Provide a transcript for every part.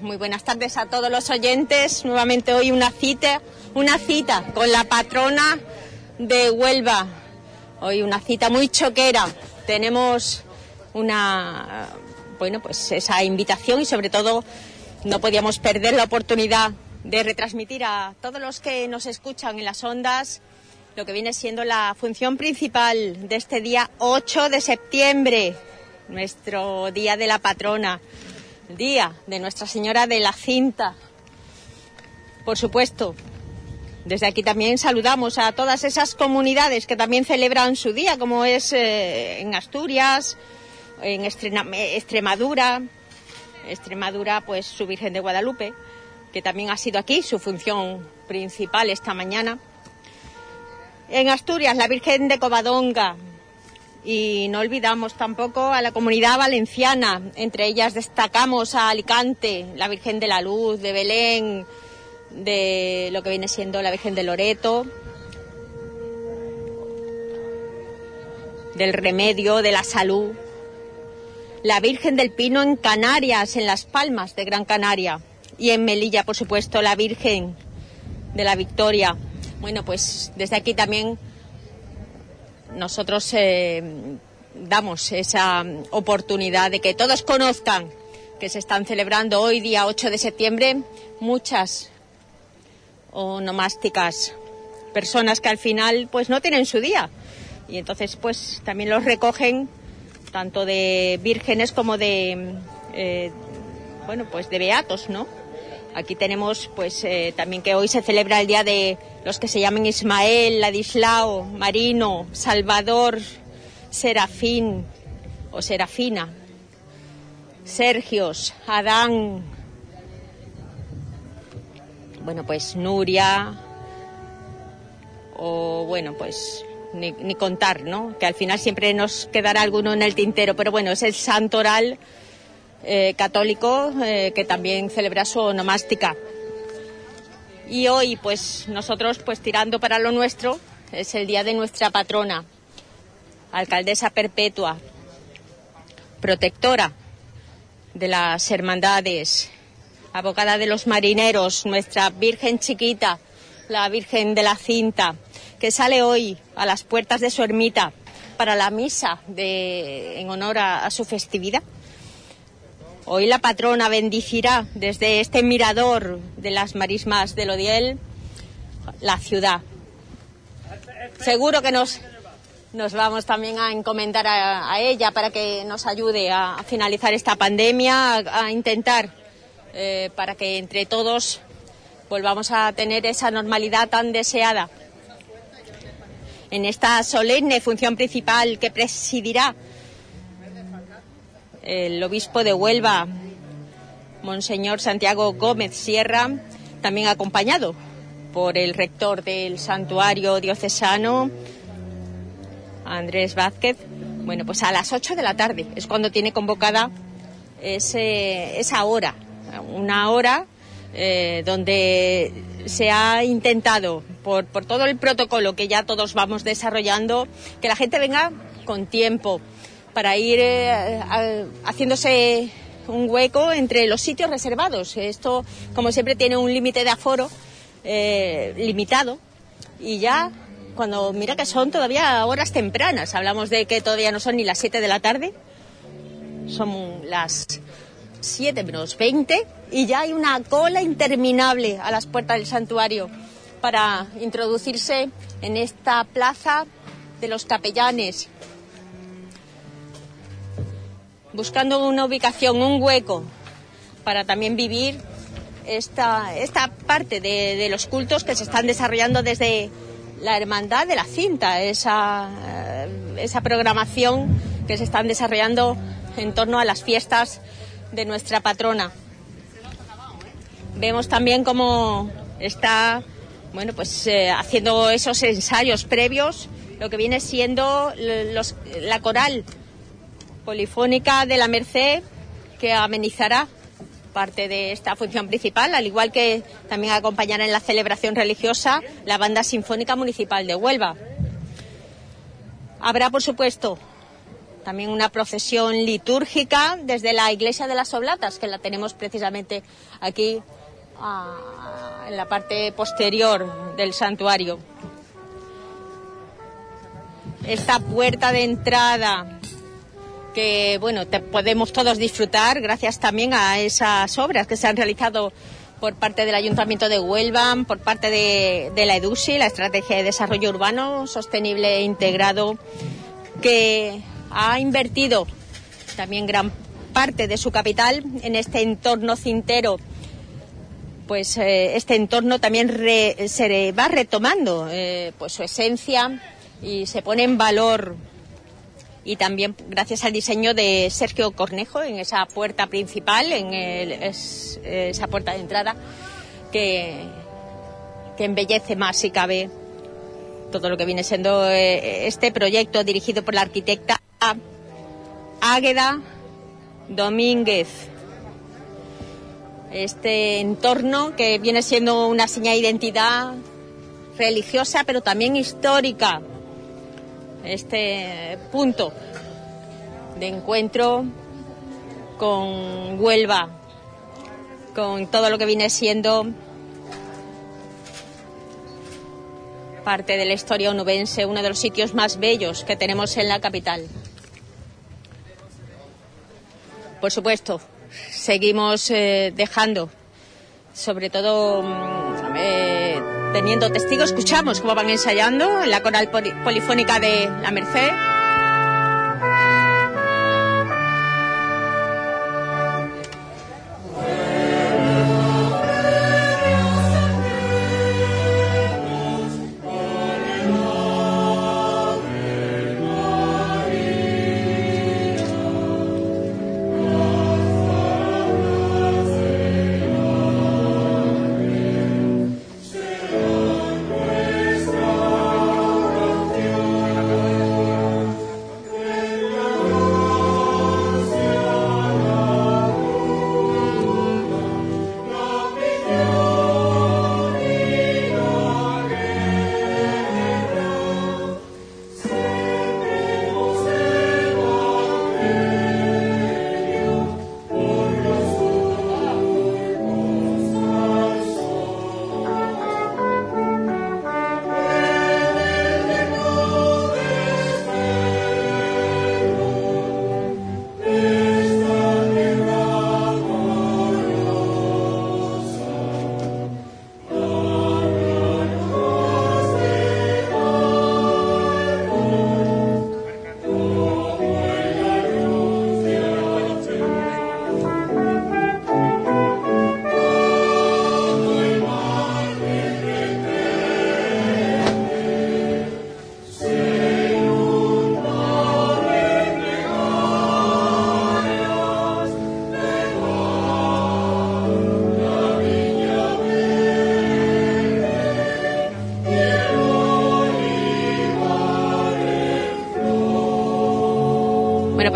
Muy buenas tardes, a todos los oyentes. Nuevamente hoy una cita, una cita con la patrona de Huelva. Hoy una cita muy choquera. Tenemos una, bueno, pues esa invitación y sobre todo no podíamos perder la oportunidad de retransmitir a todos los que nos escuchan en las ondas lo que viene siendo la función principal de este día 8 de septiembre, nuestro día de la patrona, día de Nuestra Señora de la Cinta. Por supuesto, desde aquí también saludamos a todas esas comunidades que también celebran su día, como es eh, en Asturias, en Extremadura, Extremadura, pues su Virgen de Guadalupe, que también ha sido aquí su función principal esta mañana. En Asturias, la Virgen de Covadonga. Y no olvidamos tampoco a la comunidad valenciana. Entre ellas destacamos a Alicante, la Virgen de la Luz, de Belén, de lo que viene siendo la Virgen de Loreto, del Remedio, de la Salud, la Virgen del Pino en Canarias, en Las Palmas de Gran Canaria, y en Melilla, por supuesto, la Virgen de la Victoria. Bueno, pues desde aquí también nosotros eh, damos esa oportunidad de que todos conozcan que se están celebrando hoy, día 8 de septiembre, muchas onomásticas, personas que al final pues no tienen su día y entonces pues también los recogen tanto de vírgenes como de eh, bueno pues de beatos, ¿no? Aquí tenemos pues eh, también que hoy se celebra el día de los que se llaman Ismael, Ladislao, Marino, Salvador, Serafín o Serafina, Sergios, Adán, bueno pues Nuria o bueno pues ni, ni, contar, ¿no? Que al final siempre nos quedará alguno en el tintero, pero bueno, es el santo oral eh, católico eh, que también celebra su onomástica. Y hoy, pues nosotros, pues tirando para lo nuestro, es el día de nuestra patrona, alcaldesa perpetua, protectora de las hermandades, abogada de los marineros, nuestra Virgen chiquita, la Virgen de la Cinta, que sale hoy a las puertas de su ermita para la misa de, en honor a, a su festividad. Hoy la patrona bendicirá desde este mirador de las marismas del Odiel la ciudad. Seguro que nos, nos vamos también a encomendar a, ella para que nos ayude a, finalizar esta pandemia, a, a intentar eh, para que entre todos volvamos a tener esa normalidad tan deseada. En esta solemne función principal que presidirá el obispo de Huelva, Monseñor Santiago Gómez Sierra, también acompañado por el rector del santuario diocesano, Andrés Vázquez. Bueno, pues a las 8 de la tarde es cuando tiene convocada esa hora, una hora eh, donde se ha intentado, por todo el protocolo que ya todos vamos desarrollando, que la gente venga con tiempo, para ir eh, a, haciéndose un hueco entre los sitios reservados. Esto, como siempre, tiene un límite de aforo eh, limitado y ya cuando mira que son todavía horas tempranas, hablamos de que todavía no son ni las 7 de la tarde, son las 7 menos 20 y ya hay una cola interminable a las puertas del santuario para introducirse en esta plaza de los capellanes, buscando una ubicación, un hueco para también vivir esta, esta parte de, los cultos que se están desarrollando desde la Hermandad de la Cinta, esa, esa programación que se están desarrollando en torno a las fiestas de nuestra patrona. Vemos también cómo está bueno, pues, eh, haciendo esos ensayos previos, lo que viene siendo los, la coral polifónica de la Merced que amenizará parte de esta función principal, al igual que también acompañará en la celebración religiosa la Banda Sinfónica Municipal de Huelva. Habrá, por supuesto, también una procesión litúrgica desde la iglesia de las Oblatas, que la tenemos precisamente aquí ah, en la parte posterior del santuario. Esta puerta de entrada que bueno, podemos todos disfrutar gracias también a esas obras que se han realizado por parte del Ayuntamiento de Huelva, por parte de, la EDUSI, la Estrategia de Desarrollo Urbano Sostenible e Integrado, que ha invertido también gran parte de su capital en este entorno cintero. Pues eh, este entorno también se va retomando eh, pues su esencia y se pone en valor y también gracias al diseño de Sergio Cornejo en esa puerta principal, en esa puerta de entrada, que, embellece más si cabe todo lo que viene siendo eh, este proyecto dirigido por la arquitecta Águeda Domínguez. Este entorno que viene siendo una señal de identidad religiosa, pero también histórica. Este punto de encuentro con Huelva, con todo lo que viene siendo parte de la historia onubense, uno de los sitios más bellos que tenemos en la capital. Por supuesto, seguimos eh, dejando, sobre todo mm, teniendo testigos, escuchamos cómo van ensayando en la coral polifónica de La Merced.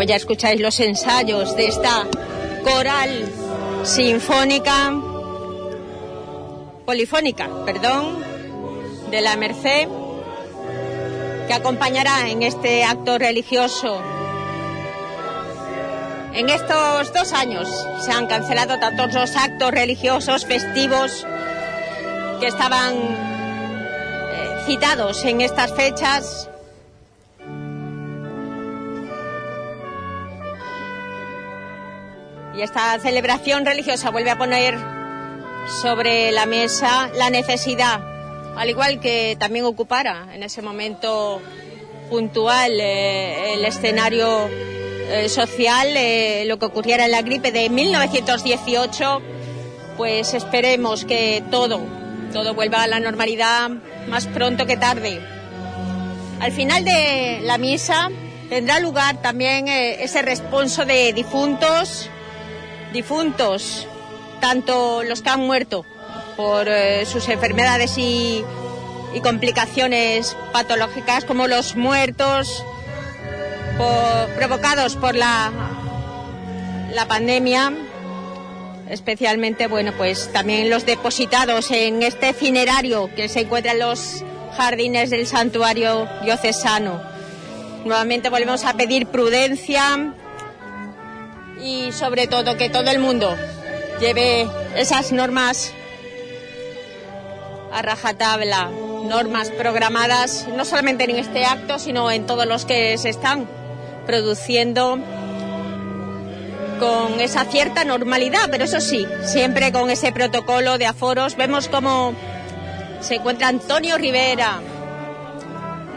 Ya escucháis los ensayos de esta coral sinfónica, polifónica, perdón, de la Merced, que acompañará en este acto religioso. En estos dos años se han cancelado tantos los actos religiosos festivos que estaban eh, citados en estas fechas Y esta celebración religiosa vuelve a poner sobre la mesa la necesidad, al igual que también ocupara en ese momento puntual eh, el escenario eh, social, eh, lo que ocurriera en la gripe de 1918, pues esperemos que todo, todo vuelva a la normalidad más pronto que tarde. Al final de la misa tendrá lugar también ese responso de difuntos, difuntos, tanto los que han muerto por eh, sus enfermedades y, complicaciones patológicas, como los muertos provocados por la, la pandemia, especialmente, bueno, pues también los depositados en este cinerario que se encuentra en los jardines del santuario diocesano. nuevamente volvemos a pedir prudencia y sobre todo que todo el mundo lleve esas normas a rajatabla, normas programadas no solamente en este acto, sino en todos los que se están produciendo con esa cierta normalidad, pero eso sí, siempre con ese protocolo de aforos. Vemos cómo se encuentra Antonio Rivera,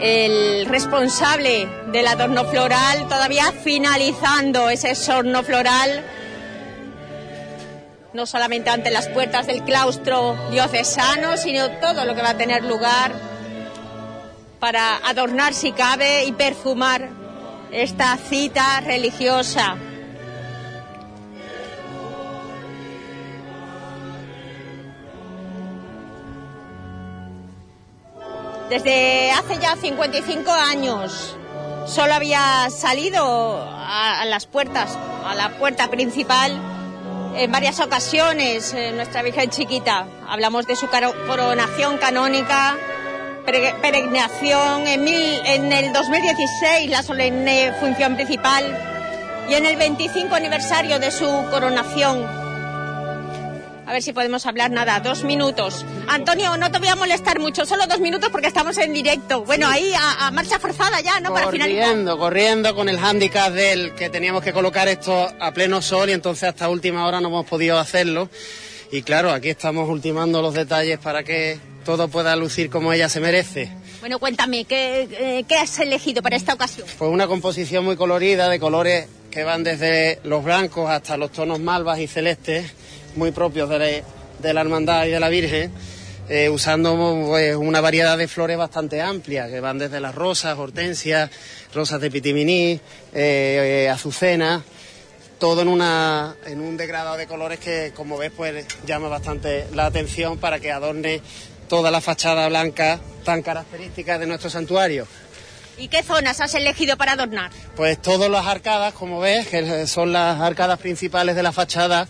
el responsable del adorno floral, todavía finalizando ese sorno floral, no solamente ante las puertas del claustro diocesano, sino todo lo que va a tener lugar para adornar si cabe y perfumar esta cita religiosa. Desde hace ya 55 años solo había salido a, las puertas, a la puerta principal en varias ocasiones eh, nuestra Virgen Chiquita. Hablamos de su coronación canónica, peregrinación en, en el 2016, la solemne función principal, y en el 25 aniversario de su coronación a ver si podemos hablar nada, dos minutos. Antonio, no te voy a molestar mucho, solo dos minutos porque estamos en directo. Bueno, ahí a, marcha forzada ya, ¿no? Corriendo, Para finalizar. corriendo con el hándicap del que teníamos que colocar esto a pleno sol y entonces hasta última hora no hemos podido hacerlo. Y claro, aquí estamos ultimando los detalles para que todo pueda lucir como ella se merece. Bueno, cuéntame, ¿qué, eh, ¿qué has elegido para esta ocasión? Pues una composición muy colorida de colores que van desde los blancos hasta los tonos malvas y celestes muy propios de la, Hermandad y de la Virgen, eh, usando pues, una variedad de flores bastante amplia, que van desde las rosas, hortensias, rosas de pitiminí, eh, azucenas, todo en, una, en un degradado de colores que, como ves, pues llama bastante la atención para que adorne toda la fachada blanca tan característica de nuestro santuario. ¿Y qué zonas has elegido para adornar? Pues todas las arcadas, como ves, que son las arcadas principales de la fachada,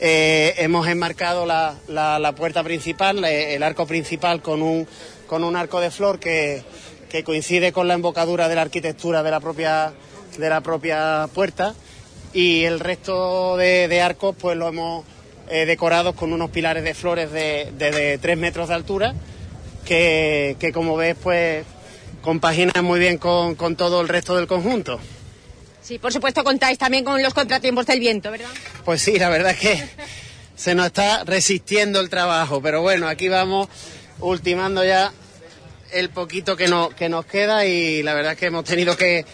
eh, hemos enmarcado la, puerta principal, eh, el arco principal con un, arco de flor que, coincide con la embocadura de la arquitectura de la propia, de puerta y el resto de, arcos pues lo hemos eh, decorado con unos pilares de flores de, de, 3 metros de altura que, como ves pues compaginan muy bien con todo el resto del conjunto. Sí, por supuesto contáis también con los contratiempos del viento, ¿verdad? Pues sí, la verdad es que se nos está resistiendo el trabajo, pero bueno, aquí vamos ultimando ya el poquito que, que nos queda y la verdad es que hemos tenido que,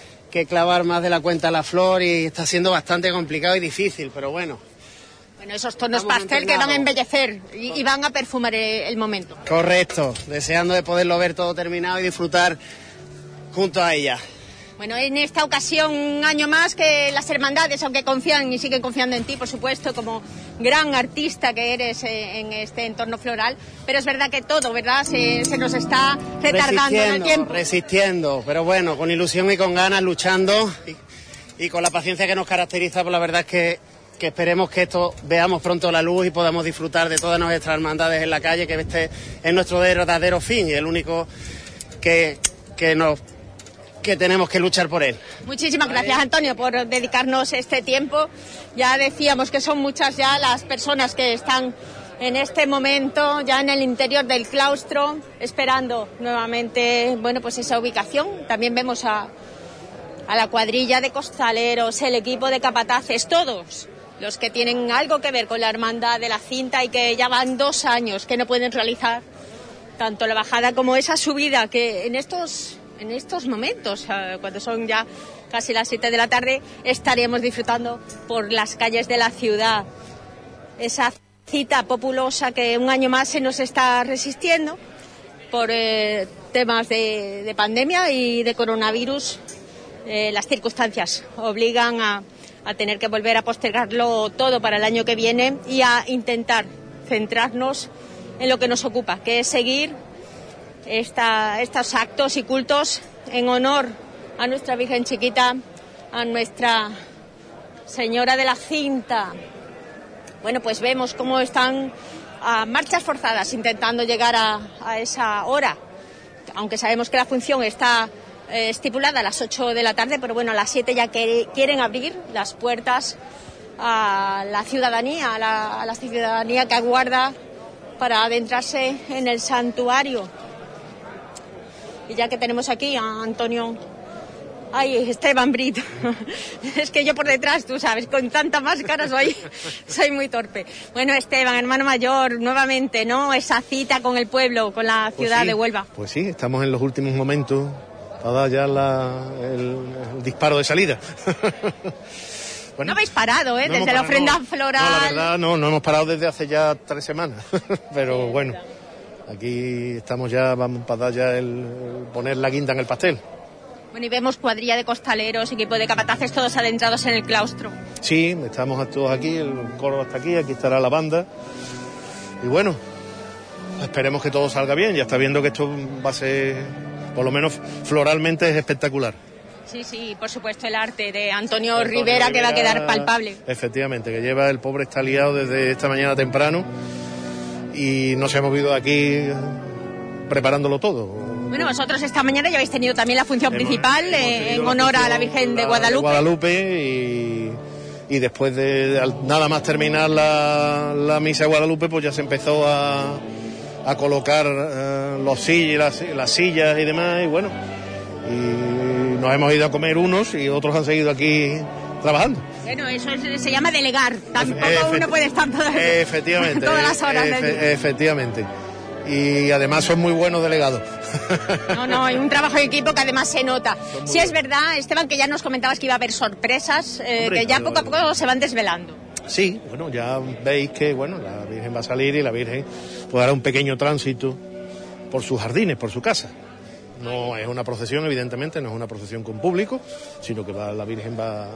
clavar más de la cuenta la flor y está siendo bastante complicado y difícil, pero bueno. Bueno, esos tonos pastel que van a embellecer y, y, van a perfumar el momento. Correcto, deseando de poderlo ver todo terminado y disfrutar junto a ella. Bueno, en esta ocasión, un año más que las hermandades, aunque confían y siguen confiando en ti, por supuesto, como gran artista que eres eh, en este entorno floral, pero es verdad que todo, ¿verdad? Se, nos está retardando en el tiempo. Resistiendo, pero bueno, con ilusión y con ganas, luchando y, con la paciencia que nos caracteriza, pues la verdad es que, que esperemos que esto veamos pronto la luz y podamos disfrutar de todas nuestras hermandades en la calle, que este es nuestro verdadero fin y el único que, que nos que tenemos que luchar por él. Muchísimas gracias, Antonio, por dedicarnos este tiempo. Ya decíamos que son muchas ya las personas que están en este momento ya en el interior del claustro esperando nuevamente bueno pues esa ubicación también vemos a, a la cuadrilla de costaleros el equipo de capataces todos los que tienen algo que ver con la hermandad de la cinta y que ya van dos años que no pueden realizar tanto la bajada como esa subida que en estos en estos momentos, eh, cuando son ya casi las 7 de la tarde, estaremos disfrutando por las calles de la ciudad. Esa cita populosa que un año más se nos está resistiendo por eh, temas de, pandemia y de coronavirus. Eh, las circunstancias obligan a, a tener que volver a postergarlo todo para el año que viene y a intentar centrarnos en lo que nos ocupa, que es seguir estos actos y cultos en honor a nuestra Virgen Chiquita, a nuestra Señora de la Cinta. Bueno, pues vemos cómo están a marchas forzadas intentando llegar a, esa hora, aunque sabemos que la función está eh, estipulada a las 8 de la tarde, pero bueno, a las 7 ya que quieren abrir las puertas a la ciudadanía, a la ciudadanía que aguarda para adentrarse en el santuario. Y ya que tenemos aquí a Antonio Ay, Esteban Brito. es que yo por detrás, tú sabes, con tanta máscara soy, soy muy torpe. Bueno, Esteban, hermano mayor, nuevamente, ¿no? Esa cita con el pueblo, con la ciudad pues sí, de Huelva. Pues sí, estamos en los últimos momentos para dar ya la, el, el disparo de salida. Bueno, no habéis parado, ¿eh? no desde la ofrenda no. floral. No, la verdad, no, no hemos parado desde hace ya tres semanas. Pero bueno, aquí estamos ya, vamos para dar ya el, poner la guinda en el pastel. Bueno, y vemos cuadrilla de costaleros, equipo de capataces, todos adentrados en el claustro. Sí, estamos todos aquí, el coro está aquí, aquí estará la banda. Y bueno, esperemos que todo salga bien. Ya está viendo que esto va a ser, por lo menos floralmente, es espectacular. Sí, sí, por supuesto, el arte de Antonio, Antonio Rivera, Rivera, que va a quedar palpable. Efectivamente, que lleva el pobre está liado desde esta mañana temprano y nos hemos ido aquí preparándolo todo. Bueno, vosotros esta mañana ya habéis tenido también la función hemos, principal hemos eh, en honor a la Virgen de Guadalupe. De Guadalupe y, y, después de nada más terminar la, la, misa de Guadalupe, pues ya se empezó a, a colocar eh, los sillas, las, las sillas y demás. Y bueno, y nos hemos ido a comer unos y otros han seguido aquí trabajando. Bueno, eso es, se llama delegar. Tampoco uno puede estar todas, efectivamente, todas las horas. Efe, efectivamente. Y además son muy buenos delegados. No, no, hay un trabajo de equipo que además se nota. Sí es verdad, Esteban, que ya nos comentabas que iba a haber sorpresas, eh, Hombre, que ya poco a poco se van desvelando. Sí, bueno, ya veis que bueno, la Virgen va a salir y la Virgen pues hará un pequeño tránsito por sus jardines, por su casa. No es una procesión, evidentemente, no es una procesión con público, sino que va, la Virgen va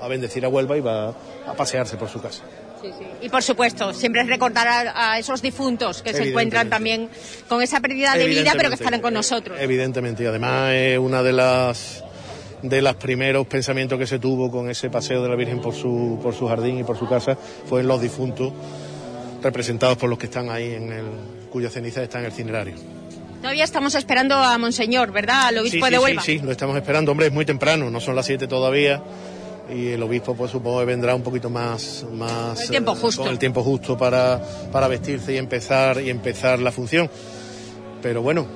a bendecir a Huelva y va a pasearse por su casa. Sí, sí. Y por supuesto, siempre recordar a, a esos difuntos que se encuentran también con esa pérdida de vida, pero que estarán con nosotros. Evidentemente, y además es una de las de los primeros pensamientos que se tuvo con ese paseo de la Virgen por su, por su jardín y por su casa fue en los difuntos representados por los que están ahí en el cuya ceniza está en el cinerario. Todavía estamos esperando a Monseñor, ¿verdad? Al obispo sí, sí, de Huelva. Sí, sí, lo estamos esperando. Hombre, es muy temprano, no son las 7 todavía. Y el obispo, pues supongo que vendrá un poquito más. más el tiempo justo. Eh, con el tiempo justo para, para vestirse y empezar, y empezar la función. Pero bueno,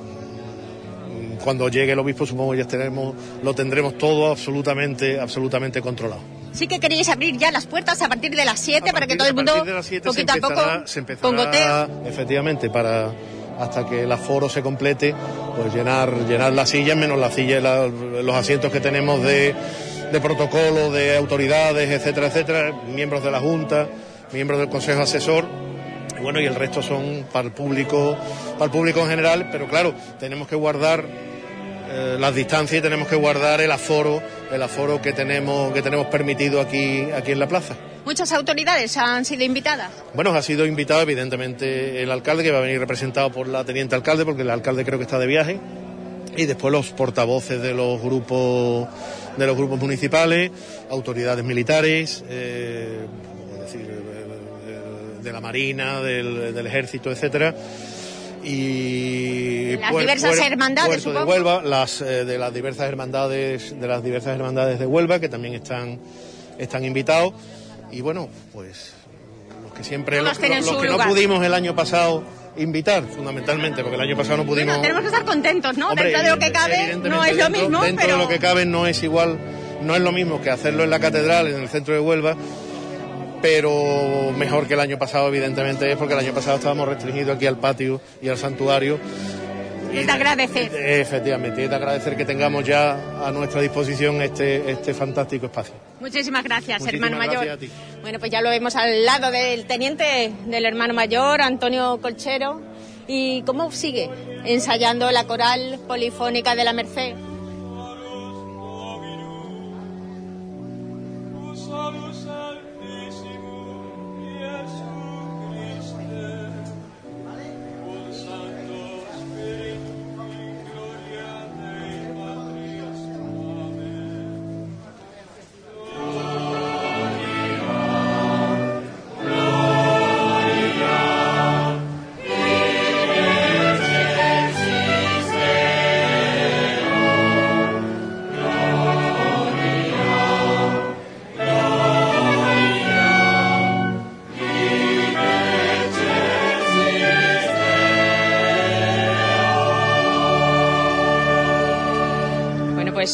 cuando llegue el obispo, supongo que ya tenemos, lo tendremos todo absolutamente, absolutamente controlado. Sí que queréis abrir ya las puertas a partir de las 7 para que todo el mundo, poquito a poco, se empezará, con goteo. Efectivamente, para hasta que el aforo se complete, pues llenar, llenar las sillas, menos las sillas, la, los asientos que tenemos de, de protocolo, de autoridades, etcétera, etcétera, miembros de la Junta, miembros del Consejo Asesor, bueno, y el resto son para el público, para el público en general, pero claro, tenemos que guardar eh, las distancias y tenemos que guardar el aforo, el aforo que tenemos, que tenemos permitido aquí, aquí en la plaza. ¿Muchas autoridades han sido invitadas? Bueno, ha sido invitado evidentemente el alcalde, que va a venir representado por la teniente alcalde, porque el alcalde creo que está de viaje, y después los portavoces de los grupos, de los grupos municipales, autoridades militares, eh, es decir, de la Marina, del, del Ejército, etcétera y las diversas hermandades Puerto de Huelva, las eh, de las diversas hermandades de las diversas hermandades de Huelva que también están están invitados y bueno, pues los que siempre los, los, los que lugar. no pudimos el año pasado invitar fundamentalmente porque el año pasado no pudimos bueno, tenemos que estar contentos, ¿no? Hombre, dentro de lo que cabe no es lo dentro, mismo, dentro pero de lo que cabe no es igual, no es lo mismo que hacerlo en la catedral en el centro de Huelva pero mejor que el año pasado, evidentemente, es porque el año pasado estábamos restringidos aquí al patio y al santuario. Es de agradecer. Efectivamente, es de agradecer que tengamos ya a nuestra disposición este, este fantástico espacio. Muchísimas gracias, Muchísimas hermano gracias mayor. a ti. Bueno, pues ya lo vemos al lado del teniente del hermano mayor, Antonio Colchero. ¿Y cómo sigue ensayando la coral polifónica de la Merced?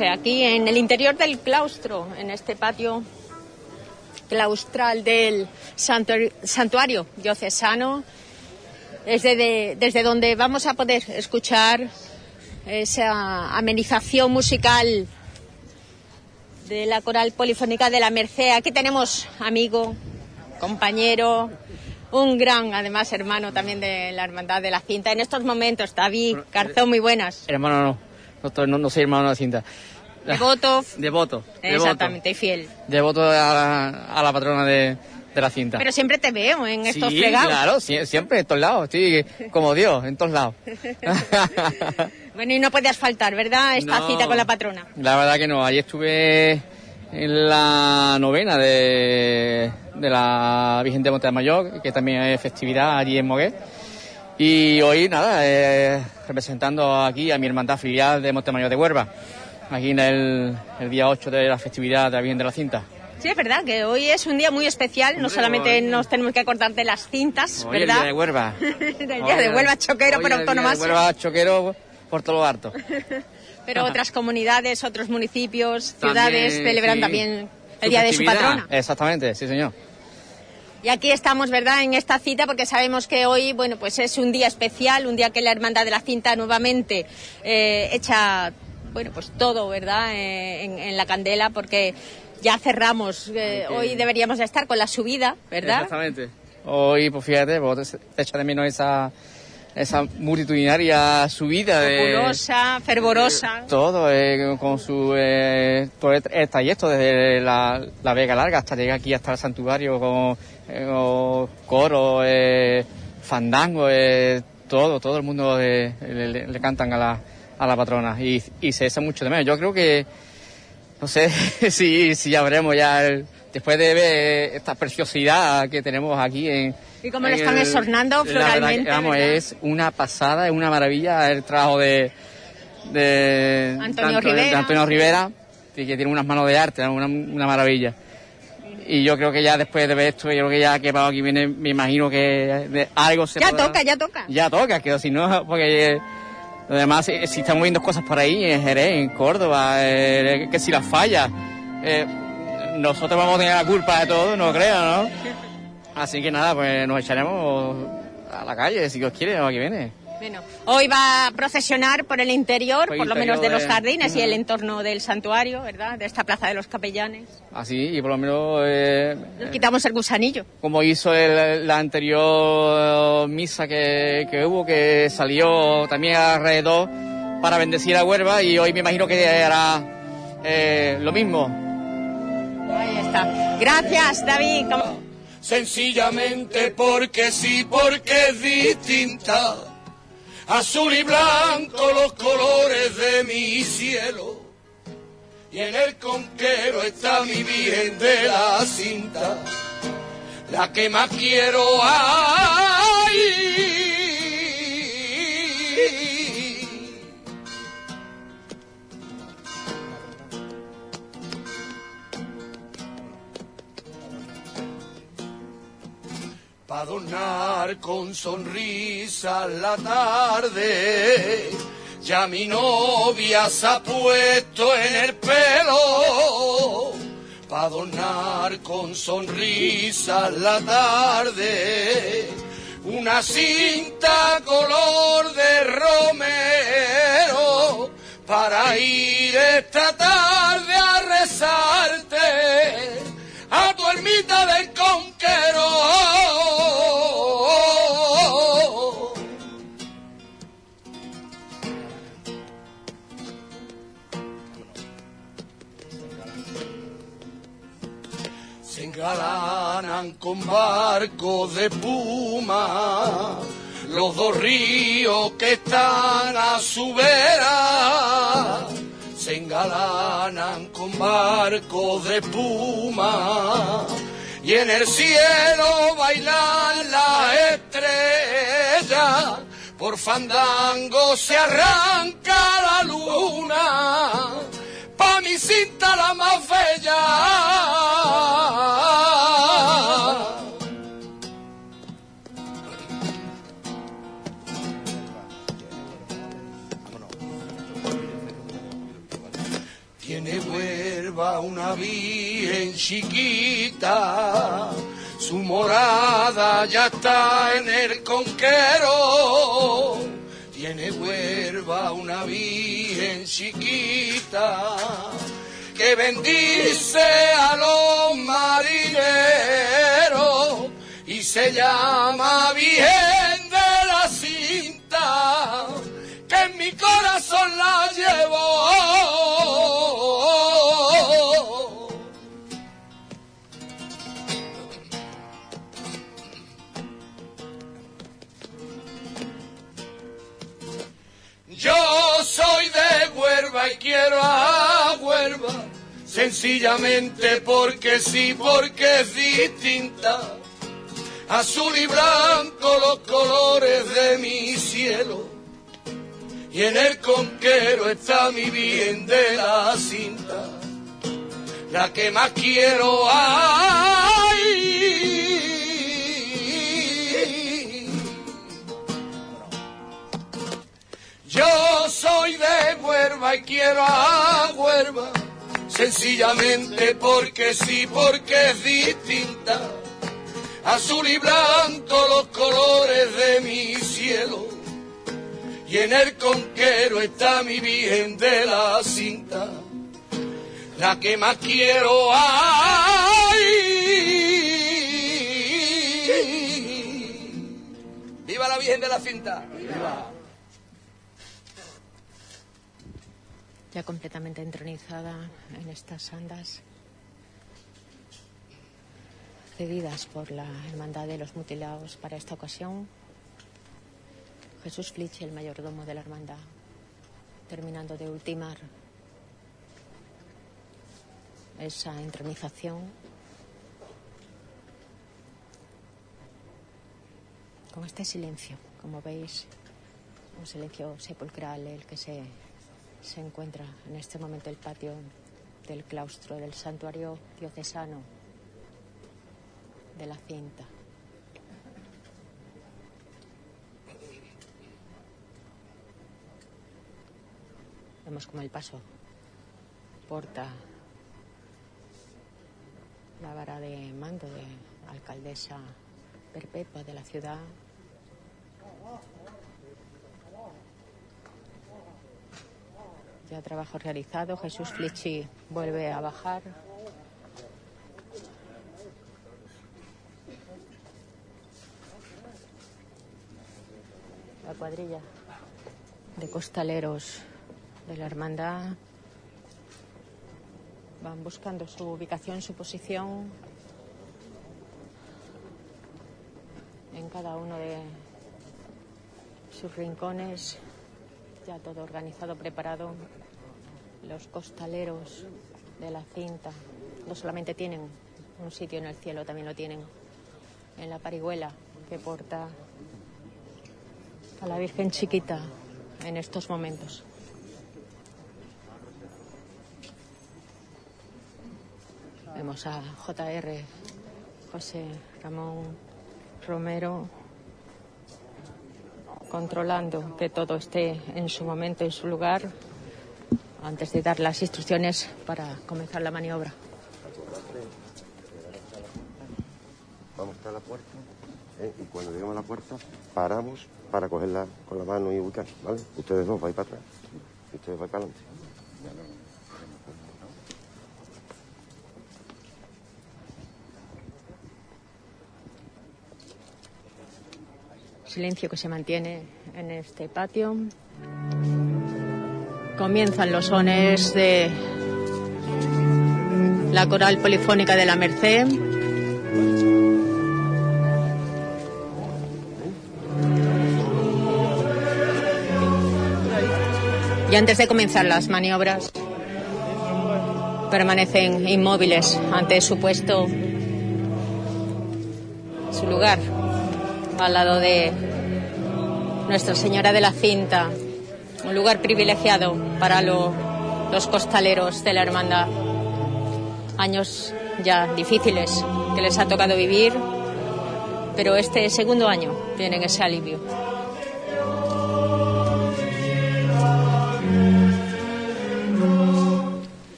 Aquí en el interior del claustro, en este patio claustral del santuario diocesano, desde, desde donde vamos a poder escuchar esa amenización musical de la coral polifónica de la Merced. Aquí tenemos amigo, compañero, un gran, además, hermano también de la Hermandad de la Cinta. En estos momentos, David Carzón, muy buenas. Hermano, no, no, no soy hermano de la Cinta. Devoto. Devoto. Exactamente, y fiel. Devoto a la, a la patrona de, de la cinta. Pero siempre te veo en estos sí, fregados. claro, siempre en todos lados. Estoy como Dios, en todos lados. bueno, y no podías faltar, ¿verdad? Esta No. cita con la patrona. La verdad que no. Ayer estuve en la novena de, de la Virgen de Montemayor, que también es festividad allí en Moguer. Y hoy, nada, eh, representando aquí a mi hermandad filial de Montemayor de Huerva, aquí en el, el día 8 de la festividad de la Virgen de la Cinta. Sí, es verdad que hoy es un día muy especial. No solamente nos tenemos que acordar de las cintas, Hoy el ¿verdad? día de Huerva. Del día de Huelva choquero, el de autonomás. Huelva choquero por todo lo harto. Pero otras comunidades, otros municipios, También, ciudades celebran sí. también el día de su patrona. Exactamente, sí señor. Y aquí estamos, ¿verdad?, en esta cita porque sabemos que hoy, bueno, pues es un día especial, un día que la Hermandad de la Cinta nuevamente eh, echa, bueno, pues todo, ¿verdad?, eh, en, en la candela porque ya cerramos. eh. Hoy deberíamos de estar con la subida, ¿verdad? Exactamente. Hoy, pues fíjate, pues, te echa de menos esa, esa multitudinaria subida de... Populosa, fervorosa. Todo, eh, con su eh, todo el, el trayecto desde la, la Vega Larga hasta llegar aquí hasta el santuario con, eh, con coro, eh, fandango, eh, todo, todo el mundo le, le- le cantan a la, a la patrona y, y se echa mucho de menos. Yo creo que, no sé si, si ya veremos ya, el- después de ver esta preciosidad que tenemos aquí en... Y cómo lo están el- exornando la floralmente, es una pasada, es una maravilla el trabajo de, de Antonio tanto de- de Rivera. Antonio Rivera, que que tiene unas manos de arte, una, una maravilla. Y yo creo que ya después de ver esto, yo creo que ya que para aquí viene, me imagino que algo se Ya podrá- toca, ya toca. Ya toca, que si no, porque eh, lo demás, eh, si estamos viendo cosas por ahí, en Jerez, en Córdoba, eh, que si las falla, eh, nosotros vamos a tener la culpa de todo, no creo, ¿no? Así que nada, pues nos echaremos a la calle, si Dios quiere, aquí viene. Bueno, hoy va a procesionar por el interior, Por por lo menos de interior los de- jardines y el entorno del santuario, ¿verdad? De esta plaza de los capellanes. Así, y por lo menos, eh, Nos quitamos el gusanillo. como hizo el- la anterior misa que, que hubo, que salió también alrededor para bendecir a Huerva, y hoy me imagino que hará eh, lo mismo. Ahí está. Gracias, David. ¿Cómo- sencillamente porque sí, porque es distinta. Azul y blanco los colores de mi cielo. Y en el conquero está mi virgen de la cinta, la que más quiero. Ay. Pa' adornar con sonrisa la tarde, ya mi novia se ha puesto en el pelo. Pa' adornar con sonrisa la tarde, una cinta color de romero, para ir esta tarde a rezarte a tu ermita del conquero. Se engalanan con barcos de puma los dos ríos que están a su vera se engalanan con barcos de espuma y en el cielo bailan las estrellas. Por fandango se arranca la luna, pa' mi cinta la más bella. Una virgen chiquita, su morada ya está en el conquero. Tiene huerva una virgen chiquita que bendice a los marineros y se llama Virgen de la Cinta, que en mi corazón la llevo. Quiero a Huerva, sencillamente porque sí, porque es distinta. Azul y blanco los colores de mi cielo. Y en el conquero está mi bien de la cinta, la que más quiero. Ay, Yo soy de Huerva y quiero a Huerva, sencillamente porque sí, porque es distinta. Azul y blanco los colores de mi cielo. Y en el conquero está mi virgen de la cinta, la que más quiero. Ay, ¡Viva la Virgen de la Cinta! ¡Viva! Ya completamente entronizada en estas andas cedidas por la Hermandad de los Mutilados para esta ocasión. Jesús Flitch, el mayordomo de la Hermandad, terminando de ultimar esa entronización con este silencio, como veis, un silencio sepulcral el que se se encuentra en este momento el patio del claustro del santuario diocesano de la cinta. Vemos como el paso porta la vara de mando de alcaldesa perpetua de la ciudad Ya trabajo realizado. Jesús Flichi vuelve a bajar. La cuadrilla de costaleros de la hermandad van buscando su ubicación, su posición en cada uno de sus rincones ya todo organizado, preparado. Los costaleros de la cinta no solamente tienen un sitio en el cielo, también lo tienen en la parihuela que porta a la Virgen chiquita en estos momentos. Vemos a JR José Ramón Romero controlando que todo esté en su momento, en su lugar, antes de dar las instrucciones para comenzar la maniobra. Vamos a la puerta ¿eh? y cuando lleguemos a la puerta paramos para cogerla con la mano y ubicar, ¿vale? Ustedes dos vais para atrás ustedes vais para adelante. Silencio que se mantiene en este patio. Comienzan los sones de la coral polifónica de la Merced. Y antes de comenzar las maniobras, permanecen inmóviles ante su puesto, su lugar al lado de Nuestra Señora de la Cinta, un lugar privilegiado para los costaleros de la hermandad. Años ya difíciles que les ha tocado vivir, pero este segundo año tienen ese alivio.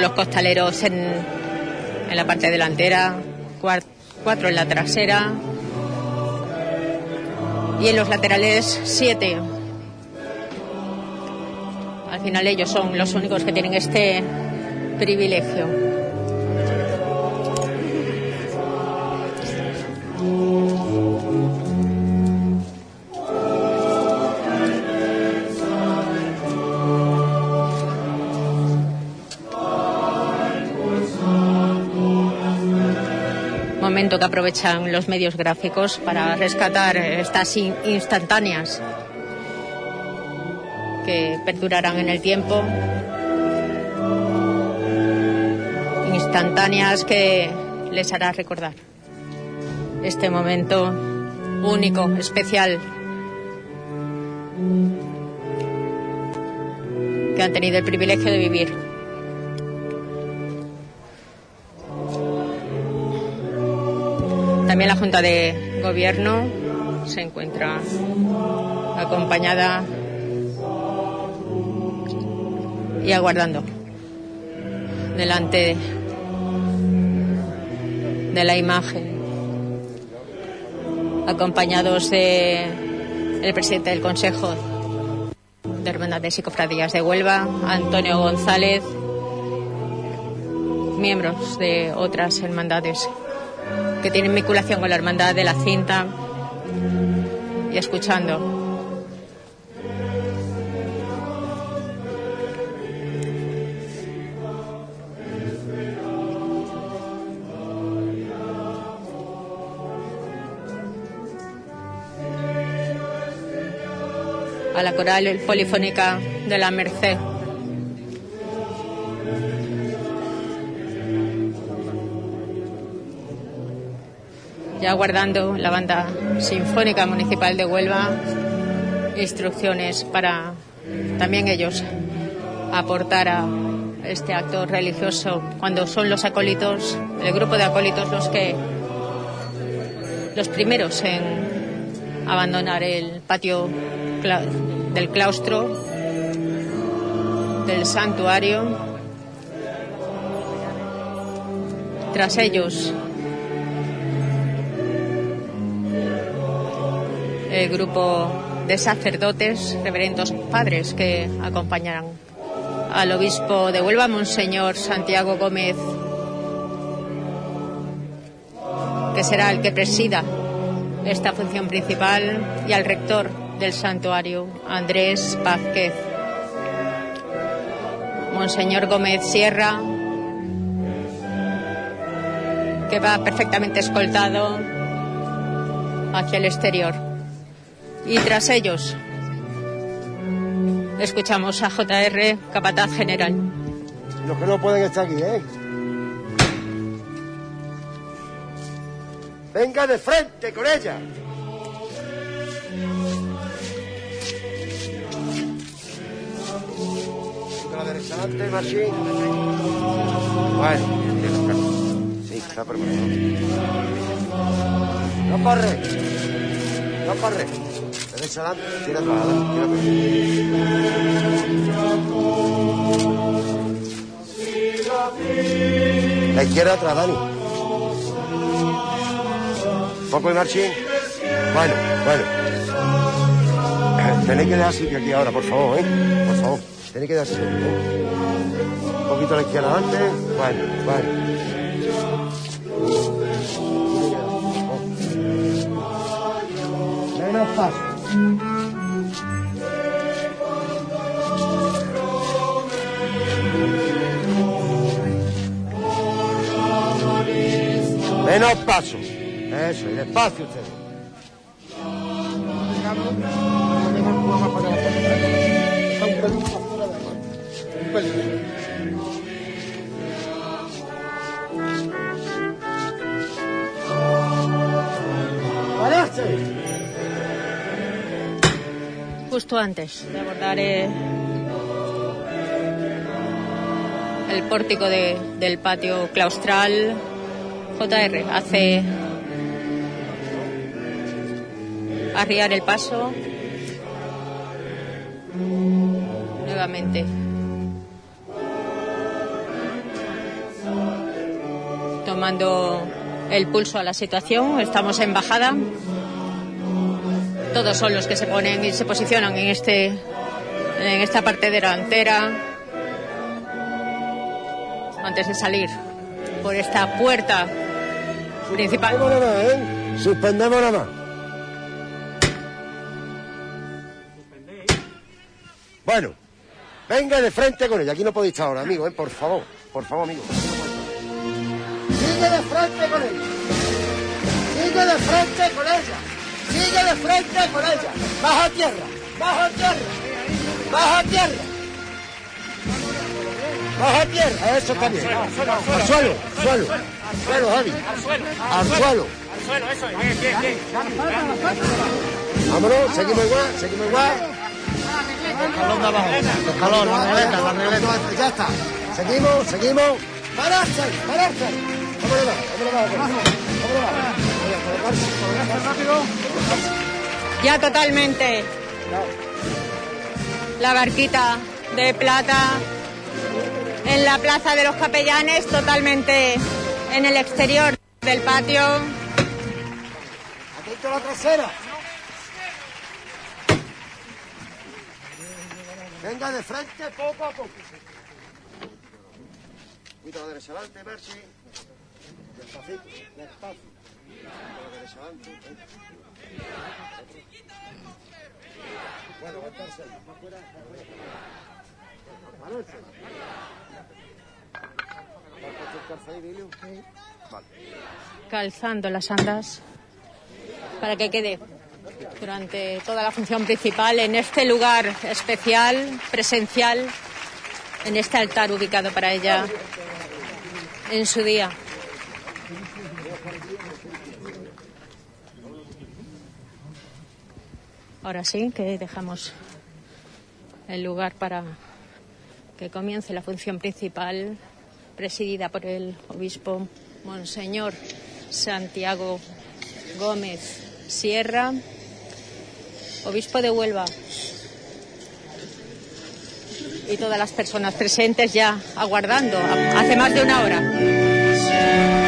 Los costaleros en, en la parte delantera, cuatro en la trasera y en los laterales siete. Al final ellos son los únicos que tienen este privilegio. Que aprovechan los medios gráficos para rescatar estas in- instantáneas que perdurarán en el tiempo. Instantáneas que les hará recordar este momento único, especial, que han tenido el privilegio de vivir. De Gobierno se encuentra acompañada y aguardando delante de la imagen, acompañados de el presidente del Consejo de Hermandades y Cofradías de Huelva, Antonio González, miembros de otras hermandades que tienen vinculación con la hermandad de la cinta y escuchando a la coral polifónica de la Merced. Ya guardando la banda sinfónica municipal de Huelva instrucciones para también ellos aportar a este acto religioso cuando son los acólitos, el grupo de acólitos los que los primeros en abandonar el patio del claustro del santuario. Tras ellos, el grupo de sacerdotes, reverendos padres que acompañarán al obispo de Huelva, Monseñor Santiago Gómez, que será el que presida esta función principal, y al rector del santuario, Andrés Vázquez. Monseñor Gómez Sierra, que va perfectamente escoltado hacia el exterior. Y tras ellos, escuchamos a JR, capataz general. Los que no pueden estar aquí, ¿eh? Venga de frente con ella. Adelante, Machín. Bueno. Sí, está preparado. No corre. No corre. La izquierda atrás, Dani. Poco de marchín. Bueno, bueno. Tenéis que dejar sitio aquí ahora, por favor, ¿eh? Por favor. Tenéis que dejar sitio. ¿eh? Un poquito a la izquierda adelante. Bueno, bueno. Menos paso. Menos paso. Eso, y despacio ustedes. justo antes de abordar eh, el pórtico de, del patio claustral JR hace arriar el paso nuevamente. Tomando el pulso a la situación, estamos en bajada. Todos son los que se ponen y se posicionan en este en esta parte delantera antes de salir por esta puerta principal. Suspendemos nada más, ¿eh? Suspendemos nada más. Bueno, venga de frente con ella. Aquí no podéis estar ahora, amigo, ¿eh? Por favor, por favor, amigo. Sigue de frente con ella. Sigue de frente con ella. Sigue de frente con ella. Baja tierra, baja tierra, baja tierra. Baja tierra, eso está bien. Al suelo, al suelo. Al suelo, Javi. Al suelo. Vámonos, seguimos igual, seguimos igual. Escalón de abajo. Escalón, la regleta, la regleta. Ya está. Seguimos, seguimos. Pararse, pararse. Vámonos, vámonos, vámonos. Vámonos. Ya totalmente la barquita de plata en la plaza de los capellanes, totalmente en el exterior del patio. Atento la trasera. Venga de frente poco a poco. Cuida la derecha adelante. Despacito, despacio. Calzando las andas para que quede durante toda la función principal en este lugar especial, presencial, en este altar ubicado para ella en su día. Ahora sí que dejamos el lugar para que comience la función principal presidida por el obispo Monseñor Santiago Gómez Sierra, obispo de Huelva, y todas las personas presentes ya aguardando hace más de una hora.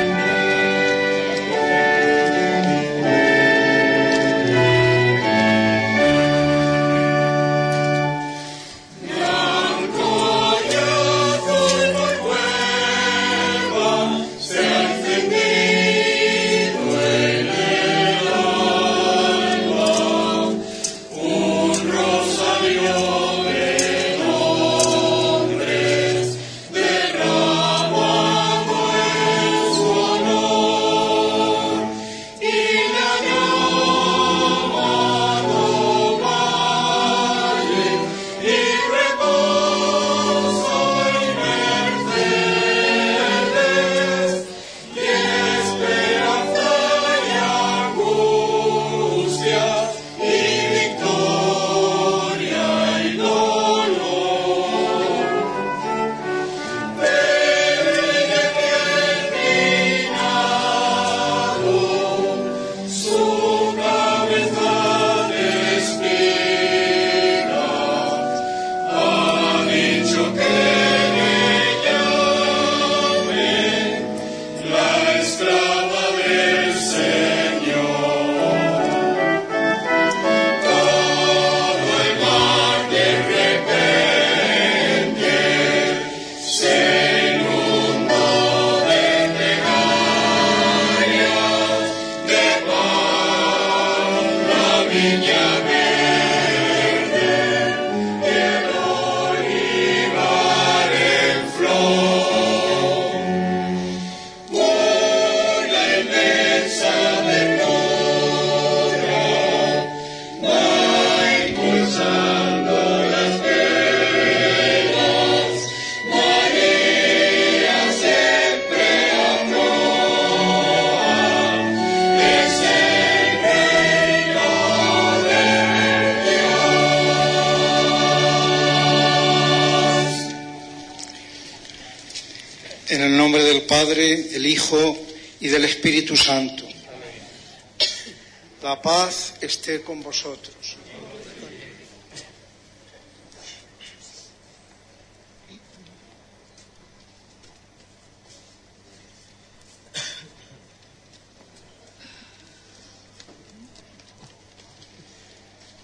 con vosotros.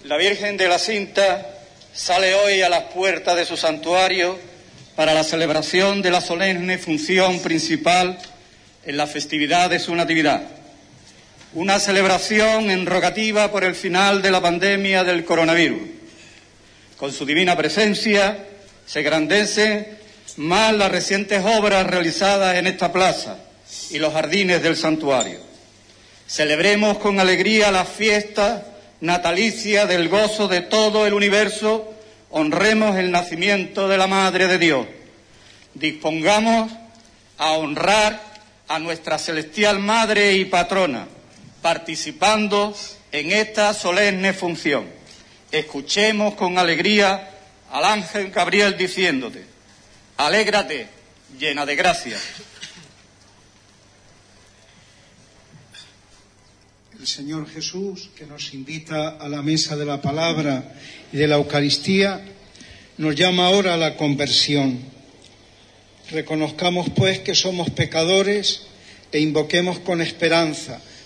La Virgen de la Cinta sale hoy a las puertas de su santuario para la celebración de la solemne función principal en la festividad de su Natividad. Una celebración en rogativa por el final de la pandemia del coronavirus. Con su divina presencia se grandecen más las recientes obras realizadas en esta plaza y los jardines del santuario. Celebremos con alegría la fiesta natalicia del gozo de todo el universo, honremos el nacimiento de la Madre de Dios. Dispongamos a honrar a nuestra celestial Madre y Patrona, participando en esta solemne función. Escuchemos con alegría al ángel Gabriel diciéndote, alégrate, llena de gracia. El Señor Jesús, que nos invita a la mesa de la palabra y de la Eucaristía, nos llama ahora a la conversión. Reconozcamos pues que somos pecadores e invoquemos con esperanza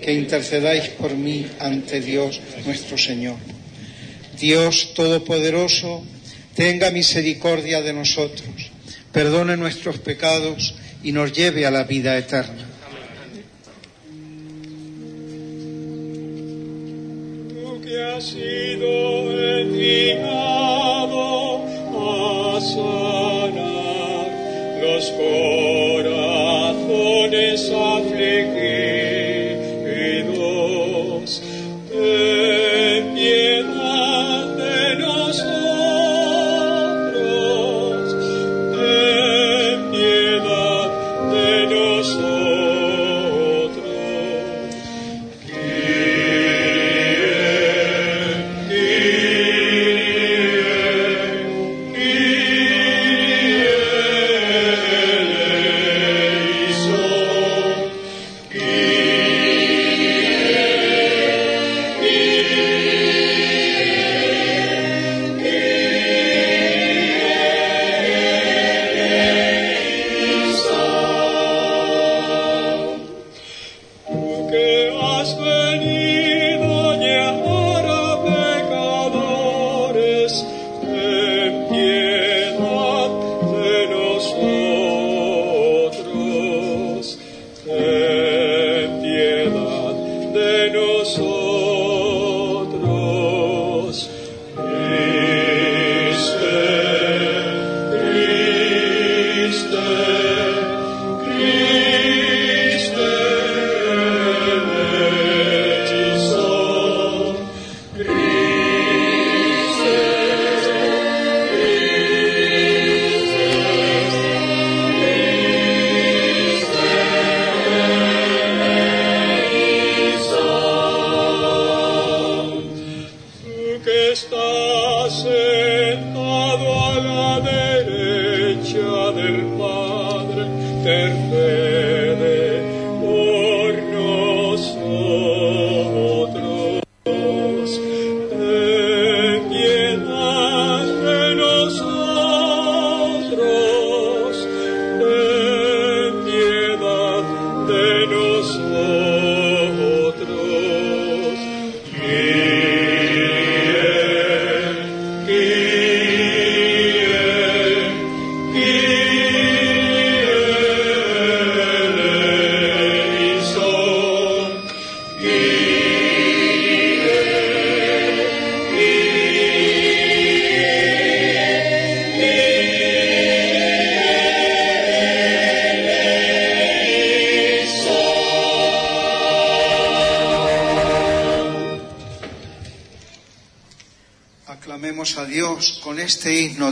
que intercedáis por mí ante Dios nuestro Señor. Dios Todopoderoso, tenga misericordia de nosotros, perdone nuestros pecados y nos lleve a la vida eterna. Tú que has sido los corazones afligidos,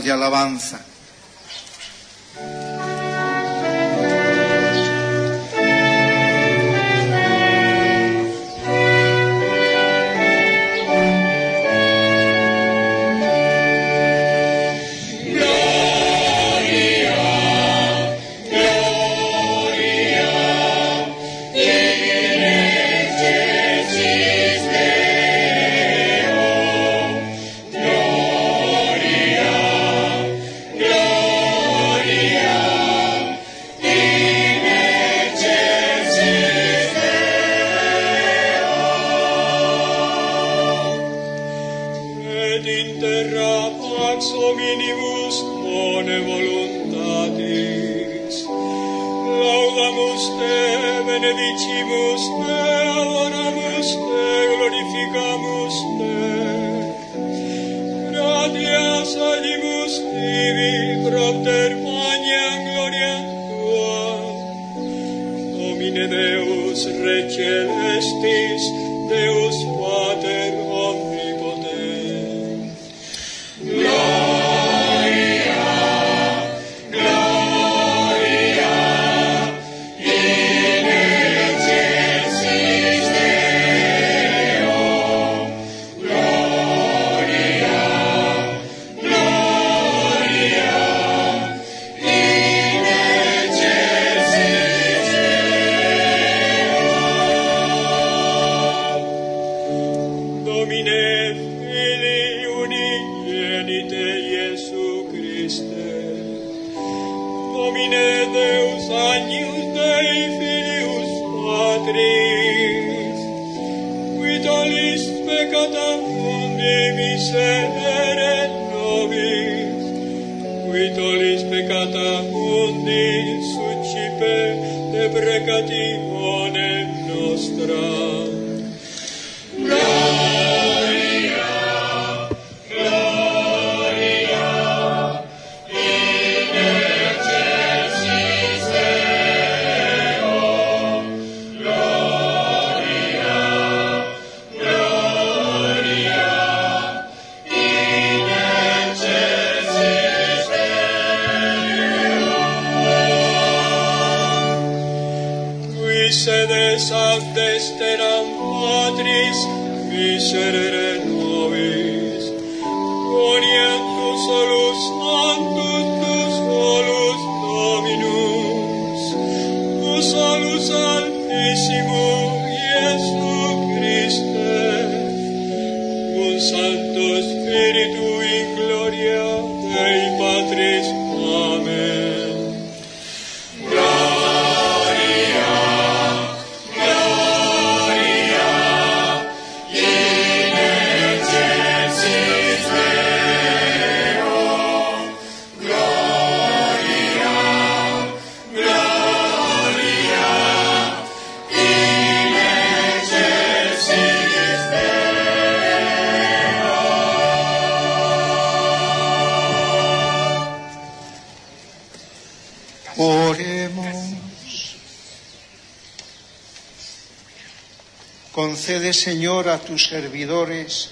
de alabanza. A tus servidores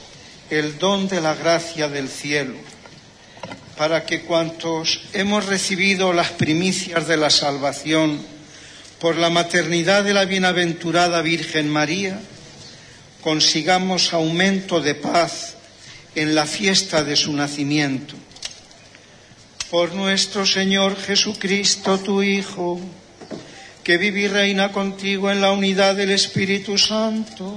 el don de la gracia del cielo, para que cuantos hemos recibido las primicias de la salvación por la maternidad de la bienaventurada Virgen María, consigamos aumento de paz en la fiesta de su nacimiento. Por nuestro Señor Jesucristo, tu Hijo, que vive y reina contigo en la unidad del Espíritu Santo,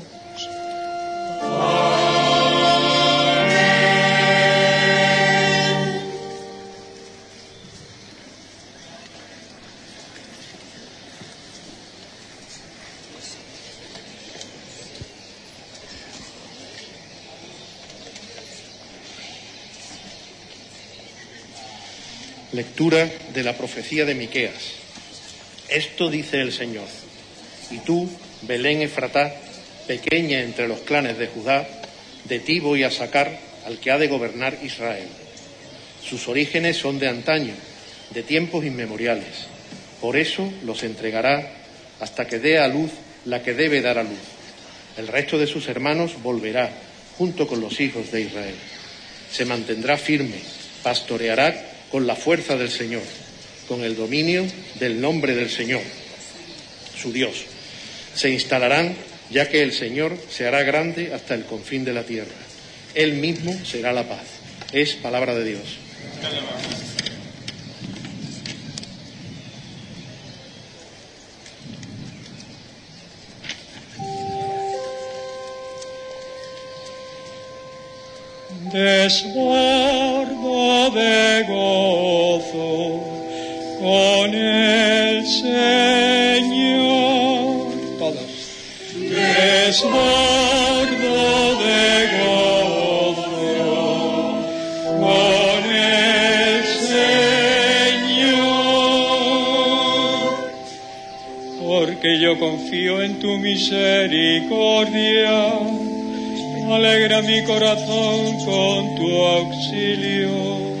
De la profecía de Miqueas. Esto dice el Señor. Y tú, Belén Efratá, pequeña entre los clanes de Judá, de ti voy a sacar al que ha de gobernar Israel. Sus orígenes son de antaño, de tiempos inmemoriales. Por eso los entregará hasta que dé a luz la que debe dar a luz. El resto de sus hermanos volverá junto con los hijos de Israel. Se mantendrá firme, pastoreará con la fuerza del Señor, con el dominio del nombre del Señor, su Dios. Se instalarán ya que el Señor se hará grande hasta el confín de la tierra. Él mismo será la paz. Es palabra de Dios. desbordo de gozo con el Señor. Todos. Desbordo de gozo con el Señor. Porque yo confío en tu misericordia. Alegra mi corazón con tu auxilio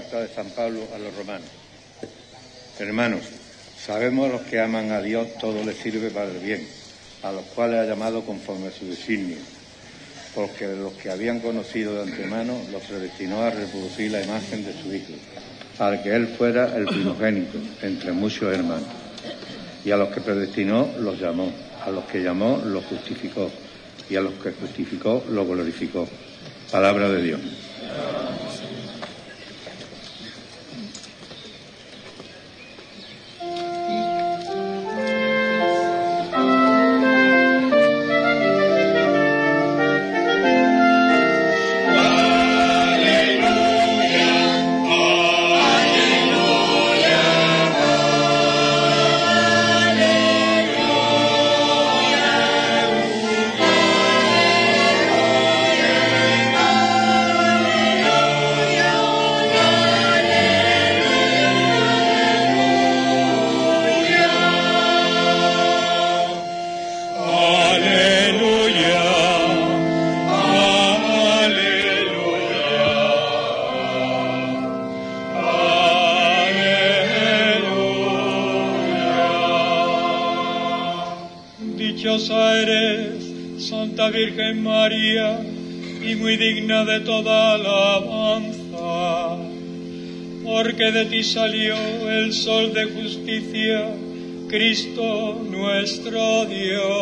de San Pablo a los romanos. Hermanos, sabemos a los que aman a Dios todo les sirve para el bien, a los cuales ha llamado conforme a su designio. Porque los que habían conocido de antemano los predestinó a reproducir la imagen de su Hijo, para que Él fuera el primogénito entre muchos hermanos. Y a los que predestinó los llamó, a los que llamó los justificó, y a los que justificó los glorificó. Palabra de Dios. De toda alabanza, porque de ti salió el sol de justicia, Cristo nuestro Dios.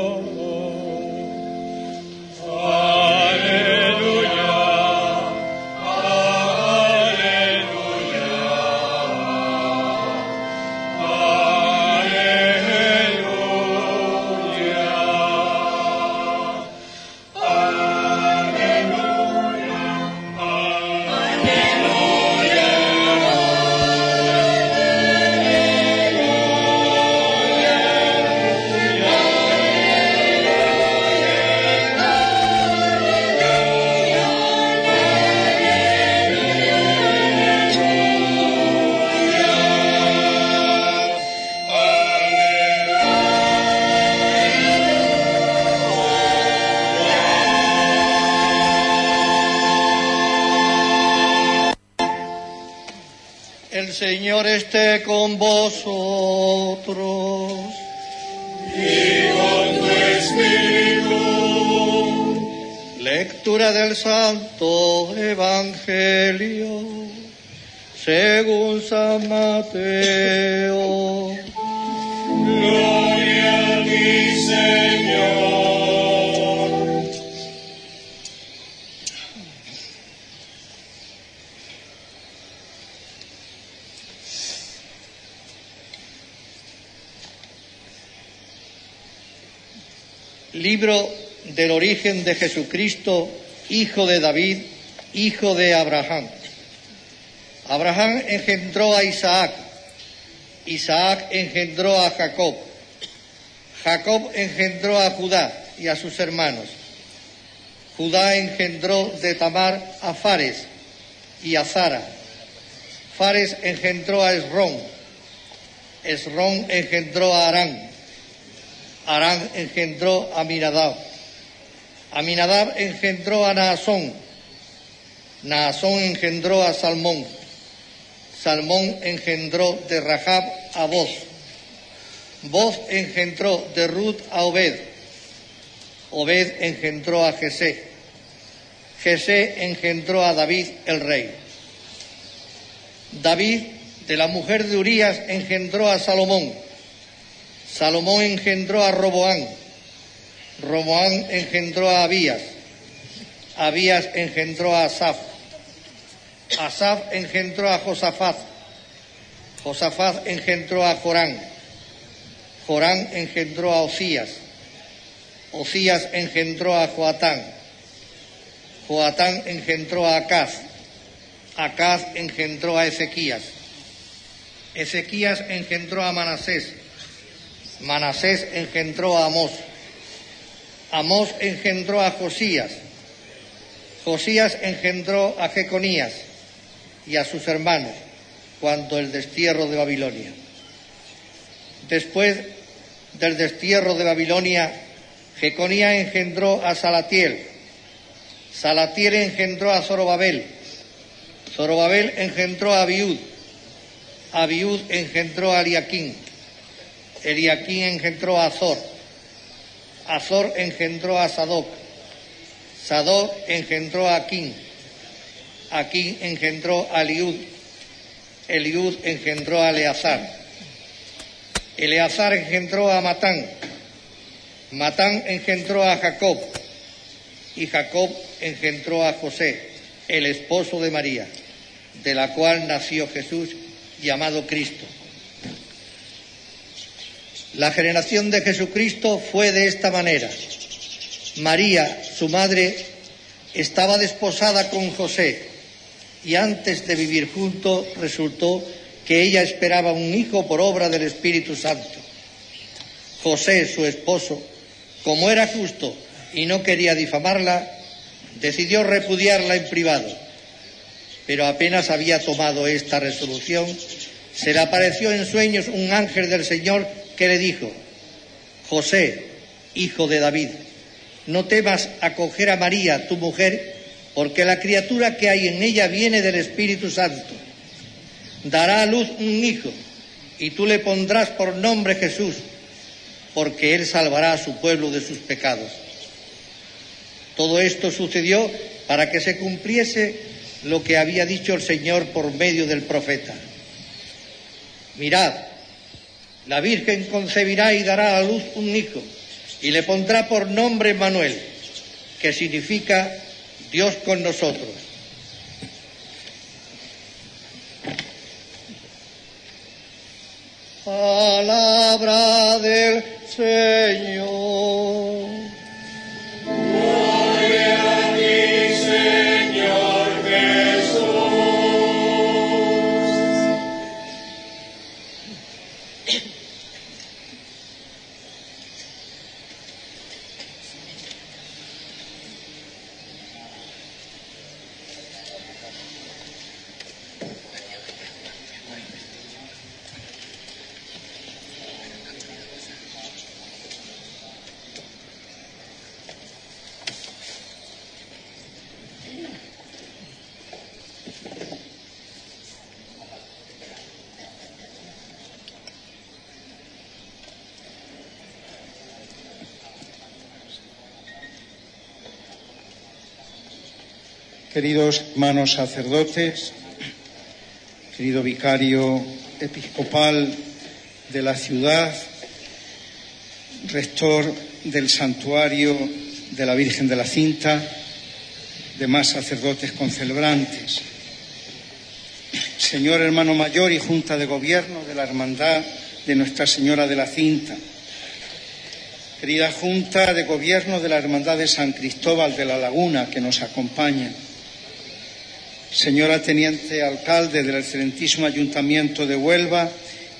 Libro del origen de Jesucristo, hijo de David, hijo de Abraham. Abraham engendró a Isaac, Isaac engendró a Jacob, Jacob engendró a Judá y a sus hermanos. Judá engendró de Tamar a Fares y a Zara. Fares engendró a Esrón, Esrón engendró a Arán, Arán engendró a Aminadab. Aminadab engendró a Naasón. Naasón engendró a Salmón. Salmón engendró de Rahab a Boz. Boz engendró de Ruth a Obed. Obed engendró a Jesé. Jesé engendró a David el rey. David, de la mujer de Urías, engendró a Salomón. Salomón engendró a Roboán. Roboán engendró a Abías. Abías engendró a Asaf. Asaf engendró a Josafat. Josafat engendró a Jorán. Jorán engendró a Osías. Osías engendró a Joatán. Joatán engendró a Acaz. Acaz engendró a Ezequías. Ezequías engendró a Manasés. Manasés engendró a Amós. Amós engendró a Josías. Josías engendró a Jeconías y a sus hermanos cuando el destierro de Babilonia. Después del destierro de Babilonia, Jeconías engendró a Salatiel. Salatiel engendró a Zorobabel. Zorobabel engendró a Abiud. Abiud engendró a Eliaquín. Eliaquín engendró a Azor. Azor engendró a Sadoc. Sadoc engendró a Aquín. Aquín engendró a Eliud. Eliud engendró a Eleazar. Eleazar engendró a Matán. Matán engendró a Jacob. Y Jacob engendró a José, el esposo de María, de la cual nació Jesús llamado Cristo. La generación de Jesucristo fue de esta manera. María, su madre, estaba desposada con José y antes de vivir juntos resultó que ella esperaba un hijo por obra del Espíritu Santo. José, su esposo, como era justo y no quería difamarla, decidió repudiarla en privado. Pero apenas había tomado esta resolución, se le apareció en sueños un ángel del Señor que le dijo, José, hijo de David, no temas acoger a María, tu mujer, porque la criatura que hay en ella viene del Espíritu Santo. Dará a luz un hijo, y tú le pondrás por nombre Jesús, porque él salvará a su pueblo de sus pecados. Todo esto sucedió para que se cumpliese lo que había dicho el Señor por medio del profeta. Mirad, la Virgen concebirá y dará a luz un hijo, y le pondrá por nombre Manuel, que significa Dios con nosotros. Palabra del Señor. Queridos hermanos sacerdotes, querido vicario episcopal de la ciudad, rector del santuario de la Virgen de la Cinta, demás sacerdotes concelebrantes, señor hermano mayor y junta de gobierno de la Hermandad de Nuestra Señora de la Cinta, querida junta de gobierno de la Hermandad de San Cristóbal de la Laguna que nos acompaña, señora teniente alcalde del excelentísimo Ayuntamiento de Huelva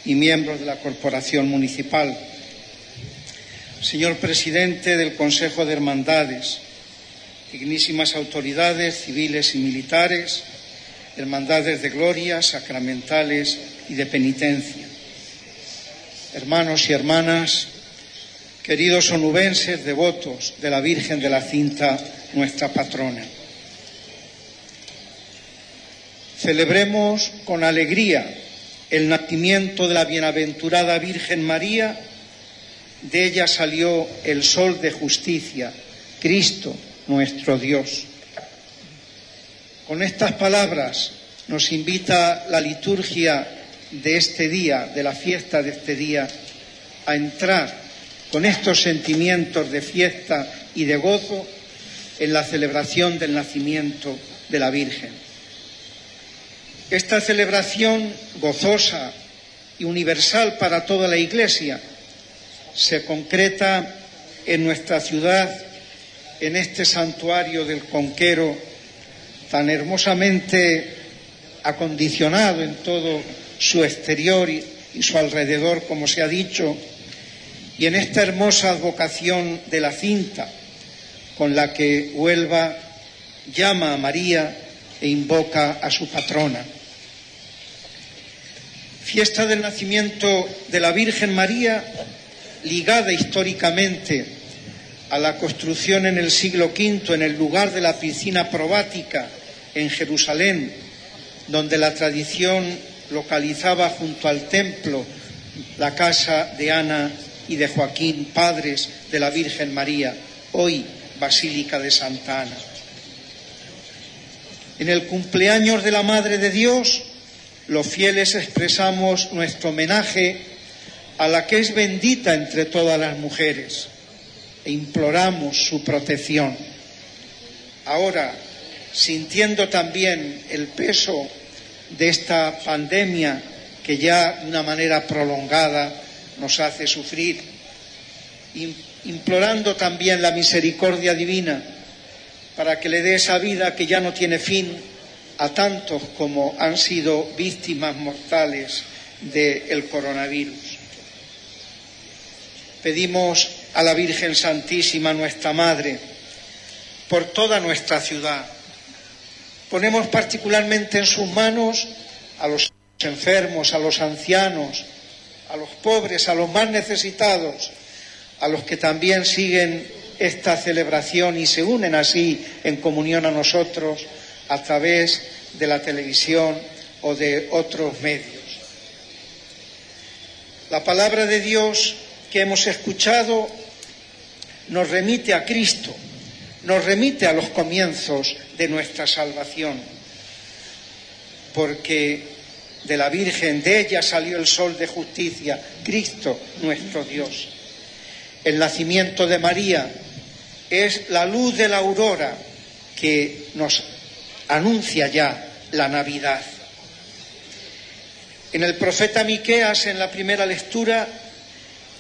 y miembros de la Corporación Municipal, señor presidente del Consejo de Hermandades, dignísimas autoridades civiles y militares, hermandades de gloria, sacramentales y de penitencia, hermanos y hermanas, queridos onubenses devotos de la Virgen de la Cinta, nuestra patrona. Celebremos con alegría el nacimiento de la bienaventurada Virgen María. De ella salió el sol de justicia, Cristo nuestro Dios. Con estas palabras nos invita la liturgia de este día, de la fiesta de este día, a entrar con estos sentimientos de fiesta y de gozo en la celebración del nacimiento de la Virgen. Esta celebración gozosa y universal para toda la Iglesia se concreta en nuestra ciudad, en este santuario del Conquero, tan hermosamente acondicionado en todo su exterior y, su alrededor, como se ha dicho, y en esta hermosa advocación de la cinta con la que Huelva llama a María e invoca a su patrona. Fiesta del nacimiento de la Virgen María, ligada históricamente a la construcción en el siglo V en el lugar de la piscina probática en Jerusalén, donde la tradición localizaba junto al templo la casa de Ana y de Joaquín, padres de la Virgen María, hoy Basílica de Santa Ana. En el cumpleaños de la Madre de Dios, los fieles expresamos nuestro homenaje a la que es bendita entre todas las mujeres e imploramos su protección. Ahora, sintiendo también el peso de esta pandemia que ya de una manera prolongada nos hace sufrir, implorando también la misericordia divina para que le dé esa vida que ya no tiene fin a tantos como han sido víctimas mortales del coronavirus. Pedimos a la Virgen Santísima, nuestra Madre, por toda nuestra ciudad. Ponemos particularmente en sus manos a los enfermos, a los ancianos, a los pobres, a los más necesitados, a los que también siguen esta celebración y se unen así en comunión a nosotros a través de la televisión o de otros medios. La palabra de Dios que hemos escuchado nos remite a Cristo, nos remite a los comienzos de nuestra salvación, porque de la Virgen, de ella salió el sol de justicia, Cristo nuestro Dios. El nacimiento de María es la luz de la aurora que nos anuncia ya la Navidad. En el profeta Miqueas, en la primera lectura,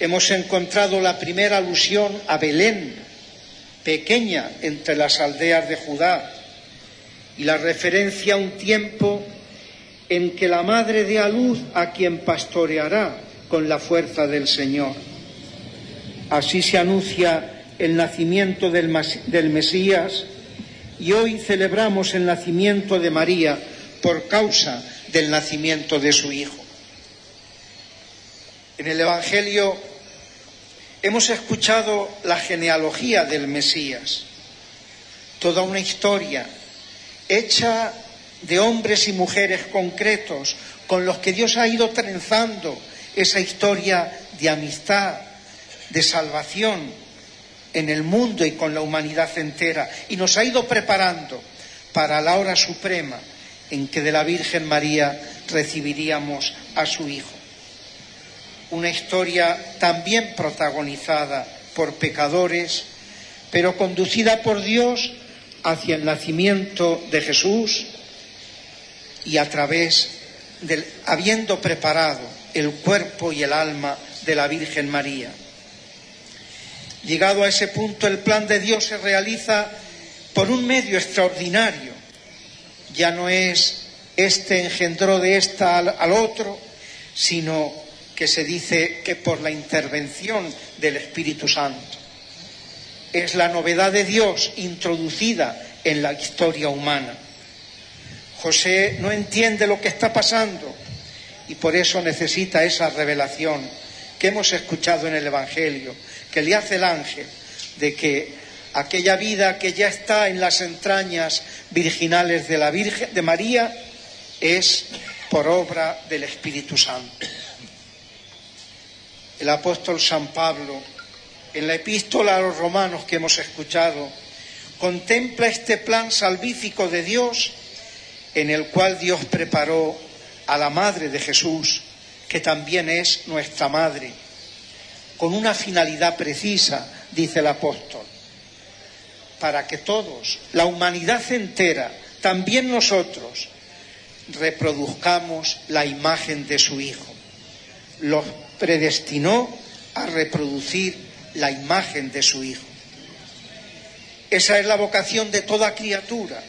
hemos encontrado la primera alusión a Belén, pequeña entre las aldeas de Judá, y la referencia a un tiempo en que la madre dé a luz a quien pastoreará con la fuerza del Señor. Así se anuncia el nacimiento del, Mesías y hoy celebramos el nacimiento de María por causa del nacimiento de su Hijo. En el Evangelio hemos escuchado la genealogía del Mesías, toda una historia hecha de hombres y mujeres concretos con los que Dios ha ido trenzando esa historia de amistad, de salvación en el mundo y con la humanidad entera y nos ha ido preparando para la hora suprema en que de la Virgen María recibiríamos a su Hijo. Una historia también protagonizada por pecadores, pero conducida por Dios hacia el nacimiento de Jesús y a través del habiendo preparado el cuerpo y el alma de la Virgen María. Llegado a ese punto, el plan de Dios se realiza por un medio extraordinario. Ya no es este engendró de esta al, al otro, sino que se dice que por la intervención del Espíritu Santo. Es la novedad de Dios introducida en la historia humana. José no entiende lo que está pasando y por eso necesita esa revelación que hemos escuchado en el Evangelio, que le hace el ángel de que aquella vida que ya está en las entrañas virginales de la Virgen de María es por obra del Espíritu Santo. El apóstol San Pablo, en la epístola a los romanos que hemos escuchado, contempla este plan salvífico de Dios en el cual Dios preparó a la Madre de Jesús, que también es nuestra Madre, con una finalidad precisa, dice el apóstol, para que todos, la humanidad entera, también nosotros, reproduzcamos la imagen de su Hijo. Los predestinó a reproducir la imagen de su Hijo. Esa es la vocación de toda criatura.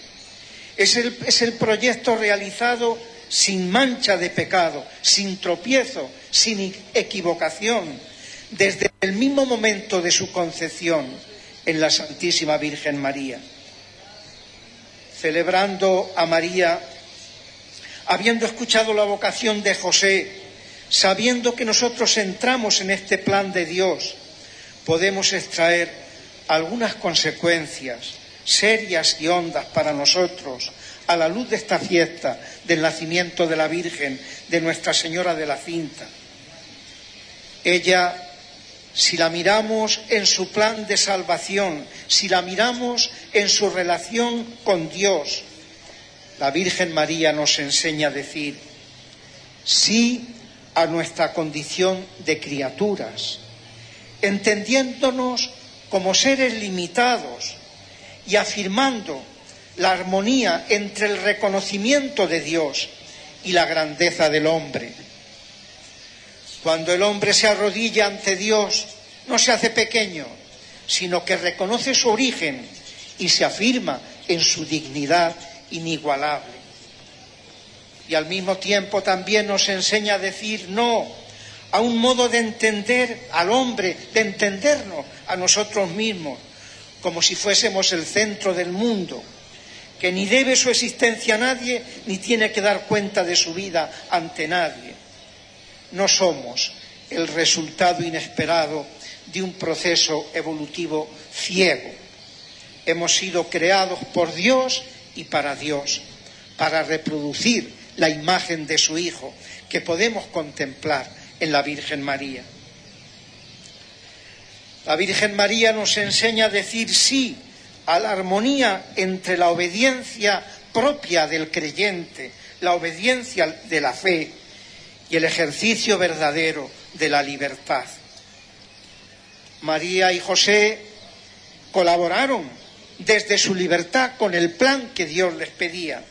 Es el, es el proyecto realizado sin mancha de pecado, sin tropiezo, sin equivocación, desde el mismo momento de su concepción en la Santísima Virgen María. Celebrando a María, habiendo escuchado la vocación de José, sabiendo que nosotros entramos en este plan de Dios, podemos extraer algunas consecuencias serias y hondas para nosotros a la luz de esta fiesta del nacimiento de la Virgen, de Nuestra Señora de la Cinta. Ella, si la miramos en su plan de salvación, si la miramos en su relación con Dios, la Virgen María nos enseña a decir sí a nuestra condición de criaturas, entendiéndonos como seres limitados y afirmando la armonía entre el reconocimiento de Dios y la grandeza del hombre. Cuando el hombre se arrodilla ante Dios, no se hace pequeño, sino que reconoce su origen y se afirma en su dignidad inigualable. Y al mismo tiempo también nos enseña a decir no a un modo de entender al hombre, de entendernos a nosotros mismos, como si fuésemos el centro del mundo, que ni debe su existencia a nadie, ni tiene que dar cuenta de su vida ante nadie. No somos el resultado inesperado de un proceso evolutivo ciego. Hemos sido creados por Dios y para Dios, para reproducir la imagen de su Hijo que podemos contemplar en la Virgen María. La Virgen María nos enseña a decir sí a la armonía entre la obediencia propia del creyente, la obediencia de la fe y el ejercicio verdadero de la libertad. María y José colaboraron desde su libertad con el plan que Dios les pedía,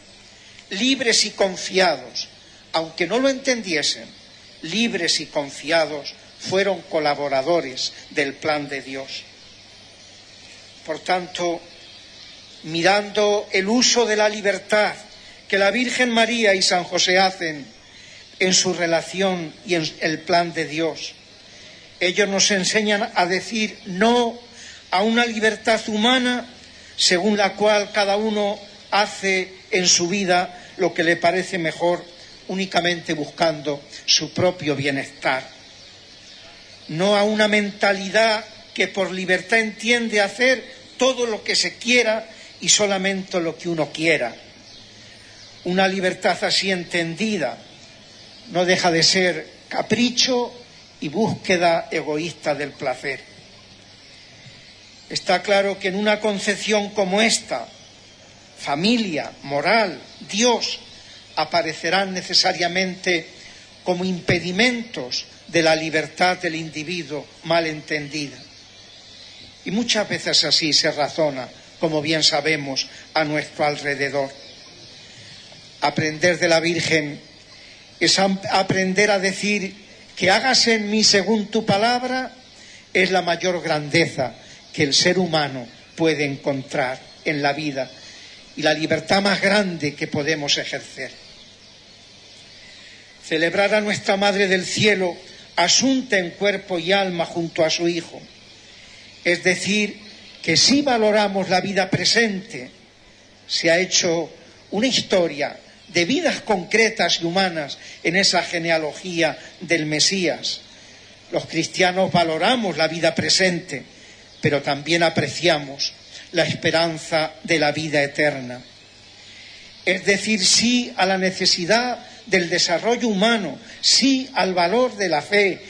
libres y confiados, aunque no lo entendiesen, libres y confiados fueron colaboradores del plan de Dios. Por tanto, mirando el uso de la libertad que la Virgen María y San José hacen en su relación y en el plan de Dios, ellos nos enseñan a decir no a una libertad humana según la cual cada uno hace en su vida lo que le parece mejor únicamente buscando su propio bienestar no a una mentalidad que por libertad entiende hacer todo lo que se quiera y solamente lo que uno quiera. Una libertad así entendida no deja de ser capricho y búsqueda egoísta del placer. Está claro que en una concepción como esta, familia, moral, Dios, aparecerán necesariamente como impedimentos de la libertad del individuo mal entendida. Y muchas veces así se razona, como bien sabemos, a nuestro alrededor. Aprender de la Virgen es aprender a decir que hágase en mí según tu palabra es la mayor grandeza que el ser humano puede encontrar en la vida y la libertad más grande que podemos ejercer. Celebrar a nuestra Madre del Cielo asunta en cuerpo y alma junto a su Hijo. Es decir, que si valoramos la vida presente, se ha hecho una historia de vidas concretas y humanas en esa genealogía del Mesías. Los cristianos valoramos la vida presente, pero también apreciamos la esperanza de la vida eterna. Es decir, sí a la necesidad del desarrollo humano, sí al valor de la fe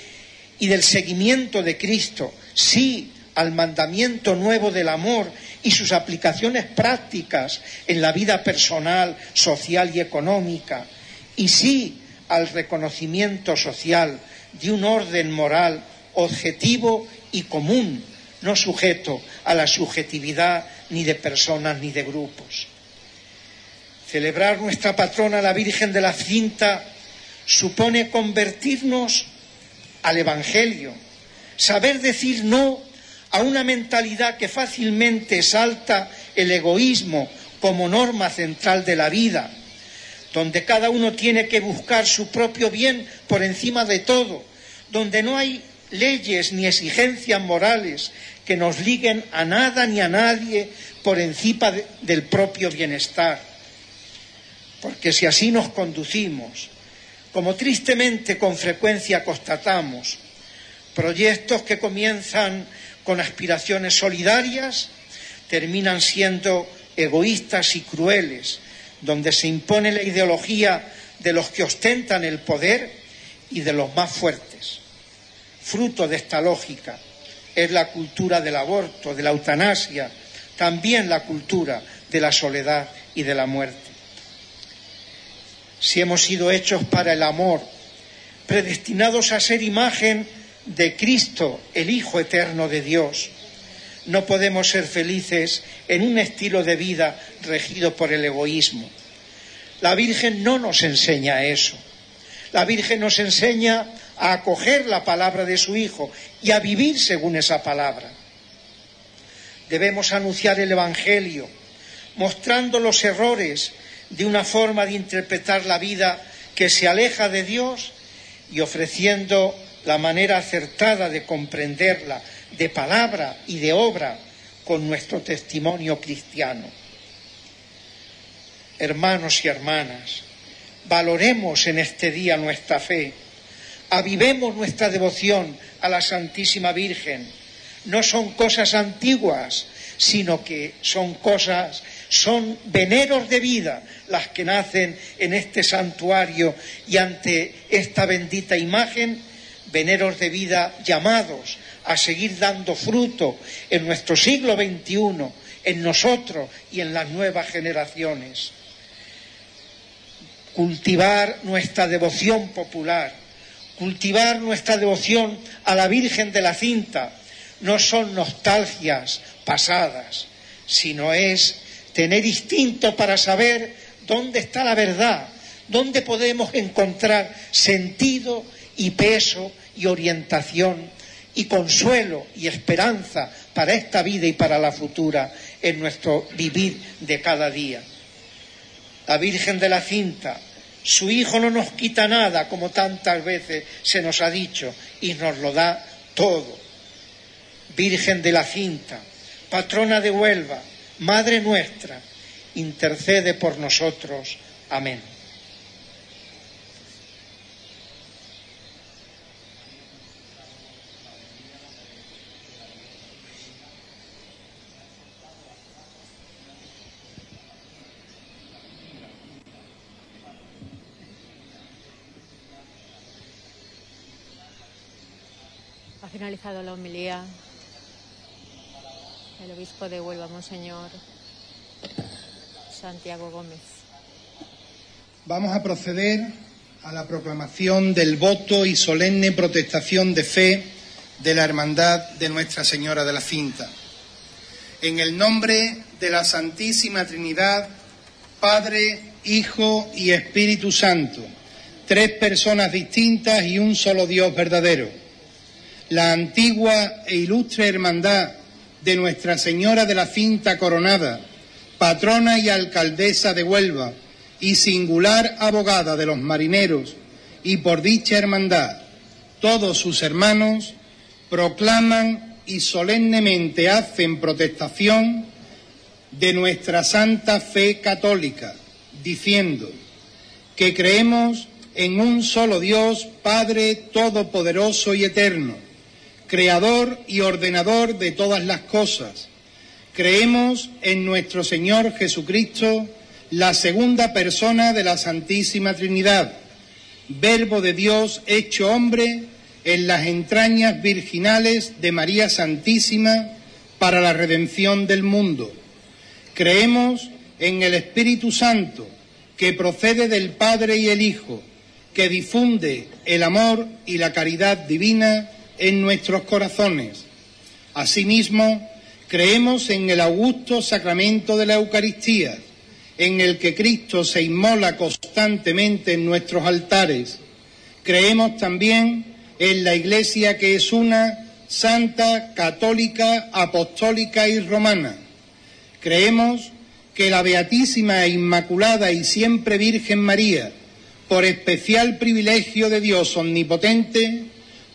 y del seguimiento de Cristo, sí al mandamiento nuevo del amor y sus aplicaciones prácticas en la vida personal, social y económica, y sí al reconocimiento social de un orden moral objetivo y común, no sujeto a la subjetividad ni de personas ni de grupos. Celebrar nuestra patrona, la Virgen de la Cinta, supone convertirnos al Evangelio, saber decir no a una mentalidad que fácilmente salta el egoísmo como norma central de la vida, donde cada uno tiene que buscar su propio bien por encima de todo, donde no hay leyes ni exigencias morales que nos liguen a nada ni a nadie por encima de, del propio bienestar. Porque si así nos conducimos, como tristemente con frecuencia constatamos, proyectos que comienzan con aspiraciones solidarias terminan siendo egoístas y crueles, donde se impone la ideología de los que ostentan el poder y de los más fuertes. Fruto de esta lógica es la cultura del aborto, de la eutanasia, también la cultura de la soledad y de la muerte. Si hemos sido hechos para el amor, predestinados a ser imagen de Cristo, el Hijo eterno de Dios, no podemos ser felices en un estilo de vida regido por el egoísmo. La Virgen no nos enseña eso. La Virgen nos enseña a acoger la palabra de su Hijo y a vivir según esa palabra. Debemos anunciar el Evangelio, mostrando los errores de una forma de interpretar la vida que se aleja de Dios y ofreciendo la manera acertada de comprenderla, de palabra y de obra, con nuestro testimonio cristiano. Hermanos y hermanas, valoremos en este día nuestra fe, avivemos nuestra devoción a la Santísima Virgen. No son cosas antiguas, sino que son cosas, son veneros de vida las que nacen en este santuario y ante esta bendita imagen, veneros de vida llamados a seguir dando fruto en nuestro siglo XXI, en nosotros y en las nuevas generaciones. Cultivar nuestra devoción popular, cultivar nuestra devoción a la Virgen de la Cinta, no son nostalgias pasadas, sino es tener instinto para saber dónde está la verdad, dónde podemos encontrar sentido y peso y orientación y consuelo y esperanza para esta vida y para la futura en nuestro vivir de cada día. La Virgen de la Cinta su Hijo no nos quita nada, como tantas veces se nos ha dicho, y nos lo da todo. Virgen de la Cinta, patrona de Huelva, Madre nuestra, intercede por nosotros. Amén. Finalizado la homilía el obispo de Huelva, Monseñor Santiago Gómez. Vamos a proceder a la proclamación del voto y solemne protestación de fe de la Hermandad de Nuestra Señora de la Cinta. En el nombre de la Santísima Trinidad, Padre, Hijo y Espíritu Santo, tres personas distintas y un solo Dios verdadero la antigua e ilustre hermandad de Nuestra Señora de la Cinta Coronada, patrona y alcaldesa de Huelva y singular abogada de los marineros, y por dicha hermandad todos sus hermanos proclaman y solemnemente hacen protestación de nuestra santa fe católica, diciendo que creemos en un solo Dios, Padre Todopoderoso y Eterno creador y ordenador de todas las cosas. Creemos en nuestro Señor Jesucristo, la segunda persona de la Santísima Trinidad, Verbo de Dios hecho hombre, en las entrañas virginales de María Santísima para la redención del mundo. Creemos en el Espíritu Santo, que procede del Padre y el Hijo, que difunde el amor y la caridad divina en nuestros corazones. Asimismo, creemos en el augusto sacramento de la Eucaristía, en el que Cristo se inmola constantemente en nuestros altares. Creemos también en la Iglesia que es una, santa, católica, apostólica y romana. Creemos que la Beatísima e Inmaculada y siempre Virgen María, por especial privilegio de Dios Omnipotente,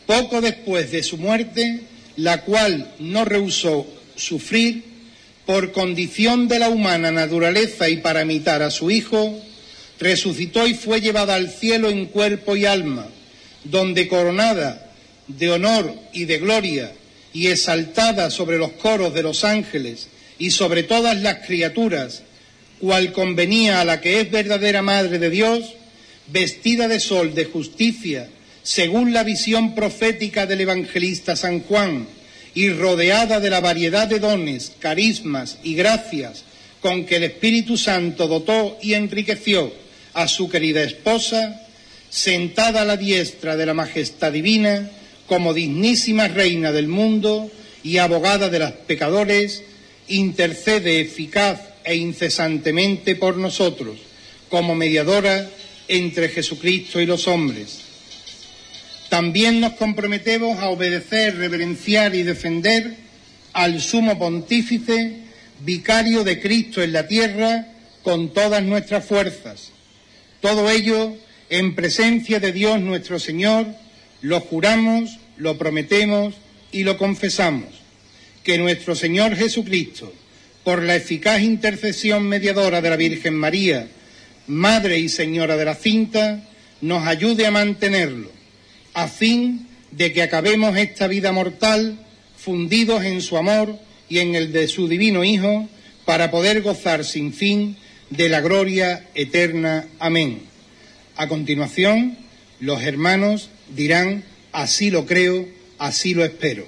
poco después de su muerte, la cual no rehusó sufrir, por condición de la humana naturaleza y para imitar a su Hijo, resucitó y fue llevada al cielo en cuerpo y alma, donde coronada de honor y de gloria y exaltada sobre los coros de los ángeles y sobre todas las criaturas, cual convenía a la que es verdadera Madre de Dios, vestida de sol de justicia, según la visión profética del evangelista San Juan, y rodeada de la variedad de dones, carismas y gracias con que el Espíritu Santo dotó y enriqueció a su querida esposa, sentada a la diestra de la majestad divina, como dignísima reina del mundo y abogada de los pecadores, intercede eficaz e incesantemente por nosotros, como mediadora entre Jesucristo y los hombres. También nos comprometemos a obedecer, reverenciar y defender al sumo pontífice, vicario de Cristo en la tierra, con todas nuestras fuerzas. Todo ello en presencia de Dios nuestro Señor, lo juramos, lo prometemos y lo confesamos. Que nuestro Señor Jesucristo, por la eficaz intercesión mediadora de la Virgen María, Madre y Señora de la cinta, nos ayude a mantenerlo, a fin de que acabemos esta vida mortal fundidos en su amor y en el de su divino Hijo, para poder gozar sin fin de la gloria eterna. Amén. A continuación, los hermanos dirán, así lo creo, así lo espero.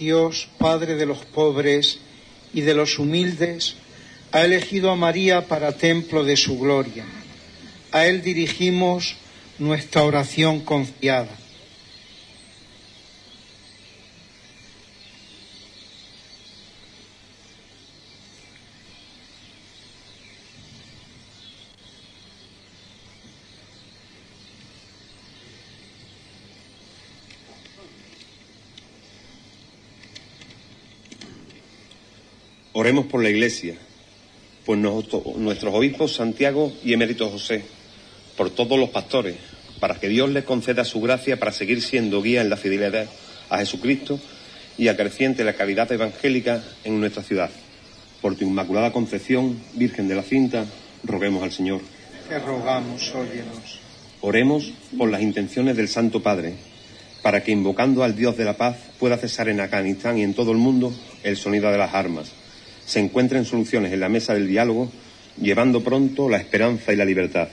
Dios, Padre de los pobres y de los humildes, ha elegido a María para templo de su gloria. A Él dirigimos nuestra oración confiada. Oremos por la Iglesia, por nuestros obispos Santiago y Emérito José, por todos los pastores, para que Dios les conceda su gracia para seguir siendo guía en la fidelidad a Jesucristo y acreciente la caridad evangélica en nuestra ciudad. Por tu Inmaculada Concepción, Virgen de la Cinta, roguemos al Señor. Te rogamos, óyenos. Oremos por las intenciones del Santo Padre, para que invocando al Dios de la paz pueda cesar en Afganistán y en todo el mundo el sonido de las armas se encuentren soluciones en la mesa del diálogo, llevando pronto la esperanza y la libertad.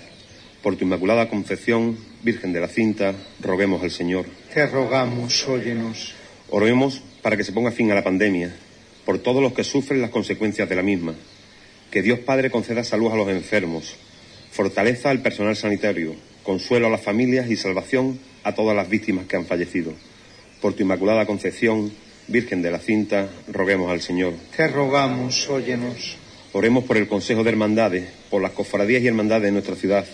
Por tu Inmaculada Concepción, Virgen de la Cinta, roguemos al Señor. Te rogamos, óyenos. Oremos para que se ponga fin a la pandemia, por todos los que sufren las consecuencias de la misma. Que Dios Padre conceda salud a los enfermos, fortaleza al personal sanitario, consuelo a las familias y salvación a todas las víctimas que han fallecido. Por tu Inmaculada Concepción, Virgen de la Cinta, roguemos al Señor. Te rogamos, óyenos. Oremos por el Consejo de Hermandades, por las cofradías y hermandades de nuestra ciudad,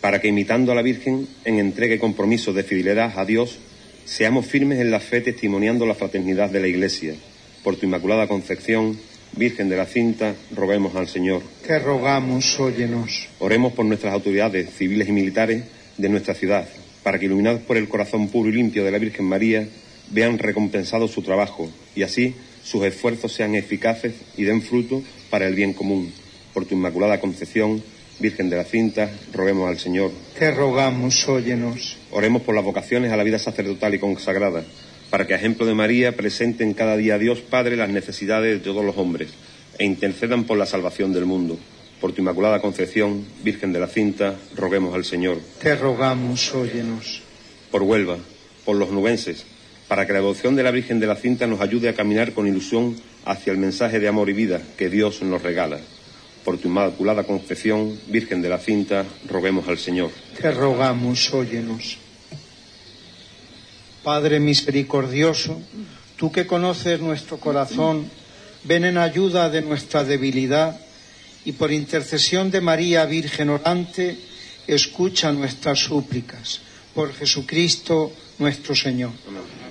para que imitando a la Virgen en entrega y compromiso de fidelidad a Dios, seamos firmes en la fe testimoniando la fraternidad de la Iglesia. Por tu Inmaculada Concepción, Virgen de la Cinta, roguemos al Señor. Te rogamos, óyenos. Oremos por nuestras autoridades civiles y militares de nuestra ciudad, para que iluminados por el corazón puro y limpio de la Virgen María, vean recompensado su trabajo y así sus esfuerzos sean eficaces y den fruto para el bien común. Por tu Inmaculada Concepción, Virgen de la Cinta, roguemos al Señor. Te rogamos, óyenos. Oremos por las vocaciones a la vida sacerdotal y consagrada, para que a ejemplo de María presenten cada día a Dios Padre las necesidades de todos los hombres e intercedan por la salvación del mundo. Por tu Inmaculada Concepción, Virgen de la Cinta, roguemos al Señor. Te rogamos, óyenos. Por Huelva, por los nubenses, para que la devoción de la Virgen de la Cinta nos ayude a caminar con ilusión hacia el mensaje de amor y vida que Dios nos regala. Por tu Inmaculada Concepción, Virgen de la Cinta, roguemos al Señor. Te rogamos, óyenos. Padre misericordioso, tú que conoces nuestro corazón, ven en ayuda de nuestra debilidad y por intercesión de María Virgen orante, escucha nuestras súplicas. Por Jesucristo nuestro Señor. Thank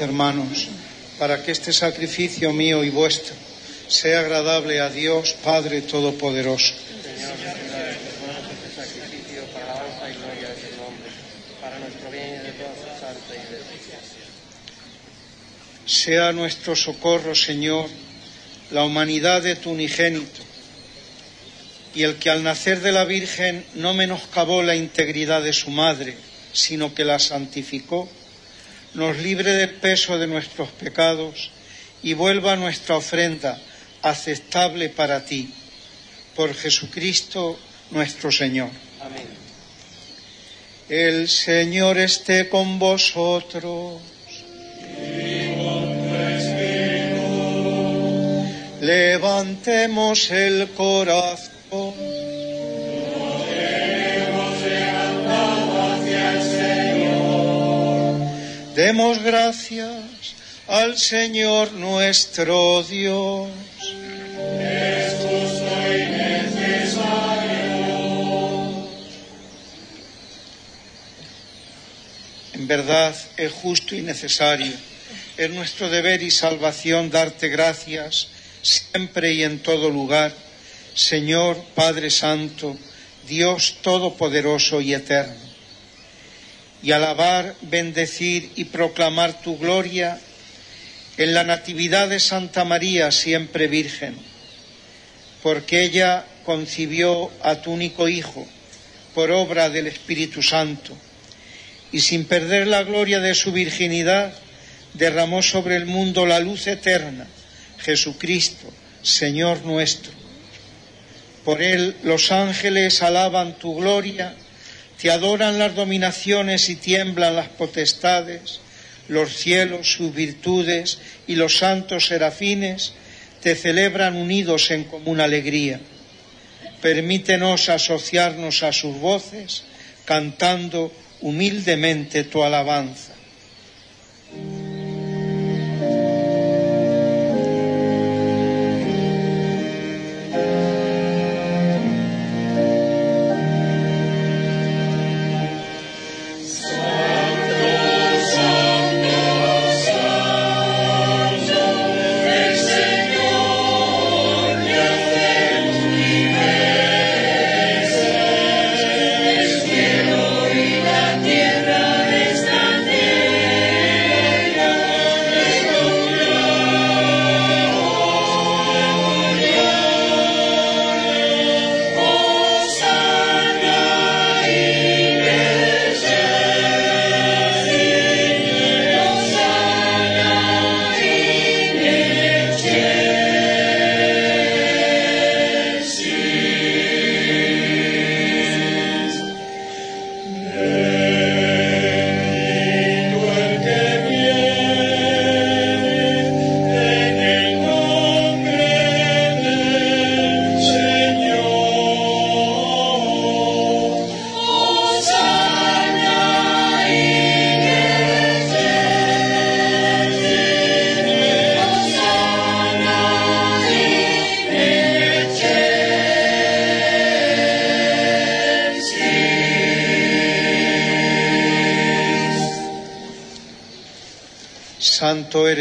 Hermanos, para que este sacrificio mío y vuestro sea agradable a Dios Padre Todopoderoso. Sea nuestro socorro, Señor, la humanidad de tu unigénito, y el que al nacer de la Virgen no menoscabó la integridad de su madre, sino que la santificó, nos libre del peso de nuestros pecados y vuelva nuestra ofrenda aceptable para ti. Por Jesucristo nuestro Señor. Amén. El Señor esté con vosotros. Levantemos el corazón. Demos gracias al Señor nuestro Dios. Es justo y necesario. En verdad es justo y necesario. Es nuestro deber y salvación darte gracias siempre y en todo lugar, Señor Padre Santo, Dios Todopoderoso y Eterno. Y alabar, bendecir y proclamar tu gloria en la Natividad de Santa María, siempre Virgen, porque ella concibió a tu único Hijo por obra del Espíritu Santo y sin perder la gloria de su virginidad, derramó sobre el mundo la luz eterna, Jesucristo, Señor nuestro. Por él los ángeles alaban tu gloria, te adoran las dominaciones y tiemblan las potestades, los cielos, sus virtudes y los santos serafines te celebran unidos en común alegría. Permítenos asociarnos a sus voces, cantando humildemente tu alabanza.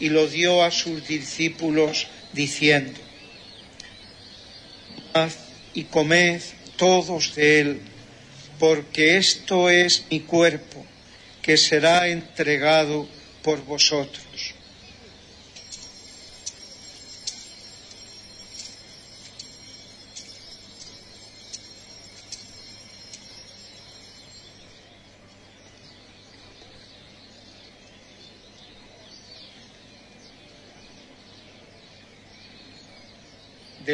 y lo dio a sus discípulos diciendo, y comed todos de él, porque esto es mi cuerpo que será entregado por vosotros.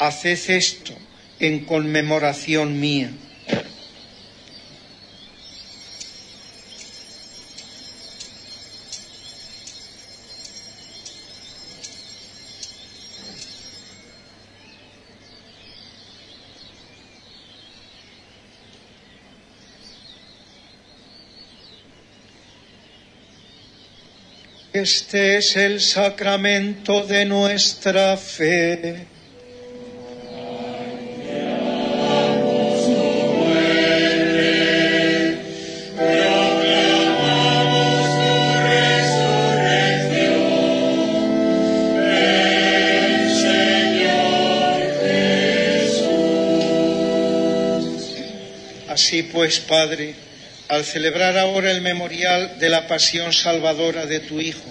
Haced esto en conmemoración mía. Este es el sacramento de nuestra fe. Pues, Padre, al celebrar ahora el memorial de la pasión salvadora de tu Hijo,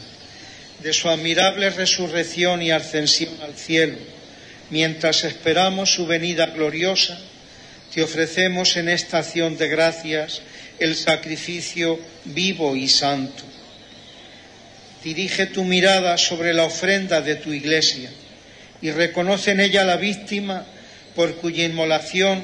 de su admirable resurrección y ascensión al cielo, mientras esperamos su venida gloriosa, te ofrecemos en esta acción de gracias el sacrificio vivo y santo. Dirige tu mirada sobre la ofrenda de tu iglesia y reconoce en ella la víctima por cuya inmolación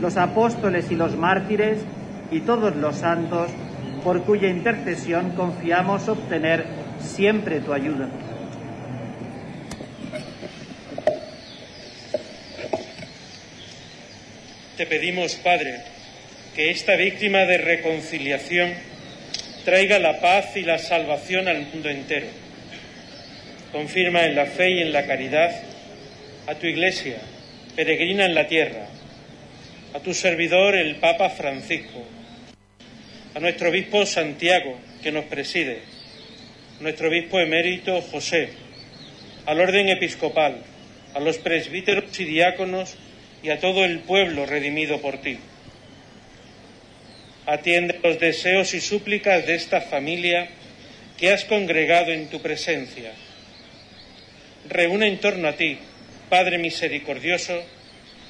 los apóstoles y los mártires, y todos los santos, por cuya intercesión confiamos obtener siempre tu ayuda. Te pedimos, Padre, que esta víctima de reconciliación traiga la paz y la salvación al mundo entero. Confirma en la fe y en la caridad a tu Iglesia, peregrina en la tierra, a tu servidor el Papa Francisco, a nuestro obispo Santiago, que nos preside, nuestro obispo emérito José, al orden episcopal, a los presbíteros y diáconos y a todo el pueblo redimido por ti. Atiende los deseos y súplicas de esta familia que has congregado en tu presencia. Reúne en torno a ti, Padre misericordioso,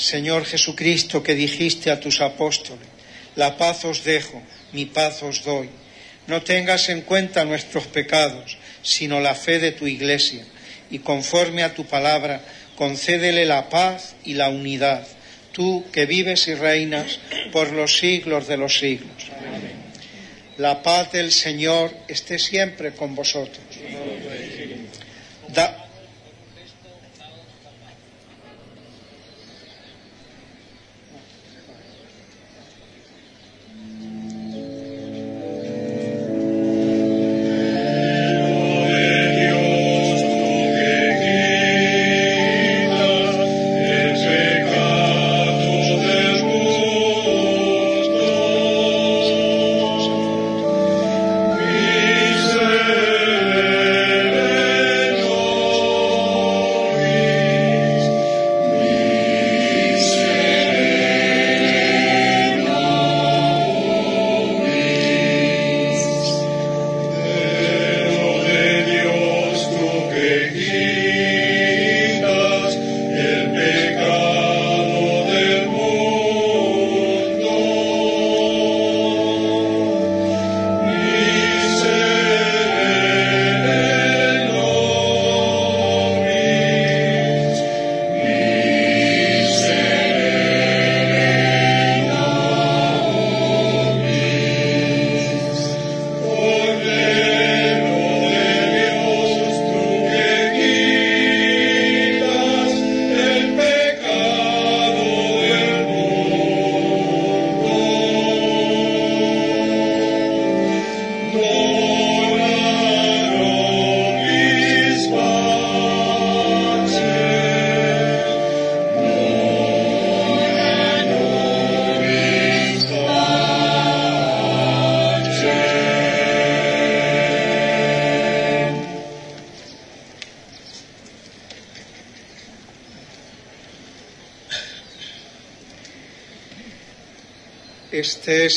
Señor Jesucristo, que dijiste a tus apóstoles, la paz os dejo, mi paz os doy. No tengas en cuenta nuestros pecados, sino la fe de tu Iglesia, y conforme a tu palabra, concédele la paz y la unidad, tú que vives y reinas por los siglos de los siglos. La paz del Señor esté siempre con vosotros.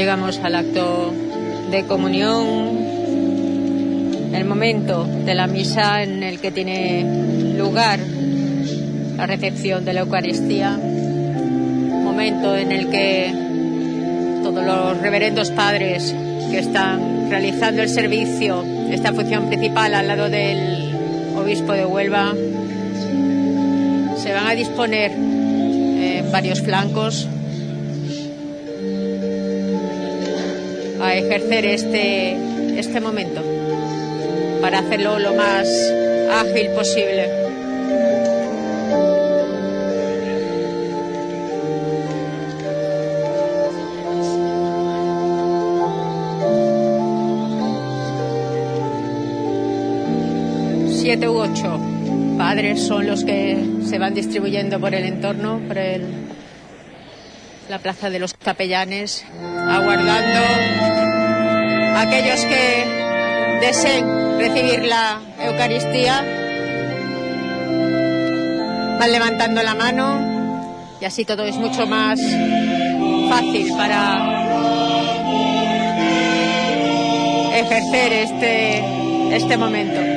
Llegamos al acto de comunión, el momento de la misa en el que tiene lugar la recepción de la Eucaristía, momento en el que todos los reverendos padres que están realizando el servicio, esta función principal al lado del obispo de Huelva, se van a disponer eh, varios flancos ejercer este, este momento para hacerlo lo más ágil posible. Siete u ocho padres son los que se van distribuyendo por el entorno, por el, la plaza de los capellanes, aguardando aquellos que deseen recibir la Eucaristía. Van levantando la mano y así todo es mucho más fácil para ejercer este, este momento.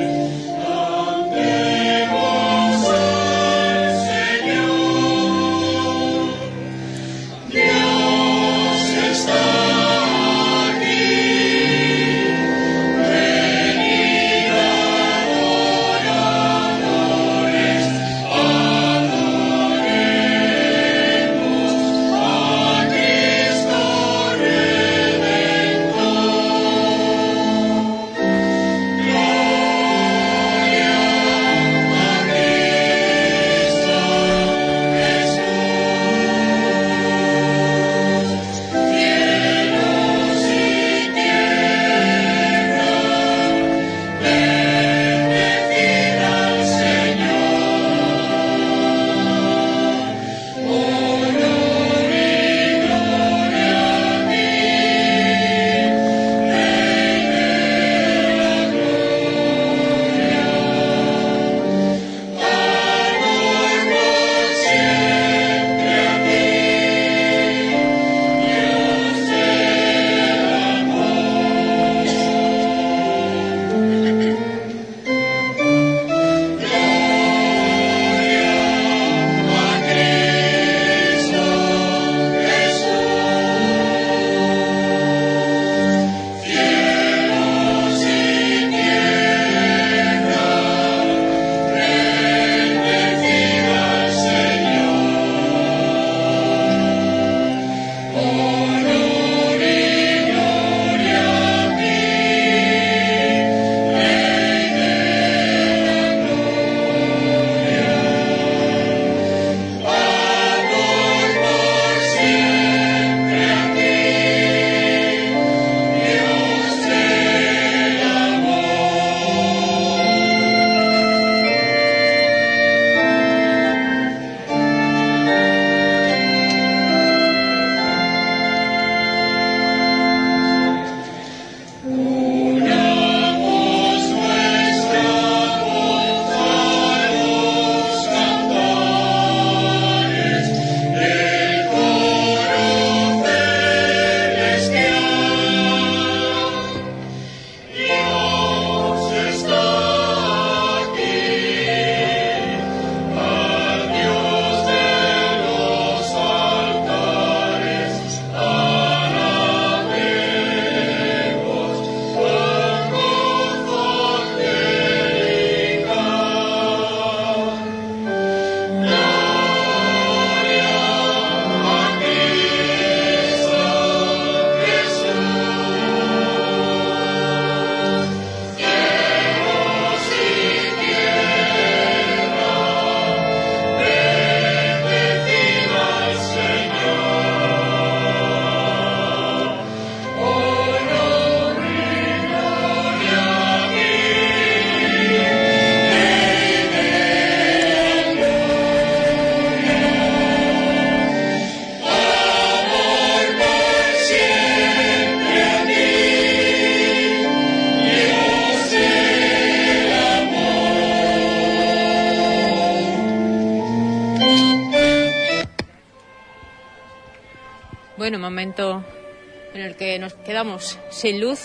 Sin luz.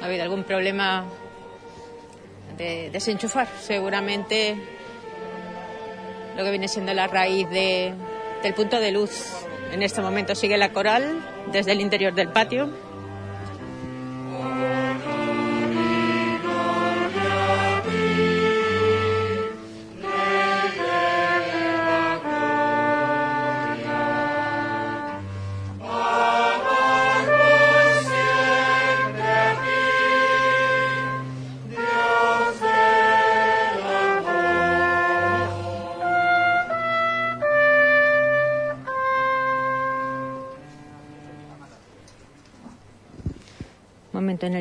Ha habido algún problema de desenchufar. Seguramente lo que viene siendo la raíz de- del punto de luz. En este momento sigue la coral desde el interior del patio.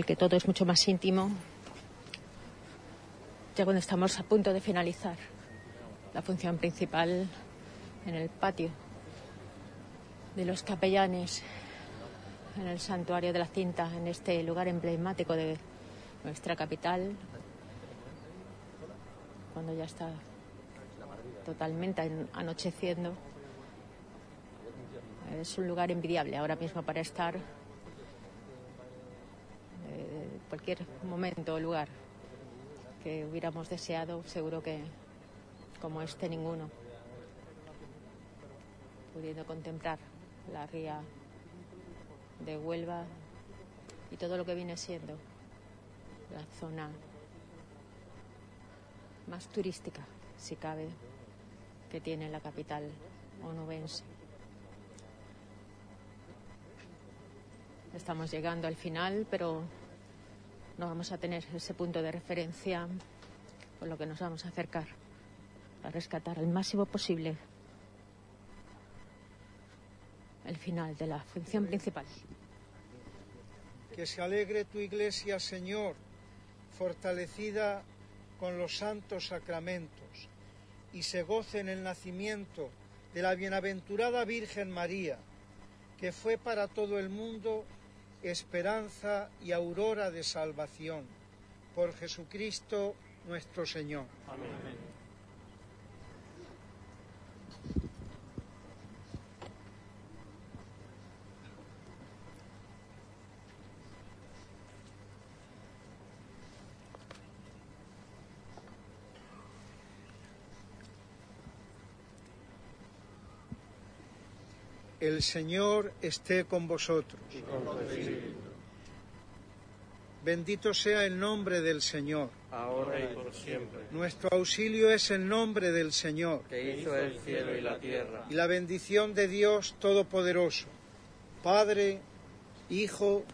Momento en el que todo es mucho más íntimo, ya cuando estamos a punto de finalizar la función principal en el patio de los capellanes, en el santuario de la cinta, en este lugar emblemático de nuestra capital, cuando ya está totalmente anocheciendo. Es un lugar envidiable ahora mismo para estar eh, cualquier momento o lugar que hubiéramos deseado, seguro que como este ninguno, pudiendo contemplar la ría de Huelva y todo lo que viene siendo la zona más turística, si cabe, que tiene la capital onubense. Estamos llegando al final, pero no vamos a tener ese punto de referencia con lo que nos vamos a acercar a rescatar al máximo posible el final de la función principal. Que se alegre tu iglesia, Señor, fortalecida con los santos sacramentos, y se goce en el nacimiento de la bienaventurada Virgen María, que fue para todo el mundo esperanza y aurora de salvación. Por Jesucristo nuestro Señor. Amén. El Señor esté con vosotros. Bendito sea el nombre del Señor. Ahora y por siempre. Nuestro auxilio es el nombre del Señor. Que hizo el cielo y la tierra. Y la bendición de Dios Todopoderoso, Padre, Hijo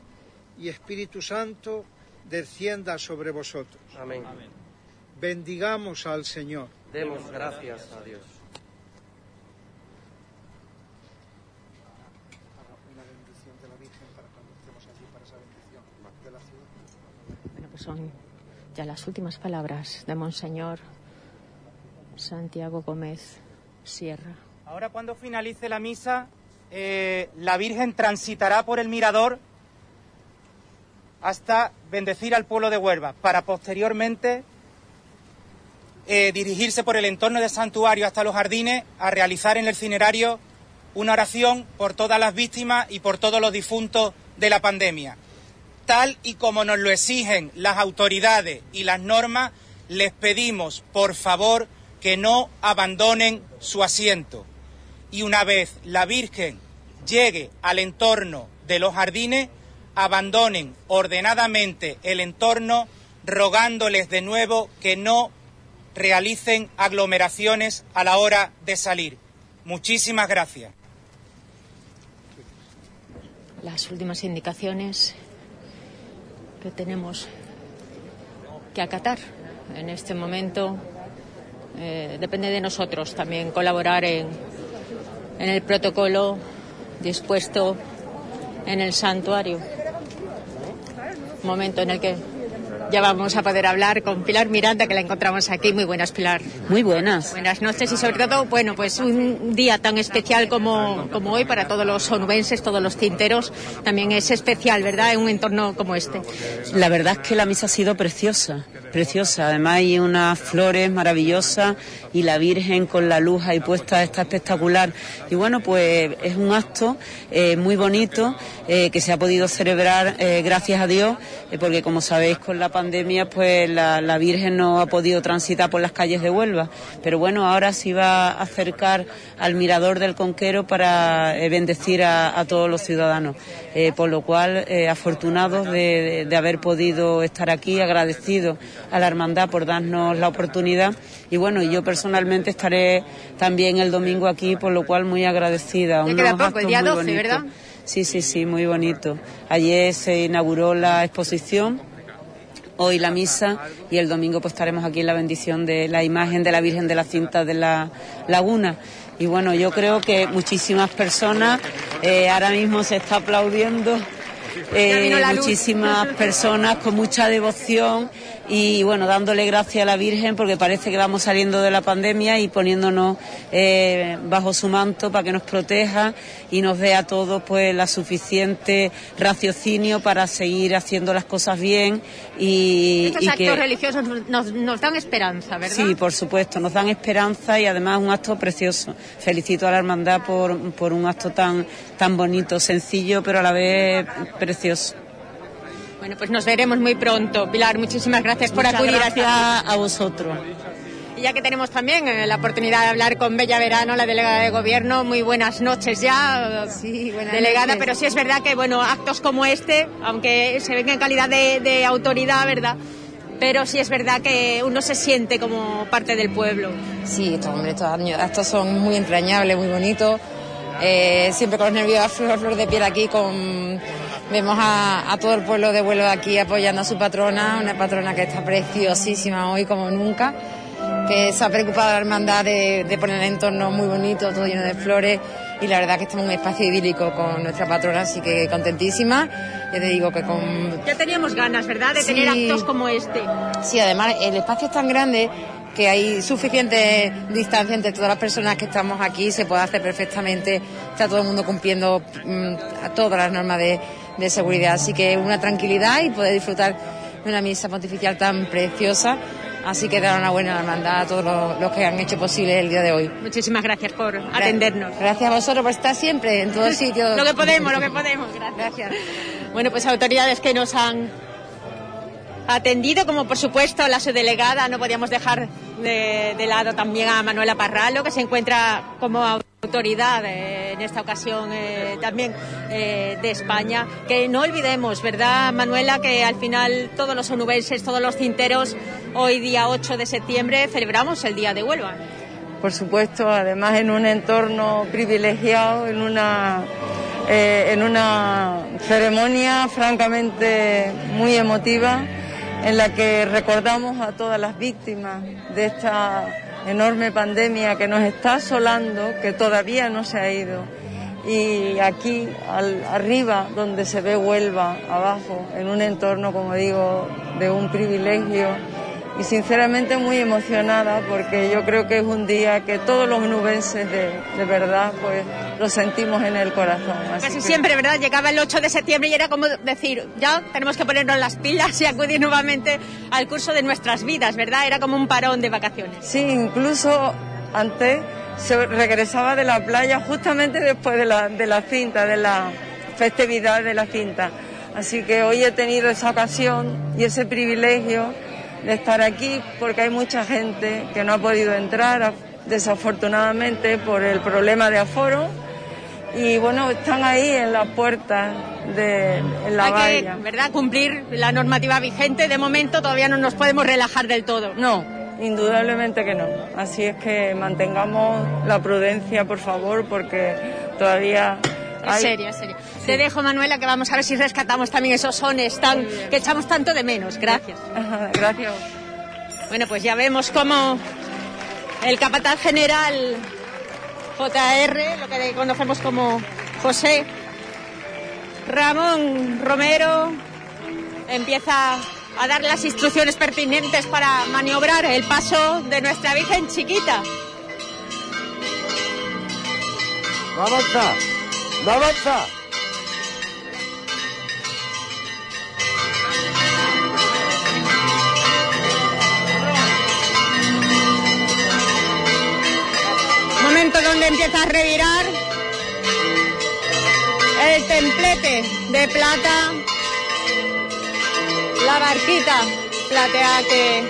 y Espíritu Santo, descienda sobre vosotros. Amén. Bendigamos al Señor. Demos gracias a Dios. Son ya las últimas palabras de Monseñor Santiago Gómez Sierra. Ahora cuando finalice la misa, eh, la Virgen transitará por el mirador hasta bendecir al pueblo de Huelva, para posteriormente eh, dirigirse por el entorno del santuario hasta los jardines a realizar en el cinerario una oración por todas las víctimas y por todos los difuntos de la pandemia tal y como nos lo exigen las autoridades y las normas, les pedimos, por favor, que no abandonen su asiento. Y una vez la Virgen llegue al entorno de los jardines, abandonen ordenadamente el entorno, rogándoles de nuevo que no realicen aglomeraciones a la hora de salir. Muchísimas gracias. Las últimas indicaciones que tenemos que acatar en este momento. Eh, depende de nosotros también colaborar en, en el protocolo dispuesto en el santuario. Momento en el que ya vamos a poder hablar con Pilar Miranda, que la encontramos aquí. Muy buenas, Pilar. Muy buenas. Buenas noches y sobre todo, bueno, pues un día tan especial como, como hoy para todos los onubenses, todos los tinteros. También es especial, ¿verdad?, en un entorno como este. La verdad es que la misa ha sido preciosa, preciosa. Además hay unas flores maravillosas y la Virgen con la luz ahí puesta está espectacular. Y bueno, pues es un acto eh, muy bonito eh, que se ha podido celebrar eh, gracias a Dios, porque como sabéis con la pandemia pues la, Virgen no ha podido transitar por las calles de Huelva. Pero bueno, ahora sí va a acercar al mirador del Conquero para bendecir a, todos los ciudadanos. por lo cual, afortunados de, de haber podido estar aquí, agradecidos a la hermandad por darnos la oportunidad. Y bueno, yo personalmente estaré también el domingo aquí, por lo cual muy agradecida. Ya queda poco, el día 12, ¿verdad? Sí, sí, sí, muy bonito. Ayer se inauguró la exposición, hoy la misa y el domingo pues estaremos aquí en la bendición de la imagen de la Virgen de la Cinta de la Laguna. Y bueno, yo creo que muchísimas personas, eh, ahora mismo se está aplaudiendo eh, muchísimas personas con mucha devoción y bueno, dándole gracias a la Virgen porque parece que vamos saliendo de la pandemia y poniéndonos eh, bajo su manto para que nos proteja y nos dé a todos pues la suficiente raciocinio para seguir haciendo las cosas bien y, Estos y actos que religiosos nos, nos dan esperanza, ¿verdad? Sí, por supuesto, nos dan esperanza y además un acto precioso. Felicito a la hermandad por, por un acto tan, tan bonito, sencillo, pero a la vez precioso. Bueno, pues nos veremos muy pronto. Pilar, muchísimas gracias por acudir gracias a a vosotros. Y ya que tenemos también eh, la oportunidad de hablar con Bella Verano, la delegada de gobierno, muy buenas noches ya, Sí, buenas delegada, noches. pero sí es verdad que, bueno, actos como este, aunque se venga en calidad de, de autoridad, ¿verdad? Pero sí es verdad que uno se siente como parte del pueblo. Sí, estos, hombre, estos estos son muy entrañables, muy bonitos. Eh, siempre con los nervios a flor, flor de piel aquí, con, vemos a, a todo el pueblo de vuelo aquí apoyando a su patrona, una patrona que está preciosísima hoy como nunca, que se ha preocupado la hermandad de, de poner el entorno muy bonito, todo lleno de flores y la verdad que estamos en un espacio idílico con nuestra patrona, así que contentísima. Ya te digo que con Ya teníamos ganas, ¿verdad?, de Sí. tener actos como este. Sí, además el espacio es tan grande que hay suficiente distancia entre todas las personas que estamos aquí, se puede hacer perfectamente, está todo el mundo cumpliendo mm, a todas las normas de, de seguridad, así que una tranquilidad y poder disfrutar de una misa pontificial tan preciosa, así que dar una buena hermandad a todos los, los que han hecho posible el día de hoy. Muchísimas gracias por atendernos. Gracias a vosotros por estar siempre en todos sitios. Lo que podemos, lo que podemos, gracias. Bueno, pues autoridades que nos han atendido, como por supuesto la subdelegada, no podíamos dejar de, lado también a Manuela Parralo, que se encuentra como autoridad eh, en esta ocasión eh, también eh, de España. Que no olvidemos, ¿verdad, Manuela? Que al final todos los onubenses, todos los cinteros, hoy día 8 de septiembre celebramos el Día de Huelva. por supuesto, además en un entorno privilegiado, en una, en una ceremonia francamente muy emotiva, en la que recordamos a todas las víctimas de esta enorme pandemia que nos está asolando, que todavía no se ha ido. Y aquí, al- arriba, donde se ve Huelva, abajo, en un entorno, como digo, de un privilegio, y sinceramente muy emocionada porque yo creo que es un día que todos los nubenses de, de verdad pues lo sentimos en el corazón. Así Casi que- siempre, ¿verdad? Llegaba el 8 de septiembre y era como decir, ya tenemos que ponernos las pilas y acudir nuevamente al curso de nuestras vidas, ¿verdad? Era como un parón de vacaciones. Sí, incluso antes se regresaba de la playa justamente después de la, de la cinta, de la festividad de la cinta. Así que hoy he tenido esa ocasión y ese privilegio de estar aquí porque hay mucha gente que no ha podido entrar desafortunadamente por el problema de aforo y bueno, están ahí en la puerta de en la Hay que, valla. ¿verdad? Cumplir la normativa vigente. De momento todavía no nos podemos relajar del todo. No, indudablemente que no. Así es que mantengamos la prudencia, por favor, porque todavía Es hay... serio, es serio. Te dejo, Manuela, que vamos a ver si rescatamos también esos sones tan, que echamos tanto de menos. Gracias. Gracias. Bueno, pues ya vemos cómo el capataz general JR, lo que conocemos como José Ramón Romero, empieza a dar las instrucciones pertinentes para maniobrar el paso de nuestra Virgen chiquita. No avanza, no avanza. Donde empieza a revirar el templete de plata, la barquita platea que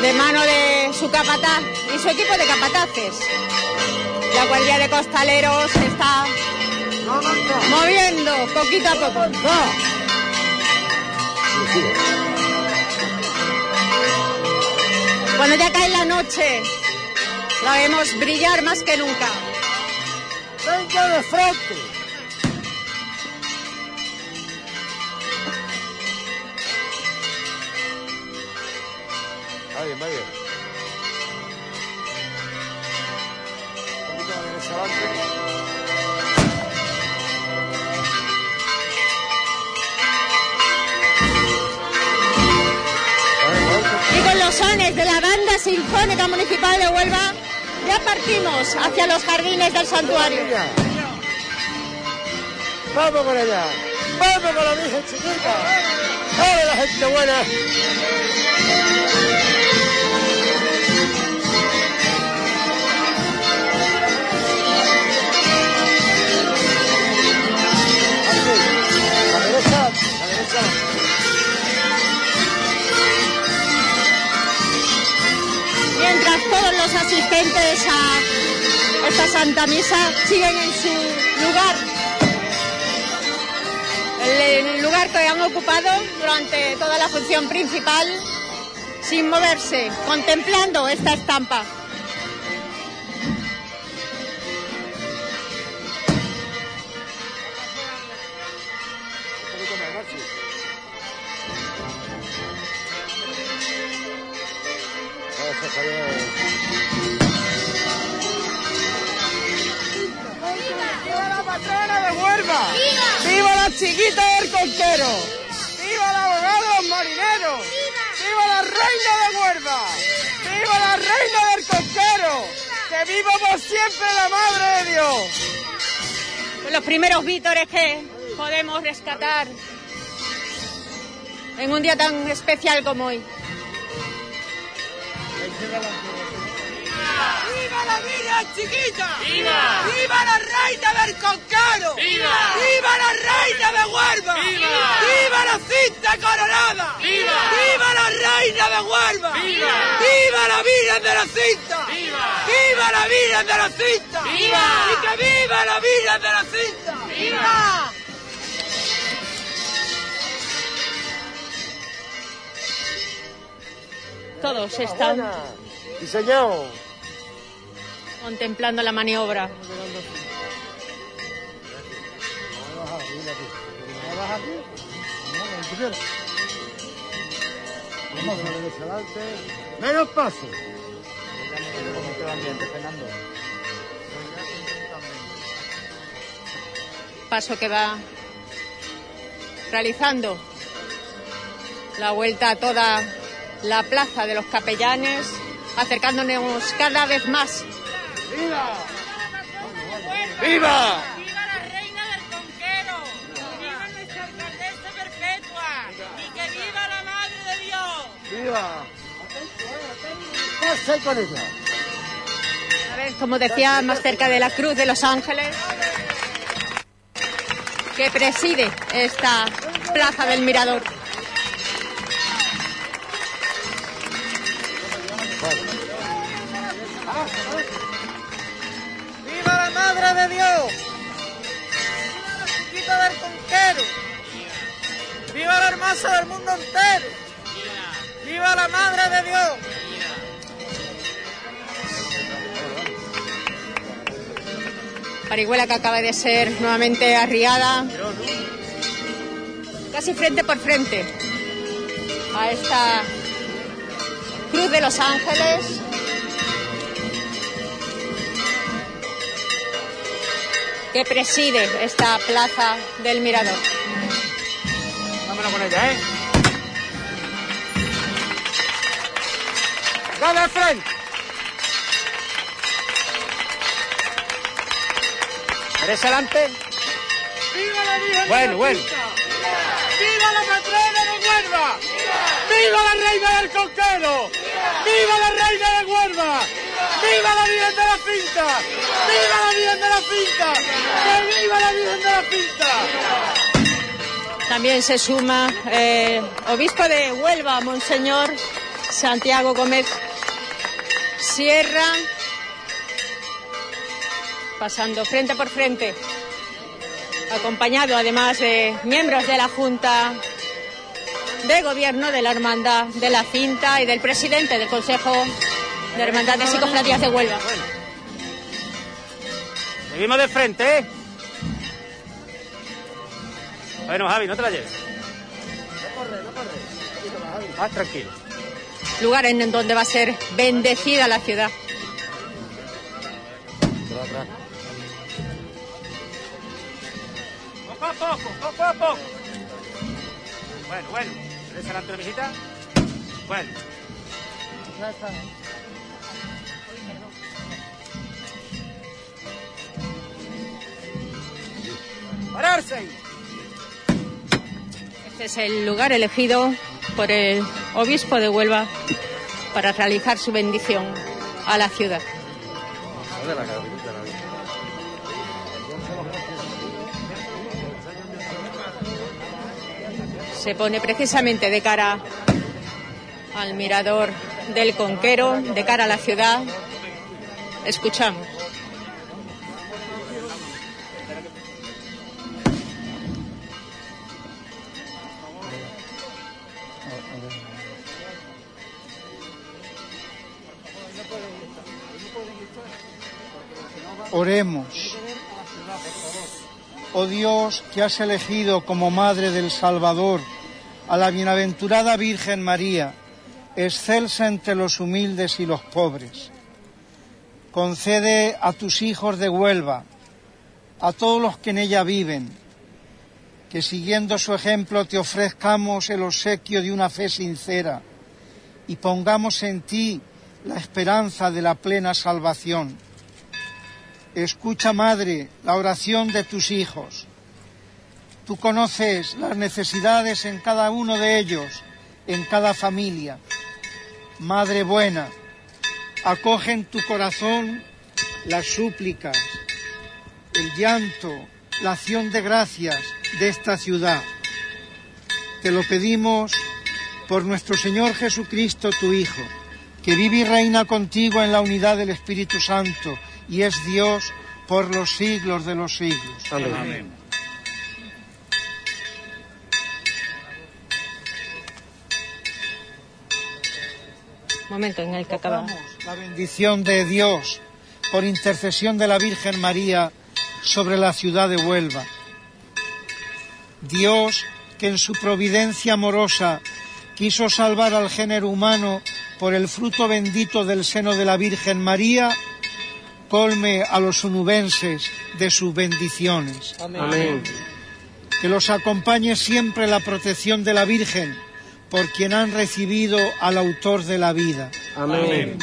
de mano de su capataz y su equipo de capataces. La guardia de costaleros está moviendo poquito a poco. Cuando ya cae la noche, la vemos brillar más que nunca. Venga de frente. Está bien, va bien. De la Banda Sinfónica Municipal de Huelva partimos hacia los jardines del santuario. Vamos con ella. Vamos con la Virgen chiquita. ¡Hola la gente buena! La derecha, la derecha. Mientras todos los asistentes a esta Santa Misa siguen en su lugar. El, lugar que han ocupado durante toda la función principal, sin moverse, contemplando esta estampa. ¡Viva el abogado de los marineros! ¡Viva! la reina de Huelva! ¡Viva la reina del conquero! ¡Que viva por siempre la madre de Dios! Los primeros vítores que podemos rescatar en un día tan especial como hoy. ¡Viva la Virgen chiquita! ¡Viva! ¡Viva la reina del conquero! ¡Viva! ¡Viva la reina de Huelva! ¡Viva! ¡Viva la cinta coronada! ¡Viva! ¡Viva la reina de Huelva! ¡Viva! ¡Viva la Virgen de la cinta! ¡Viva! ¡Viva la Virgen de la cinta! ¡Viva! ¡Y que viva la Virgen de la cinta! ¡Viva! Todos están Sí, señor. Contemplando la maniobra. Menos paso. Paso que va realizando la vuelta a toda la plaza de los capellanes, acercándonos cada vez más. ¡Viva! ¡Viva! ¡Viva la reina del conquero! ¡Viva nuestra alcaldesa perpetua! ¡Y que viva la madre de Dios! ¡Viva! Pase con ella. A ver, como decía, más cerca de la Cruz de los Ángeles, que preside esta plaza del Mirador. ¡Viva la madre de Dios! ¡Viva la chiquita del conquero! ¡Viva la hermosa del mundo entero! ¡Viva la madre de Dios! Parihuela que acaba de ser nuevamente arriada, casi frente por frente, a esta Cruz de los Ángeles. Que preside esta plaza del Mirador. Vámonos con ella, ¿eh? ¡Gana al frente! Derecha adelante. ¡Viva la Virgen Bueno, de la bueno. ¡Viva la patrona de Huelva! ¡Viva la reina del conquero! ¡Viva la reina de Huelva! ¡Viva la Virgen de la Cinta! ¡Viva la Virgen de la Cinta! ¡Que viva la Virgen de la Cinta! También se suma eh, obispo de Huelva, Monseñor Santiago Gómez Sierra, pasando frente por frente, acompañado además de miembros de la Junta de Gobierno de la Hermandad de la Cinta y del presidente del Consejo de Hermandades y Cofradías de Huelva. Seguimos de frente, ¿eh? Bueno, Javi, no te la lleves. Más tranquilo. Lugar en donde va a ser bendecida la ciudad. Poco a poco, poco a poco. Bueno, bueno. ¿Esa la entrevisita? ¿Cuál? No está. ¿eh? ¡Pararse! Este es el lugar elegido por el obispo de Huelva para realizar su bendición a la ciudad. ¿Dónde Se pone precisamente de cara al mirador del Conquero, de cara a la ciudad. Escuchamos. Oremos. Oh Dios, que has elegido como Madre del Salvador a la bienaventurada Virgen María, excelsa entre los humildes y los pobres. Concede a tus hijos de Huelva, a todos los que en ella viven, que siguiendo su ejemplo te ofrezcamos el obsequio de una fe sincera y pongamos en ti la esperanza de la plena salvación. Escucha, Madre, la oración de tus hijos. Tú conoces las necesidades en cada uno de ellos, en cada familia. Madre buena, acoge en tu corazón las súplicas, el llanto, la acción de gracias de esta ciudad. Te lo pedimos por nuestro Señor Jesucristo, tu Hijo, que vive y reina contigo en la unidad del Espíritu Santo y es Dios por los siglos de los siglos. Amén. Momento en el que acabamos. La bendición de Dios por intercesión de la Virgen María sobre la ciudad de Huelva. Dios que en su providencia amorosa quiso salvar al género humano por el fruto bendito del seno de la Virgen María, colme a los unubenses de sus bendiciones. Amén. Que los acompañe siempre la protección de la Virgen, por quien han recibido al autor de la vida. Amén.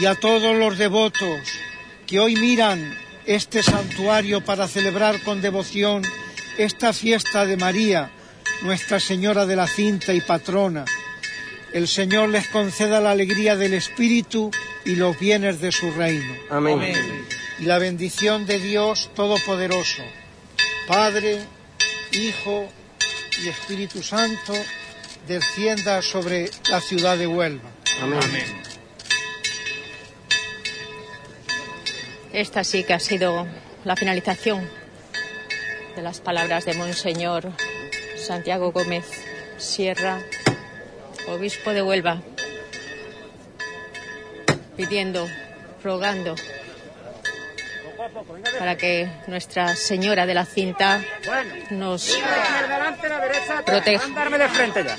Y a todos los devotos que hoy miran este santuario para celebrar con devoción esta fiesta de María, Nuestra Señora de la Cinta y patrona. El Señor les conceda la alegría del Espíritu y los bienes de su reino. Amén. Y la bendición de Dios Todopoderoso, Padre, Hijo y Espíritu Santo, descienda sobre la ciudad de Huelva. Amén. Esta sí que ha sido la finalización de las palabras de Monseñor Santiago Gómez Sierra, obispo de Huelva, pidiendo, rogando para que Nuestra Señora de la Cinta nos Delante, la derecha, atrás. proteja. Andarme de frente ya.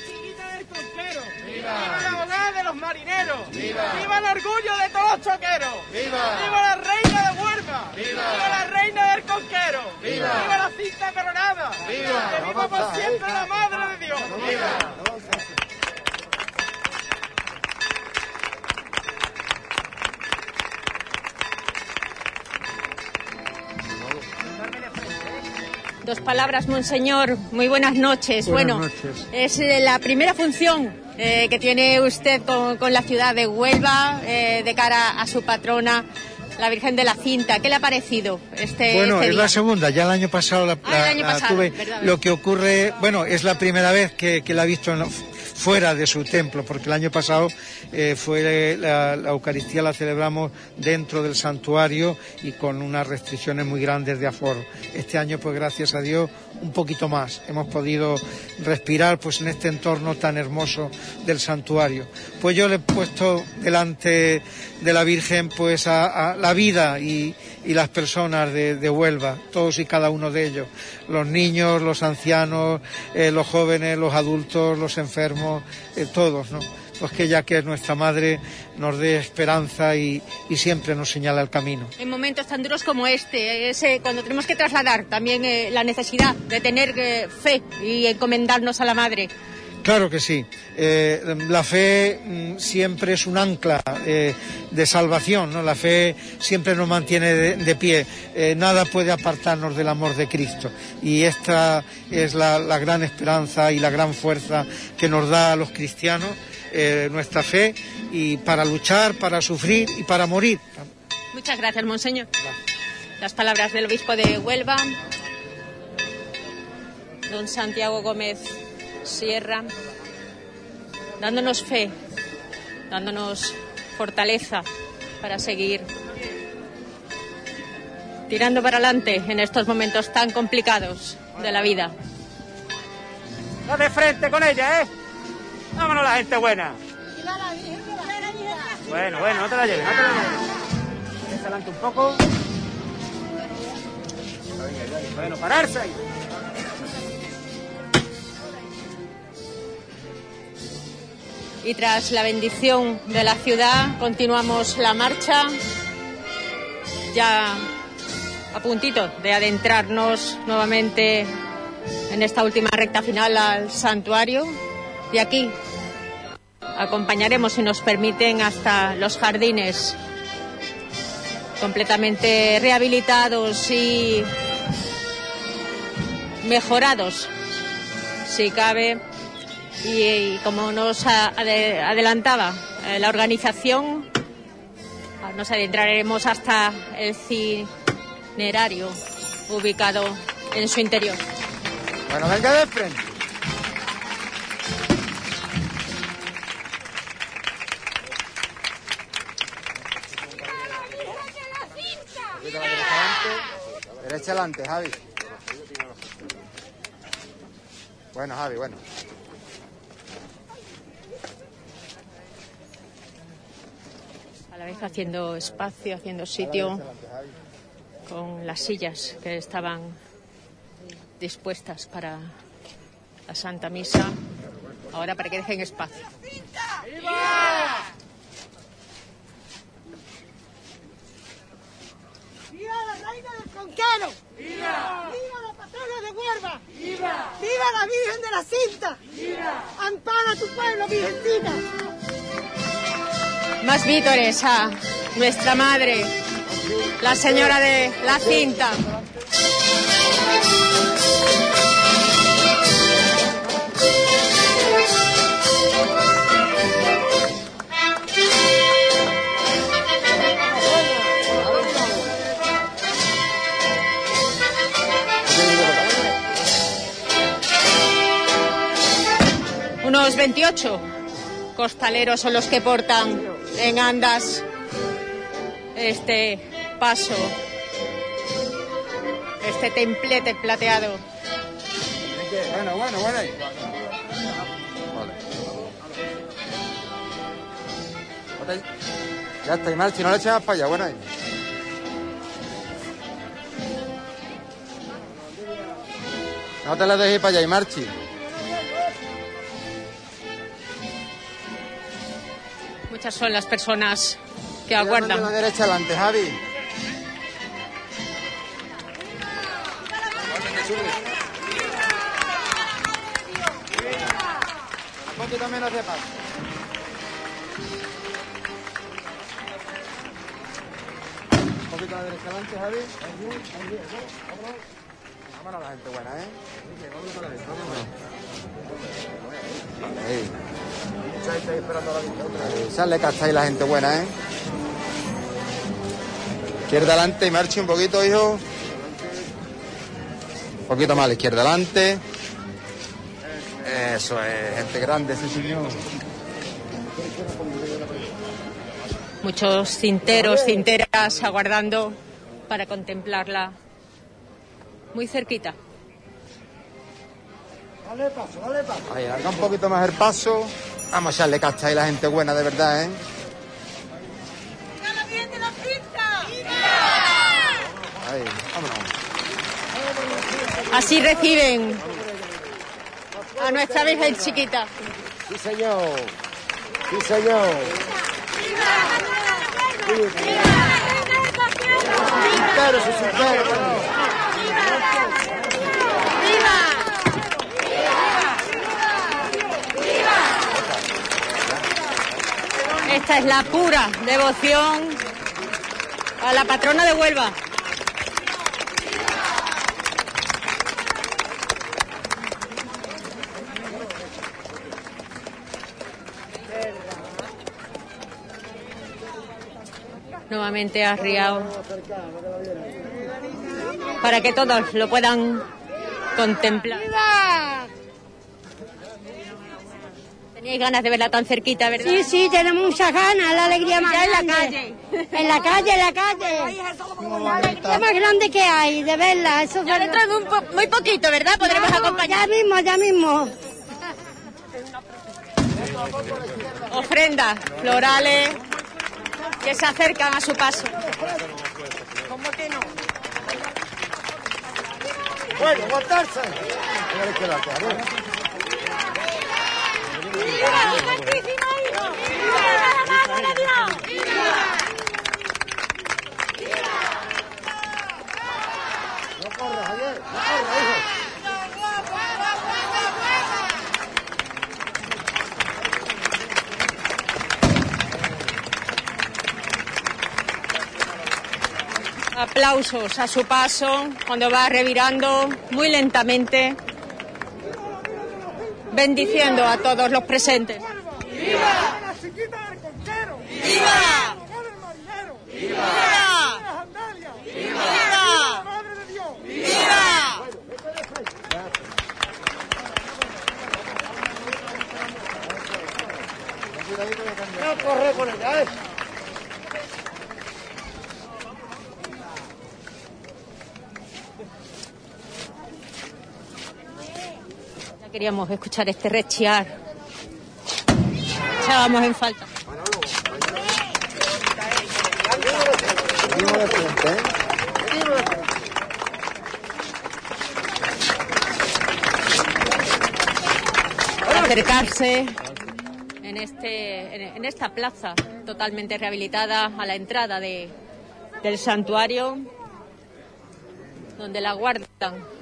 ¡Viva la abogada de los marineros! ¡Viva, el orgullo de todos los choqueros! ¡Viva! la reina de Huelva! ¡Viva, la reina del conquero! ¡Viva, la cinta coronada! ¡Viva! ¡Que viva por siempre la madre de Dios! Dos palabras, Monseñor. Muy buenas noches. Buenas bueno, noches. es eh, la primera función eh, que tiene usted con, con la ciudad de Huelva eh, de cara a su patrona, la Virgen de la Cinta. ¿Qué le ha parecido este, Bueno, este es día? la segunda, ya el año pasado la, Ah, el la- año la pasado, tuve. verdad, Lo que ocurre, bueno, es la primera vez que, que la he visto en fuera de su templo, porque el año pasado eh, fue la, Eucaristía la celebramos dentro del santuario y con unas restricciones muy grandes de aforo. Este año, pues gracias a Dios, un poquito más. Hemos podido respirar pues en este entorno tan hermoso del santuario. Pues yo le he puesto delante de la Virgen pues a la vida y, y las personas de, Huelva, todos y cada uno de ellos, los niños, los ancianos, eh, los jóvenes, los adultos, los enfermos, eh, todos, ¿no? Pues que ella que es nuestra madre nos dé esperanza y, siempre nos señala el camino. En momentos tan duros como este, es, eh, cuando tenemos que trasladar también eh, la necesidad de tener fe y encomendarnos a la Madre. Claro que sí. Eh, la fe mm, siempre es un ancla eh, de salvación, ¿no? La fe siempre nos mantiene de, de pie. Eh, nada puede apartarnos del amor de Cristo. Y esta es la, la gran esperanza y la gran fuerza que nos da a los cristianos nuestra fe y para luchar, para sufrir y para morir. Muchas gracias, Monseñor. Las palabras del obispo de Huelva, don Santiago Gómez Sierra, dándonos fe, dándonos fortaleza para seguir tirando para adelante en estos momentos tan complicados de la vida. No de frente con ella, ¿eh? Vámonos la gente buena. Bueno, bueno, no te la lleves, no te la lleves. Adelante un poco. Bueno, pararse ahí. Y tras la bendición de la ciudad, continuamos la marcha, ya a puntito de adentrarnos nuevamente en esta última recta final al santuario. De aquí acompañaremos, si nos permiten, hasta los jardines completamente rehabilitados y mejorados, si cabe. Y, como nos adelantaba eh, la organización, ah, nos adentraremos hasta el cinerario ubicado en su interior. Bueno, venga de frente. Derecha adelante, Javi. Bueno, Javi, bueno. A la haciendo espacio, haciendo sitio con las sillas que estaban dispuestas para la Santa Misa. Ahora para que dejen espacio. ¡Viva la reina del Conquero! ¡Viva! ¡Viva la patrona de Huelva! ¡Viva! ¡Viva la Virgen de la Cinta! ¡Viva! ¡Ampara a tu pueblo, Virgencita! Más vítores a nuestra madre, la señora de la cinta. Unos 28 costaleros son los que portan en andas este paso, este templete plateado. Bueno, bueno, bueno. Vale. Ya está, y Marchi, no le eches más para allá, bueno ahí. No te la dejes para allá, y Marchi. Son las personas que aguardan. la derecha adelante, Javi. Un poquito menos de paso. Un poquito a la derecha adelante, Javi. Vámonos la gente buena, ¿eh? Ahí. Ahí, Sale casta ahí la gente buena, ¿eh? Izquierda adelante y marche un poquito, hijo. Un poquito más a la izquierda adelante. Eso es, gente grande, sí, señor. Muchos cinteros, cinteras aguardando para contemplarla muy cerquita. Dale paso, dale paso. Ahí, larga un poquito más el paso. Vamos a echarle casta ahí la gente buena, de verdad, ¿eh? ¡Viva la Virgen de la! Ahí, vámonos. Así reciben a nuestra Virgen chiquita. Sí, señor. Sí, señor. Pero, sí, sí, pero. Esta es la pura devoción a la patrona de Huelva. Nuevamente arriado para que todos lo puedan contemplar. Teníais ganas de verla tan cerquita, ¿verdad? Sí, sí, tenemos muchas ganas, la alegría más Ya en la grande. calle. En la calle, en la calle. La alegría más grande que hay de verla, eso es Ya verdad. dentro de un po- muy poquito, ¿verdad? Podremos Ya, acompañar. Ya mismo, ya mismo. Ofrendas florales que se acercan a su paso. ¿Cómo que no? Bueno, aguantarse. A ver qué la que, a ver. No corras, Javier, no corras, hijo. Aplausos a su paso cuando va revirando muy lentamente, bendiciendo a todos los presentes. ¡Viva! ¡La chiquita del conquero! ¡Viva! el marinero! ¡Viva! ¡La sandalia! ¡Viva! ¡La madre de Dios! ¡Viva! No corre con ella, queríamos escuchar este rechiar. Echábamos en falta. Acercarse en, este, en esta plaza totalmente rehabilitada a la entrada de, del santuario, donde la guardan.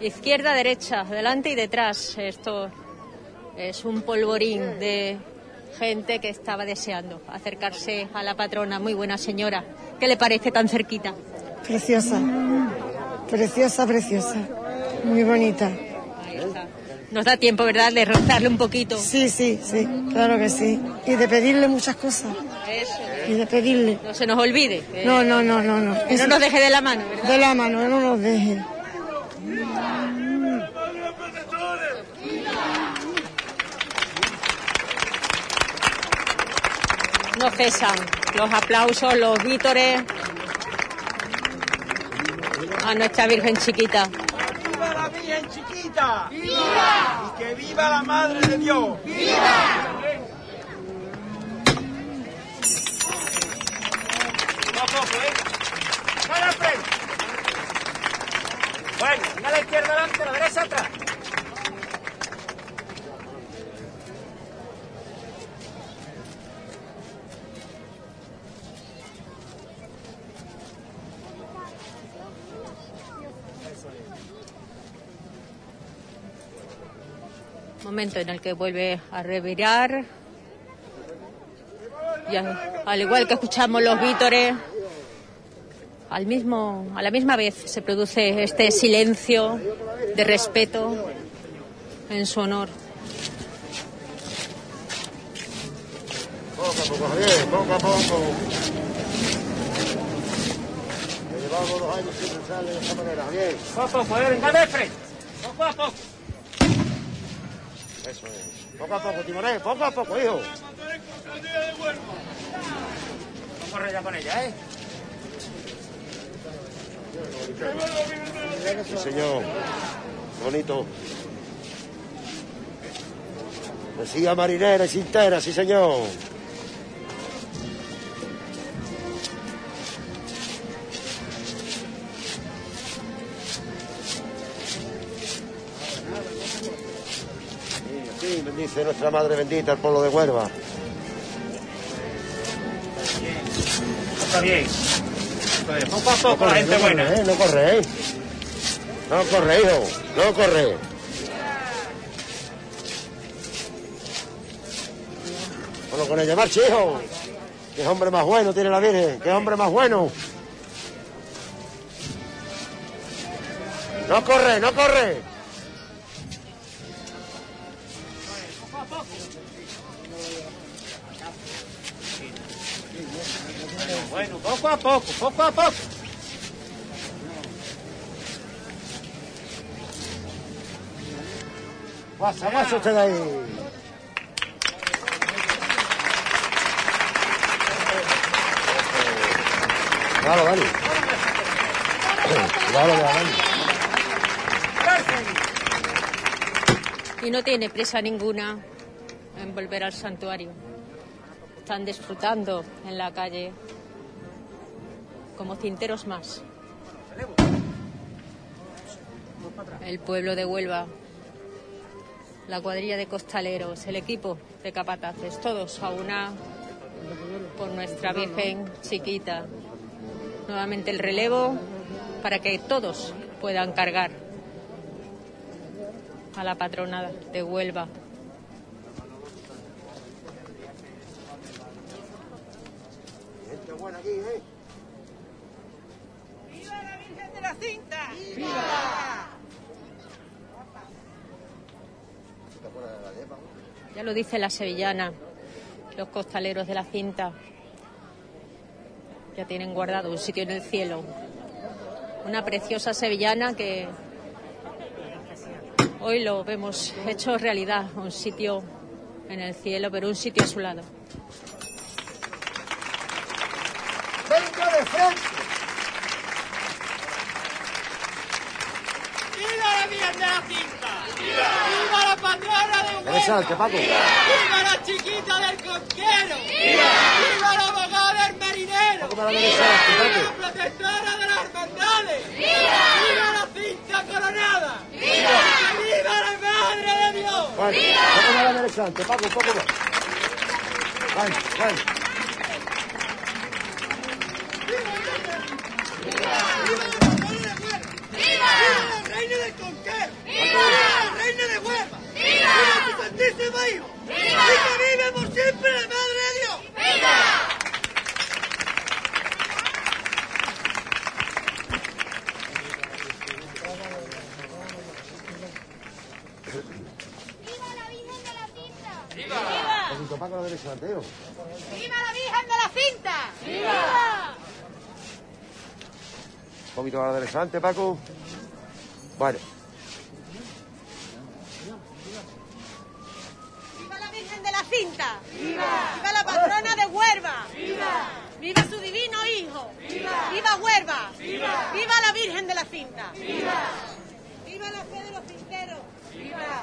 Izquierda, derecha, delante y detrás. Esto es un polvorín de gente que estaba deseando acercarse a la patrona. Muy buena señora. ¿Qué le parece tan cerquita? Preciosa. Preciosa, preciosa. Muy bonita. Nos da tiempo, ¿verdad?, de rozarle un poquito. Sí, sí, sí, claro que sí. Y de pedirle muchas cosas. Eso. Y de pedirle. No se nos olvide. No, no, no, no, no. Que no nos deje de la mano, ¿verdad? De la mano, no nos deje. No cesan los aplausos, los vítores a nuestra Virgen chiquita. ¡Viva la Virgen chiquita! ¡Viva! Y que viva la Madre de Dios. ¡Viva! ¡Para frente! Bueno, una a la izquierda adelante, la derecha atrás. Momento en el que vuelve a revirar. Y al igual que escuchamos los vítores, al mismo, a la misma vez se produce este silencio de respeto en su honor. Poco a poco, Javier, poco a poco. Llevamos dos años sin pensar de esta manera, Javier. Poco a poco, ¿eh? Poco a poco. Eso es. Poco a poco, Timoné, poco a poco, hijo. No corre ya con ella, ¿eh? Sí, señor. Bonito. Decía marinera y cintera, sí, señor. Sí, bendice nuestra Madre bendita el pueblo de Huelva. Está bien. Pues poco a No poco, la corre, gente no buena. corre, ¿eh? No corre, ¿eh? No corre, hijo. No corre. Bueno, con ella, marcha, hijo. Qué hombre más bueno tiene la Virgen, qué hombre más bueno. No corre, no corre. Bueno, poco a poco, poco a poco. Pasa, pasa usted ahí. Claro, Dani. Claro, Dani. Y no tiene prisa ninguna en volver al santuario. Están disfrutando en la calle como cinteros más. El pueblo de Huelva, la cuadrilla de costaleros, el equipo de capataces, todos a una por nuestra Virgen chiquita. Nuevamente el relevo para que todos puedan cargar a la patrona de Huelva. Gente buena aquí, ¿eh? ¡Viva la Virgen de la Cinta! Ya lo dice la sevillana, los costaleros de la cinta ya tienen guardado un sitio en el cielo. Una preciosa sevillana que hoy lo vemos hecho realidad, un sitio en el cielo, pero un sitio a su lado. ¡Venga de frente! ¡Viva la Virgen de la Cinta! ¡Viva la patrona de Huelva! Dale salte, Paco. ¡Viva la chiquita del conquero! ¡Viva la abogada del marinero! ¡Viva la protectora de las hermandades! ¡Viva la cinta coronada! ¡Viva la madre de Dios! Paco, para dale salte, Paco, un poco más. Vale, vale. ¡Viva la reina del conquero! ¡Viva la reina de Huelva! ¡Viva su santísimo hijo! ¡Viva! ¡Y que vive por siempre la madre de Dios! ¡Viva! ¡Viva la Virgen de la Cinta! ¡Viva! Un poquito a la derecha, Paco. Bueno, ¡Viva la Virgen de la Cinta! ¡Viva! ¡Viva la patrona de Huelva! ¡Viva! ¡Viva su divino hijo! ¡Viva! ¡Viva! ¡Viva la Virgen de la Cinta! ¡Viva! ¡Viva la fe de los cinteros! ¡Viva!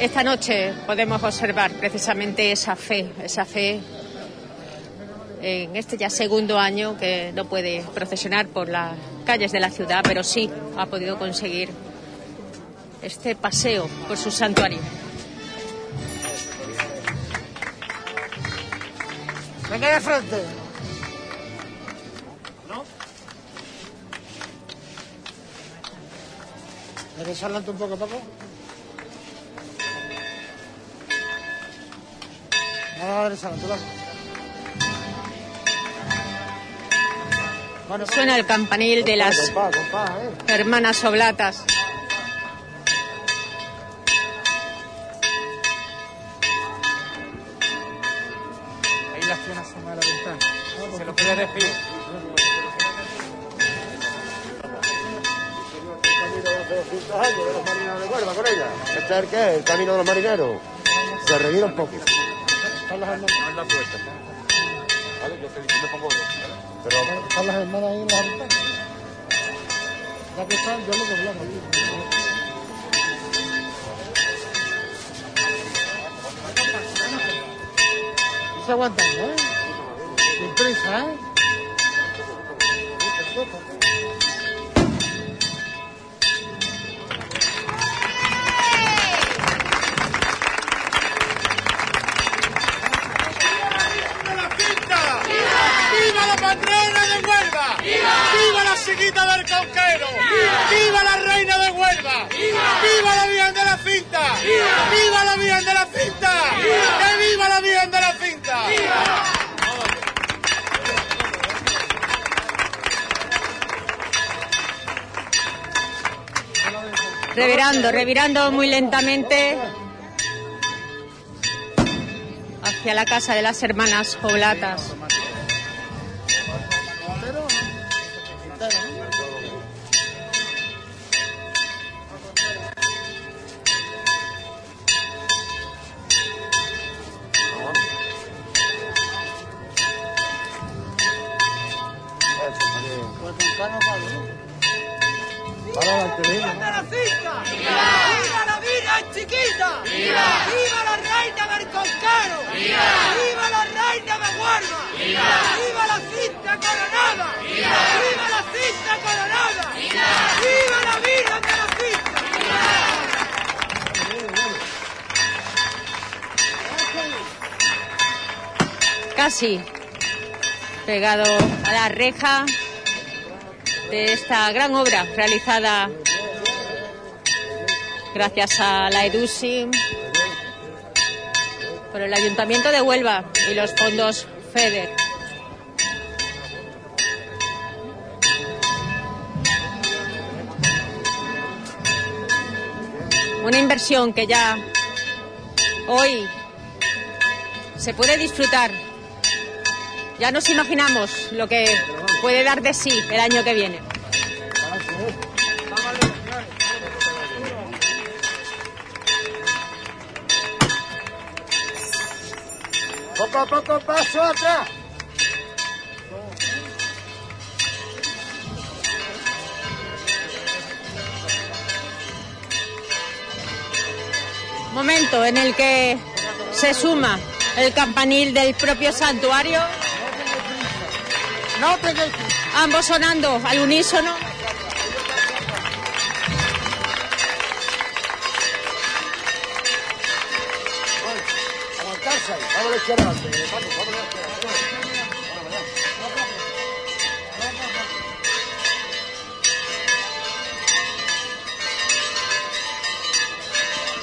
Esta noche podemos observar precisamente esa fe, esa fe en este ya segundo año que no puede procesionar por las calles de la ciudad, pero sí ha podido conseguir este paseo por su santuario. venga de frente. ¿Eres adelante un poco, Paco? No, no, eres Suena el campanil de las hermanas oblatas. Ahí las tiene asomada a la ventana. Se lo puede despedir. camino de hace 200 años de los marineros de Huelva con ella. Este es el que es, el camino de los marineros. Se revira un poco. Están las hermanas. No es la puerta. Vale, yo te digo, me pongo dos. Pero están las hermanas ahí en la ventana. Ya que están, yo lo doblamos. Y se aguantan, ¿eh? Sin prisa, ¿eh? ¡Viva la chiquita del Cauquero! ¡Viva la reina de Huelva! ¡Viva la Virgen de la Cinta! ¡Viva la Virgen de la Cinta! ¡Que viva la Virgen de la Cinta! Revirando, revirando muy lentamente hacia la casa de las hermanas poblatas. Casi pegado a la reja de esta gran obra realizada gracias a la EDUSI por el Ayuntamiento de Huelva y los fondos FEDER. Una inversión que ya hoy se puede disfrutar. Ya nos imaginamos lo que puede dar de sí el año que viene. Poco a poco paso atrás. Momento en el que se suma el campanil del propio santuario. Ambos sonando al unísono.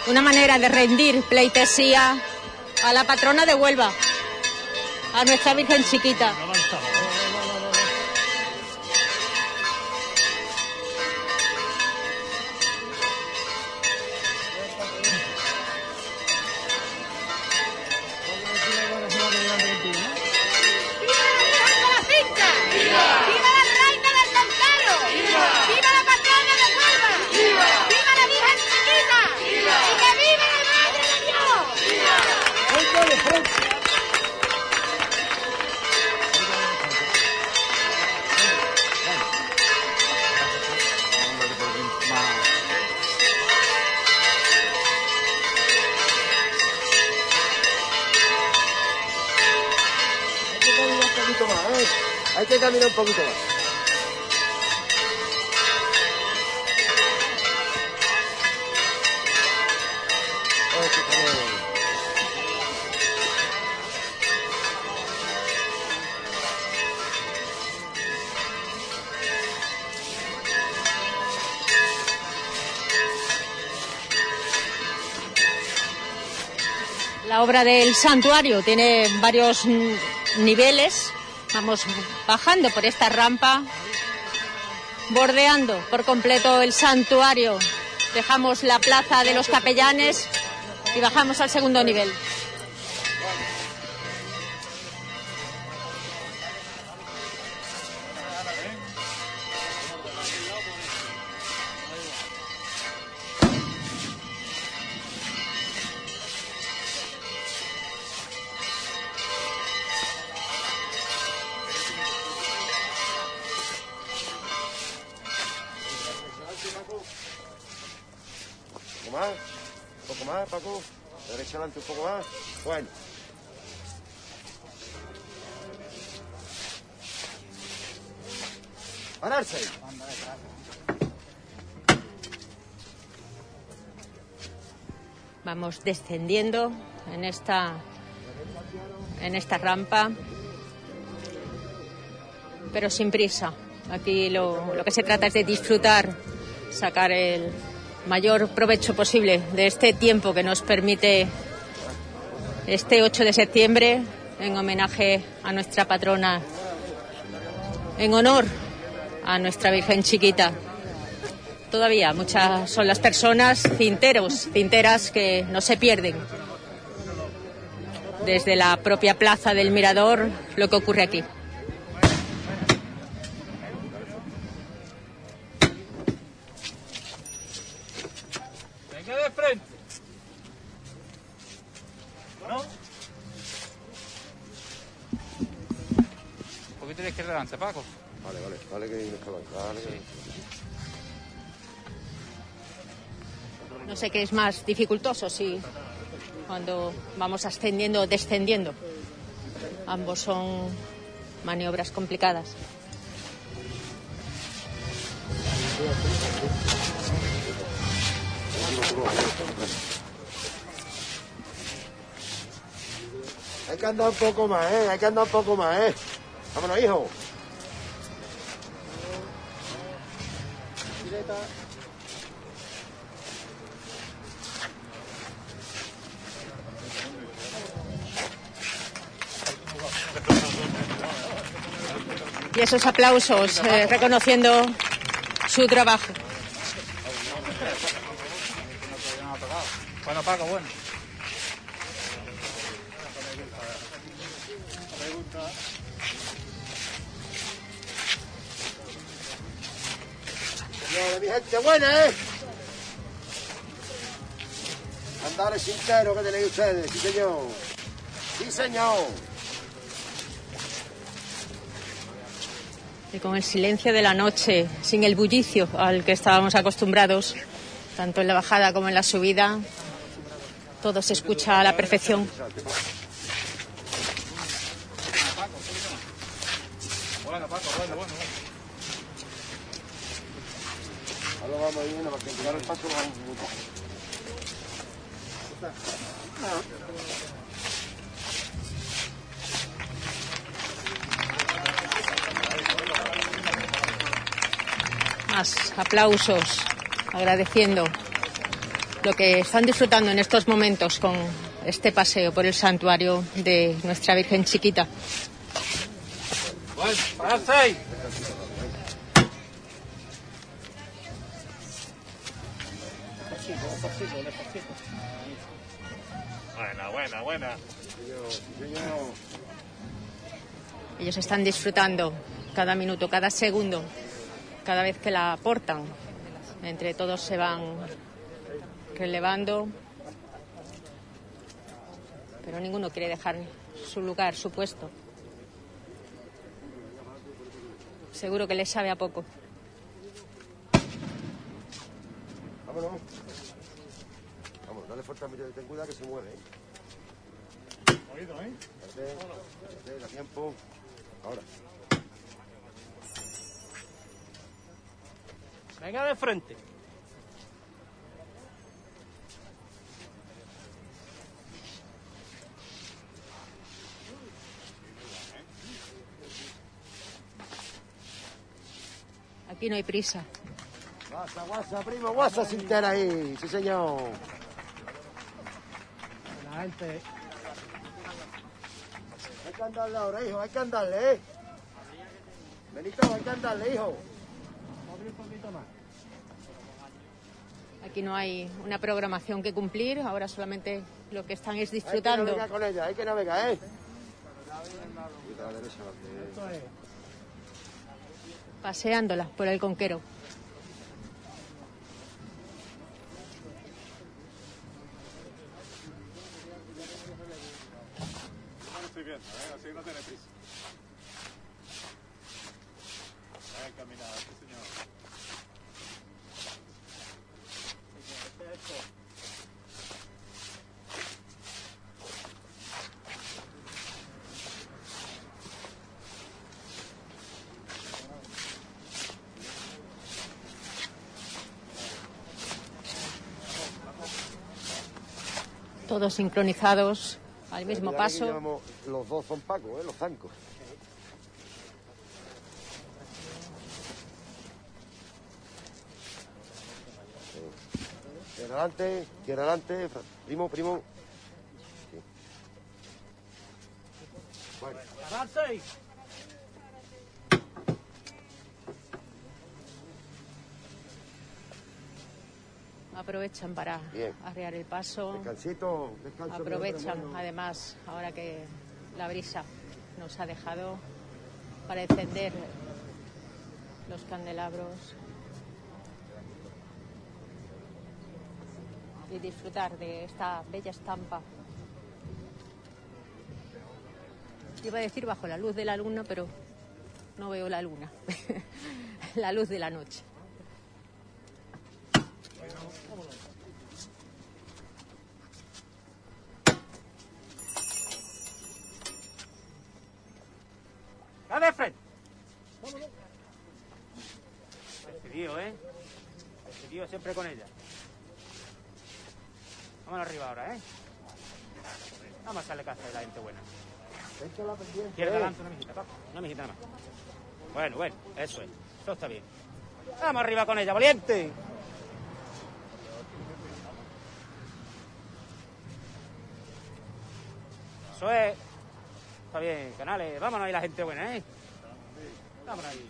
Una manera de rendir pleitesía a la patrona de Huelva, a nuestra Virgen Chiquita. Del santuario tiene varios niveles. Vamos bajando por esta rampa, bordeando por completo el santuario. Dejamos la plaza de los capellanes y bajamos al segundo nivel. Bueno. Pararse. Vamos descendiendo en esta, en esta rampa, pero sin prisa. Aquí lo, lo que se trata es de disfrutar, sacar el mayor provecho posible de este tiempo que nos permite este 8 de septiembre en homenaje a nuestra patrona, en honor a nuestra Virgen Chiquita. todavía. Muchas son las personas, cinteros, cinteras que no se pierden. Desde la propia plaza del Mirador, lo que ocurre aquí. De izquierda adelante, Paco. Vale, vale, vale que me escalan, vale que- No sé qué es más dificultoso, si cuando vamos ascendiendo o descendiendo. Ambos son maniobras complicadas. Hay que andar un poco más, ¿eh? Hay que andar un poco más, ¿eh? Vámonos, hijo. Y esos aplausos eh, reconociendo su trabajo. Bueno, Paco, bueno. Señores, mi gente buena, ¿eh? Andares sinceros que tenéis ustedes, sí señor. Sí señor. Y con el silencio de la noche, sin el bullicio al que estábamos acostumbrados, tanto en la bajada como en la subida, todo se escucha a la perfección. Bueno, Paco, bueno, bueno. Ahora vamos a ir para que llegar el paso vamos mucho. Más aplausos, agradeciendo lo que están disfrutando en estos momentos con este paseo por el santuario de nuestra Virgen Chiquita. Buena. Ellos están disfrutando cada minuto, cada segundo, cada vez que la aportan. Entre todos se van relevando, pero ninguno quiere dejar su lugar, su puesto. Seguro que les sabe a poco. Vámonos. Vamos, dale fuerte al medio, ten cuidado que se mueve, ¿eh? Oído, ¿eh? Espérate, tiempo. Ahora. Venga de frente. Aquí no hay prisa. Guasa, guasa, primo, guasa sintera ahí. Sí, señor. La gente. Hay que andarle ahora, hijo, hay que andarle, ¿eh? Benito, hay que andarle, hijo. Abre un poquito más. Aquí no hay una programación que cumplir, ahora solamente lo que están es Hay que disfrutando. navegar con ella, hay que navegar, ¿eh? Paseándola por el conquero. ¿Eh? Así no tiene prisa. Señor. Todos sincronizados al mismo paso. llevamos- los dos son pacos, ¿eh? Los zancos. Tierra adelante, tierra adelante, primo, primo. Sí. Bueno, aprovechan para Bien. arrear el paso. Descansito, descanso. Aprovechan, además, ahora que la brisa nos ha dejado para encender los candelabros y disfrutar de esta bella estampa. Iba a decir bajo la luz de la luna, pero no veo la luna. la luz de la noche. ¡La de frente! Decidido, ¿eh? Decidido siempre con ella. Vámonos arriba ahora, ¿eh? Vamos a hacerle caso a la gente buena. Izquierda adelante, una mijita, Paco. Una mijita nada más. Bueno, bueno, eso es. Eso está bien. Vamos arriba con ella, valiente. Eso es. Está bien, canales. Vámonos ahí la gente buena, ¿eh? Vámonos ahí.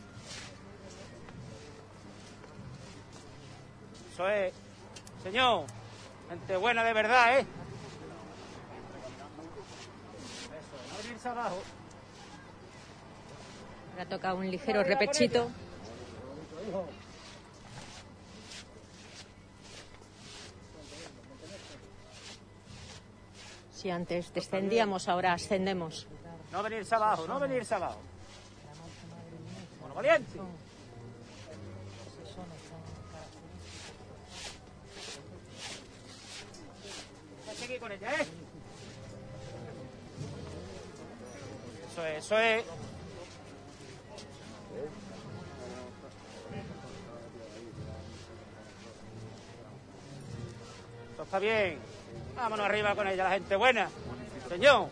Eso es. Señor, gente buena de verdad, ¿eh? Eso, no venirse abajo. Ahora toca un ligero repechito. Si antes descendíamos, ahora ascendemos. No venirse abajo, no venirse abajo. Bueno, valiente. Seguir con ella, ¿eh? Eso es, eso es. Eso está bien. Vámonos arriba con ella, la gente buena. Señor.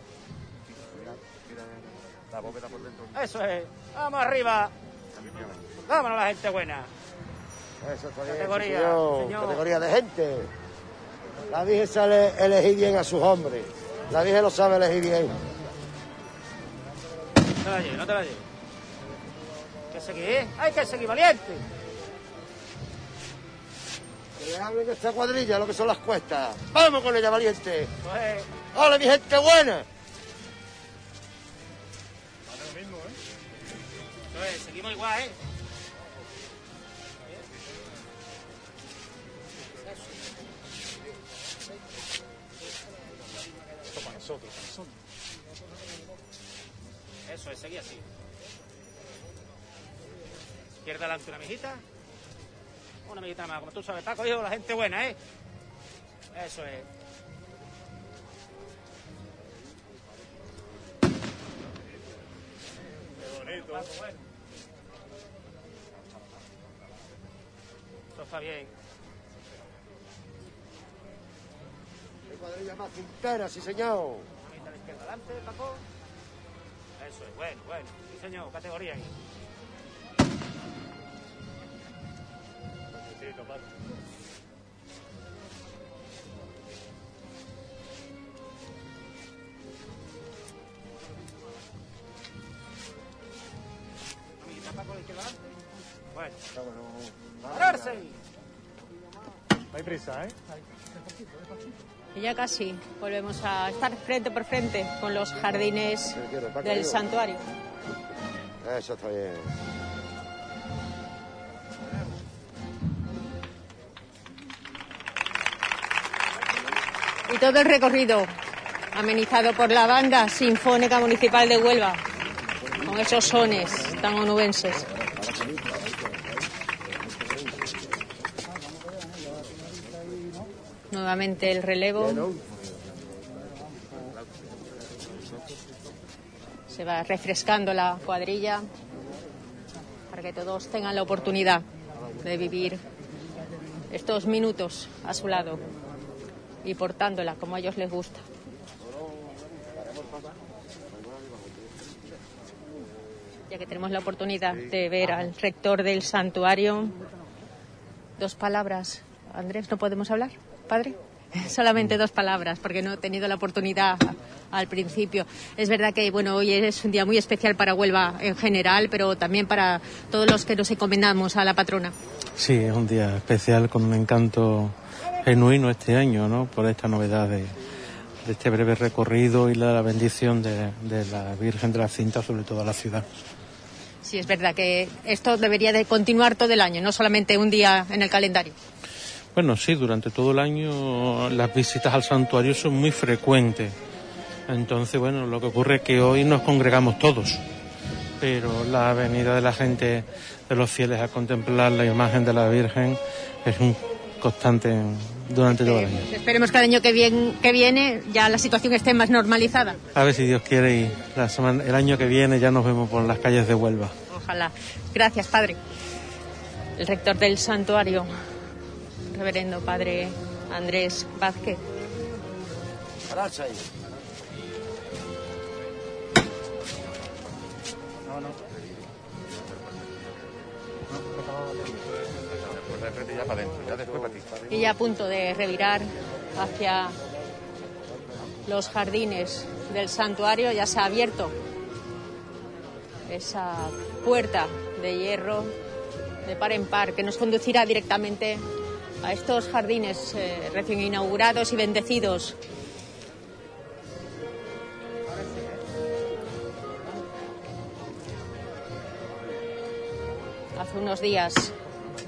La bóveda por dentro. Eso es. Vamos arriba. Vámonos la gente buena. Eso Categoría, señor. señor. Categoría de gente. La Virgen sabe elegir bien a sus hombres. La Virgen lo sabe elegir bien. No te la lleves, no te la lleves. Hay que seguir, ¿eh? Hay que seguir valiente. Que esta cuadrilla, lo que son las cuestas. Vamos con ella, valiente. ¡Hola, mi gente buena! Eso es, seguimos igual, ¿eh? Esto para nosotros, para nosotros. Eso es, seguí así. Izquierda adelante una mijita. Una mijita más, como tú sabes, Paco, hijo, la gente buena, ¿eh? Eso es. Qué bonito. Paco, bueno. Eso está bien. ¡Qué cuadrilla más puntera, sí, señor! Una la izquierda adelante, Paco. Eso es, bueno, bueno. Sí, señor, categoría ahí. Adelante. Bueno. ¡Pararse! No hay prisa, ¿eh? Y ya casi volvemos a estar frente por frente con los jardines del santuario. Eso está bien. Todo el recorrido amenizado por la banda sinfónica municipal de Huelva, con esos sones tan onubenses. Nuevamente el relevo. Se va refrescando la cuadrilla para que todos tengan la oportunidad de vivir estos minutos a su lado y portándola como a ellos les gusta. Ya que tenemos la oportunidad de ver al rector del santuario, dos palabras. Andrés, ¿no podemos hablar, padre? Solamente dos palabras, porque no he tenido la oportunidad al principio. Es verdad que bueno, hoy es un día muy especial para Huelva en general, pero también para todos los que nos encomendamos a la patrona. Sí, es un día especial con un encanto genuino este año, ¿no? Por esta novedad de, de este breve recorrido y la, bendición de, de la Virgen de la Cinta sobre toda la ciudad. Sí, es verdad que esto debería de continuar todo el año, no solamente un día en el calendario. Bueno, sí, durante todo el año las visitas al santuario son muy frecuentes. Entonces, bueno, lo que ocurre es que hoy nos congregamos todos, pero la venida de la gente, de los fieles a contemplar la imagen de la Virgen es un constante durante todo el año. Esperemos que el año que, viene, que viene ya la situación esté más normalizada. A ver si Dios quiere y la semana- el año que viene ya nos vemos por las calles de Huelva. Ojalá. Gracias, padre. El rector del santuario, reverendo padre Andrés Vázquez. Pararse ahí. No, no. Y ya a punto de revirar hacia los jardines del santuario, ya se ha abierto esa puerta de hierro de par en par que nos conducirá directamente a estos jardines eh, recién inaugurados y bendecidos. Hace unos días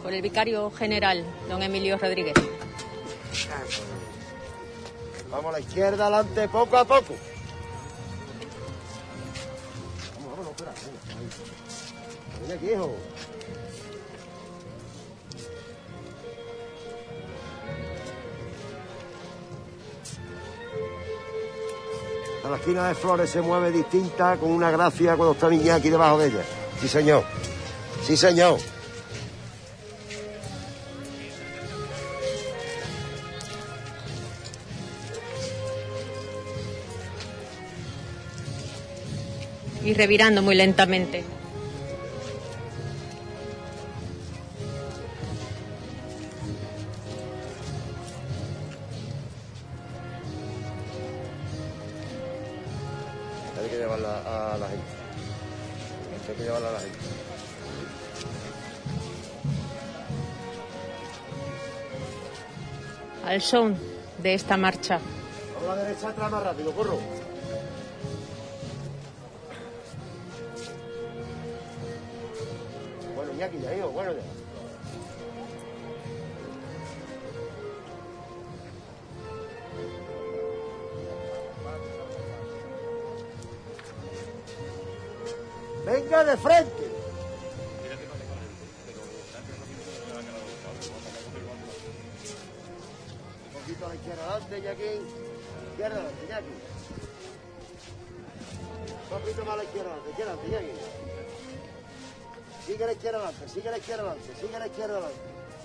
por el vicario general, don Emilio Rodríguez. Vamos a la izquierda, adelante, poco a poco. Vamos, vámonos, espera. venga, ahí. Ven aquí, hijo. A la esquina de Flores se mueve distinta, con una gracia cuando está Iñaki debajo de ella. Sí, señor. Sí, señor. Y revirando muy lentamente. Hay que llevarla a la gente. Hay que llevarla a la gente. al son de esta marcha. A la derecha atrás más rápido, corro. Iñaki, ya hijo, bueno ya. Venga de frente. Un poquito a la izquierda adelante, Iñaki. Izquierda adelante, Iñaki. Un poquito más a la izquierda adelante, izquierda adelante, Iñaki. Sigue a la izquierda adelante, sigue a la izquierda adelante, sigue a la izquierda adelante.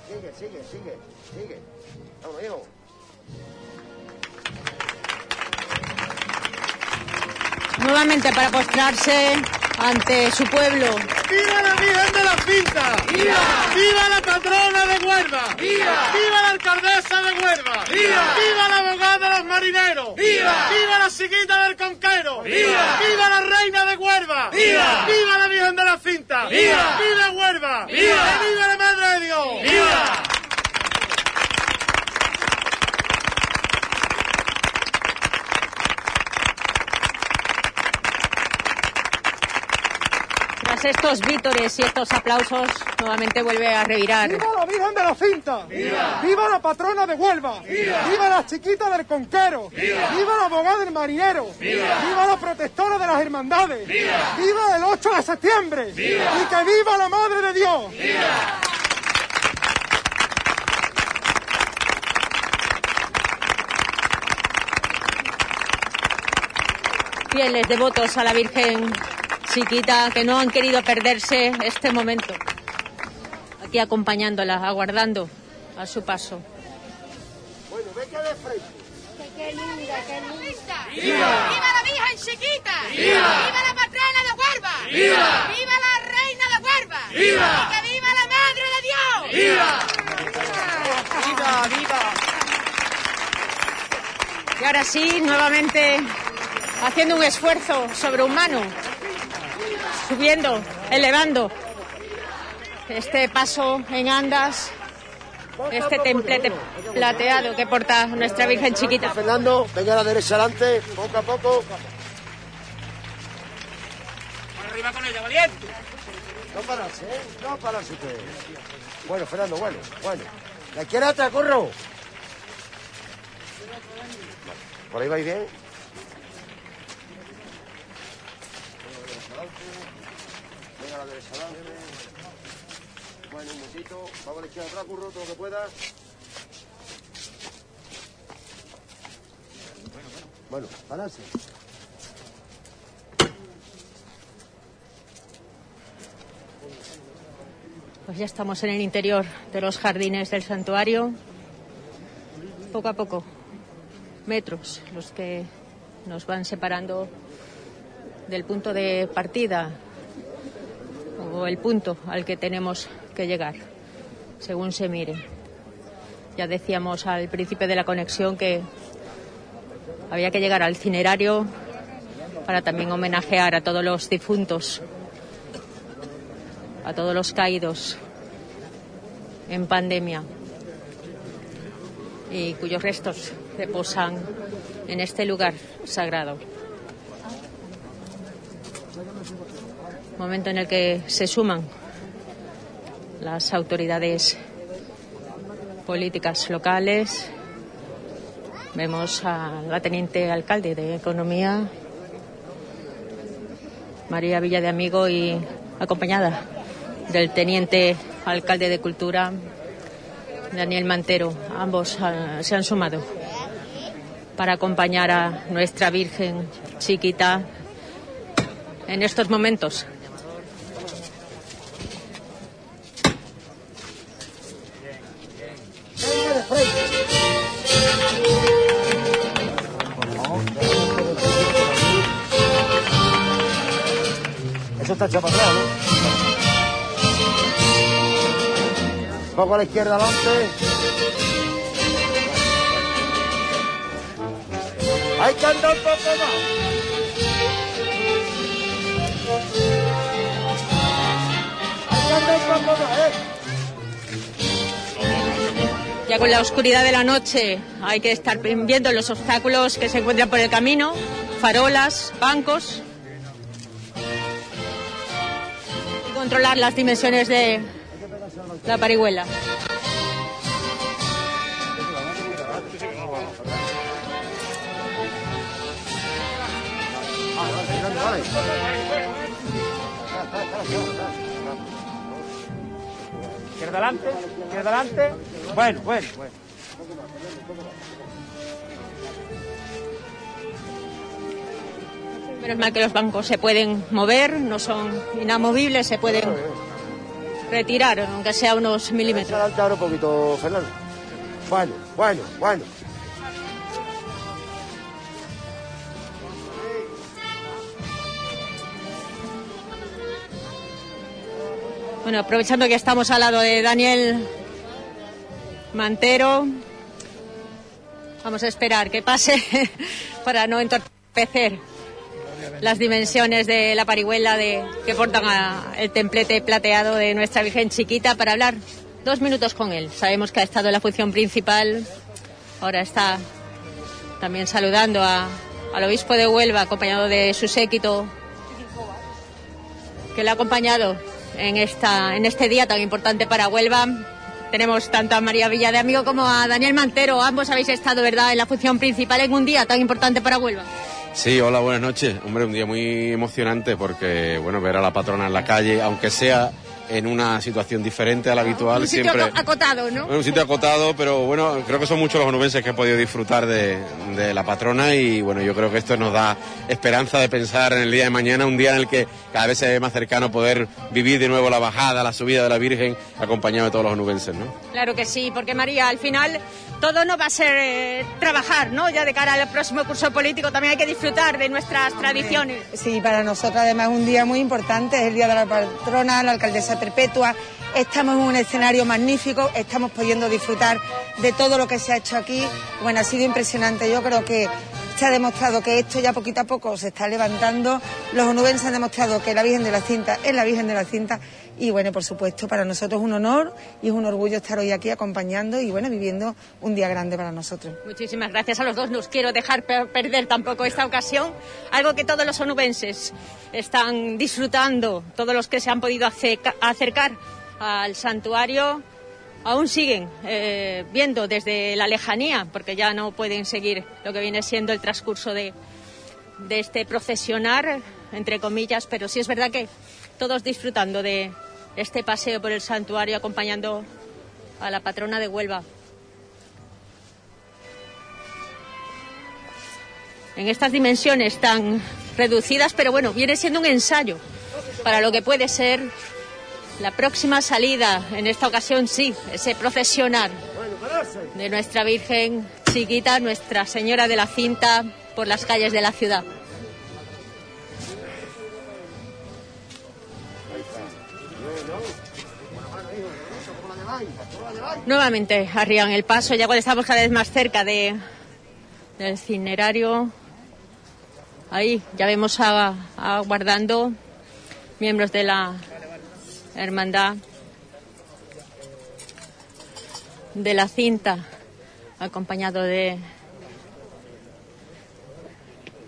Sigue, sigue, sigue, sigue. Vamos, hijo. Nuevamente para postrarse ante su pueblo. ¡Viva la Virgen de la Cinta! ¡Viva! ¡Viva la patrona de Huelva! ¡Viva! ¡Viva la alcaldesa de Huelva! ¡Viva! ¡Viva la abogada de los marineros! ¡Viva! ¡Viva la chiquita del conquero! ¡Viva! ¡Viva la reina de Huelva! ¡Viva! ¡Viva la Virgen de la Cinta! ¡Viva! ¡Viva Huelva! ¡Viva! ¡Y ¡Viva la Madre de Dios! ¡Viva! Tras estos vítores y estos aplausos, nuevamente vuelve a revirar. ¡Viva la Virgen de la Cinta! ¡Viva! ¡Viva la patrona de Huelva! ¡Viva! la chiquita del conquero! ¡Viva! la abogada del marinero! ¡Viva! la protectora de las hermandades! ¡Viva! el 8 de septiembre! ¡Y que viva la Madre de Dios! Fieles devotos a la Virgen Chiquita que no han querido perderse este momento. Aquí acompañándola, aguardando a su paso. Bueno, venga de frente. ¡Qué linda, qué linda! ¡Viva! ¡Viva la Virgen chiquita! ¡Viva! ¡Viva la patrona de Huelva! ¡Viva! ¡Viva la reina de Huelva! ¡Viva! ¡Y que viva la Madre de Dios! ¡Viva! ¡Viva, viva! Y ahora sí, nuevamente haciendo un esfuerzo sobrehumano, subiendo, elevando este paso en andas este templete plateado que porta nuestra Virgen chiquita. Fernando, venga a la derecha adelante, poco a poco. Arriba con ella, valiente. No pararse, ¿eh? No pararse usted. Bueno, Fernando, bueno, bueno. La izquierda atrás, corro. Por ahí vais bien. Venga a la. Bueno, un momentito. Vamos a la izquierda atrás, curro, todo lo que puedas. Bueno, pararse. Pues ya estamos en el interior de los jardines del santuario. Poco a poco, metros los que nos van separando del punto de partida o el punto al que tenemos que llegar, según se mire. Ya decíamos al principio de la conexión que había que llegar al cinerario para también homenajear a todos los difuntos a todos los caídos en pandemia y cuyos restos reposan en este lugar sagrado. Momento en el que se suman las autoridades políticas locales. Vemos a la teniente alcalde de Economía, María Villa de Amigo, y acompañada del teniente alcalde de Cultura, Daniel Mantero. Ambos ah, se han sumado para acompañar a nuestra Virgen chiquita en estos momentos. Eso está atrás, ¿no? Poco a la izquierda adelante. Hay que andar un poco más. Hay que andar un poco más, ¿eh? Ya con la oscuridad de la noche hay que estar viendo los obstáculos que se encuentran por el camino, farolas, bancos. Y controlar las dimensiones de la parihuela. Izquierda adelante, izquierda adelante. Bueno, bueno, bueno. Menos mal que los bancos se pueden mover, no son inamovibles, se pueden retirar, aunque sea unos milímetros. Ahora un poquito, Fernando. Bueno, bueno, bueno. Bueno, aprovechando que estamos al lado de Daniel Mantero, vamos a esperar que pase para no entorpecer las dimensiones de la parihuela de, que portan a- el templete plateado de nuestra Virgen Chiquita para hablar dos minutos con él. Sabemos que ha estado en la función principal, ahora está también saludando a- al obispo de Huelva, acompañado de su séquito, que le ha acompañado en, esta, en este día tan importante para Huelva. Tenemos tanto a María Villa de Amigo como a Daniel Mantero. Ambos habéis estado, ¿verdad?, en la función principal en un día tan importante para Huelva. Sí, hola, buenas noches. Hombre, un día muy emocionante porque, bueno, ver a la patrona en la calle, aunque sea en una situación diferente a la habitual, un sitio siempre... acotado, ¿no? Bueno, un sitio acotado, pero bueno, creo que son muchos los onubenses que han podido disfrutar de, de la patrona y bueno, yo creo que esto nos da esperanza de pensar en el día de mañana, un día en el que cada vez se ve más cercano poder vivir de nuevo la bajada, la subida de la Virgen, acompañado de todos los onubenses, ¿no? Claro que sí, porque María, al final todo no va a ser eh, trabajar, ¿no? Ya de cara al próximo curso político también hay que disfrutar de nuestras tradiciones. Sí, para nosotros además es un día muy importante, es el Día de la Patrona, la Alcaldesa Perpetua. Estamos en un escenario magnífico, estamos pudiendo disfrutar de todo lo que se ha hecho aquí. Bueno, ha sido impresionante. Yo creo que se ha demostrado que esto ya poquito a poco se está levantando. Los onubenses han demostrado que la Virgen de la Cinta es la Virgen de la Cinta Y bueno, por supuesto, para nosotros es un honor y es un orgullo estar hoy aquí acompañando y bueno, viviendo un día grande para nosotros. Muchísimas gracias a los dos. No os quiero dejar per- perder tampoco esta ocasión. Algo que todos los onubenses están disfrutando, todos los que se han podido acerca- acercar al santuario, aún siguen eh, viendo desde la lejanía, porque ya no pueden seguir lo que viene siendo el transcurso de, de este procesionar, entre comillas, pero sí es verdad que todos disfrutando de este paseo por el santuario acompañando a la patrona de Huelva. En estas dimensiones tan reducidas, pero bueno, viene siendo un ensayo para lo que puede ser la próxima salida, en esta ocasión sí, ese procesionar de nuestra Virgen chiquita, Nuestra Señora de la Cinta, por las calles de la ciudad. Nuevamente arriban el paso, ya cuando estamos cada vez más cerca de, del cinerario. Ahí ya vemos a- aguardando miembros de la hermandad de la cinta, acompañado de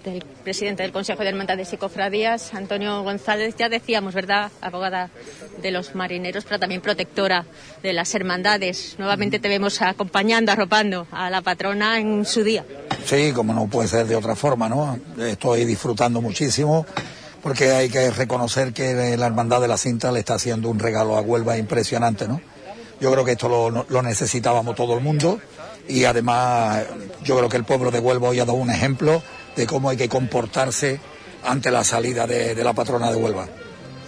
del presidente del Consejo de Hermandades y Cofradías, Antonio González, ya decíamos, ¿verdad? Abogada de los marineros, pero también protectora de las hermandades. Nuevamente te vemos acompañando, arropando a la patrona en su día. Sí, como no puede ser de otra forma, ¿no? Estoy disfrutando muchísimo porque hay que reconocer que la Hermandad de la Cinta le está haciendo un regalo a Huelva impresionante, ¿no? Yo creo que esto lo, lo necesitábamos todo el mundo y además yo creo que el pueblo de Huelva hoy ha dado un ejemplo de cómo hay que comportarse ante la salida de, de la patrona de Huelva.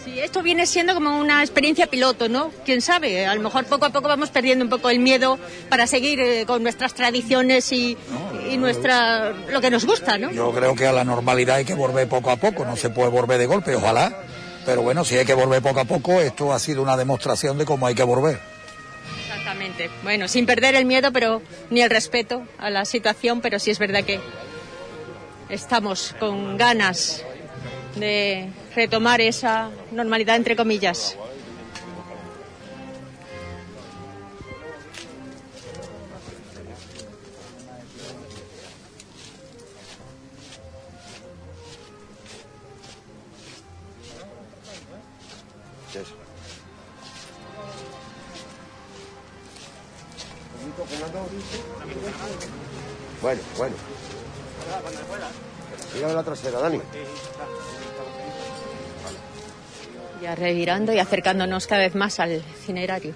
Sí, esto viene siendo como una experiencia piloto, ¿no? Quién sabe, a lo mejor poco a poco vamos perdiendo un poco el miedo para seguir eh, con nuestras tradiciones y, y nuestra lo que nos gusta, ¿no? Yo creo que a la normalidad hay que volver poco a poco, no se puede volver de golpe, ojalá. Pero bueno, si hay que volver poco a poco, esto ha sido una demostración de cómo hay que volver. Exactamente. Bueno, sin perder el miedo, pero ni el respeto a la situación, pero sí es verdad que estamos con ganas de retomar esa normalidad entre comillas. Bueno, bueno. Sígame la trasera, Dani. Ya revirando y acercándonos cada vez más al cinerario.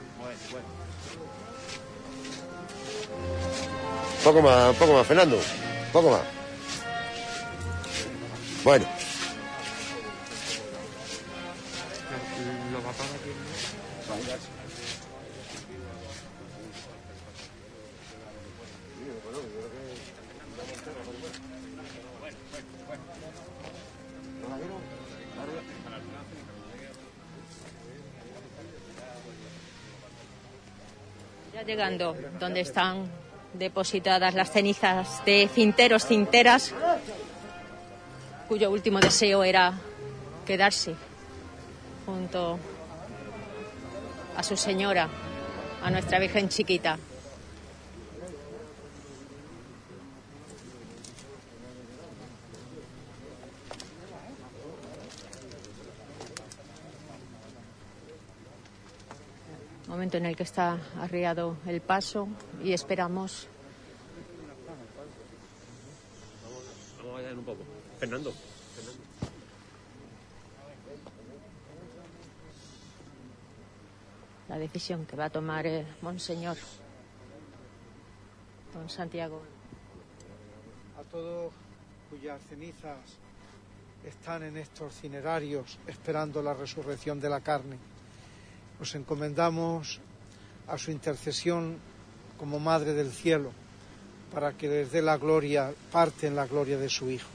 Poco más, poco más, Fernando. Poco más. Bueno. Llegando donde están depositadas las cenizas de cinteros, cinteras, cuyo último deseo era quedarse junto a su señora, a nuestra Virgen chiquita. Momento en el que está arriado el paso y esperamos Vamos a un poco. Fernando. la decisión que va a tomar el Monseñor Don Santiago. a todos cuyas cenizas están en estos cinerarios esperando la resurrección de la carne. Nos encomendamos a su intercesión como Madre del Cielo para que les dé la gloria, parte en la gloria de su Hijo.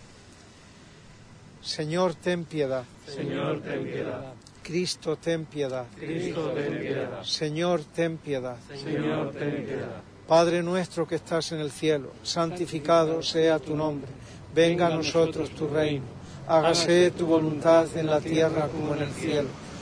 Señor, ten piedad. Señor, ten piedad. Cristo, ten piedad. Cristo, ten piedad. Señor, ten piedad. Señor, ten piedad. Padre nuestro que estás en el cielo, santificado sea tu nombre. Venga a nosotros tu reino. Hágase tu voluntad en la tierra como en el cielo.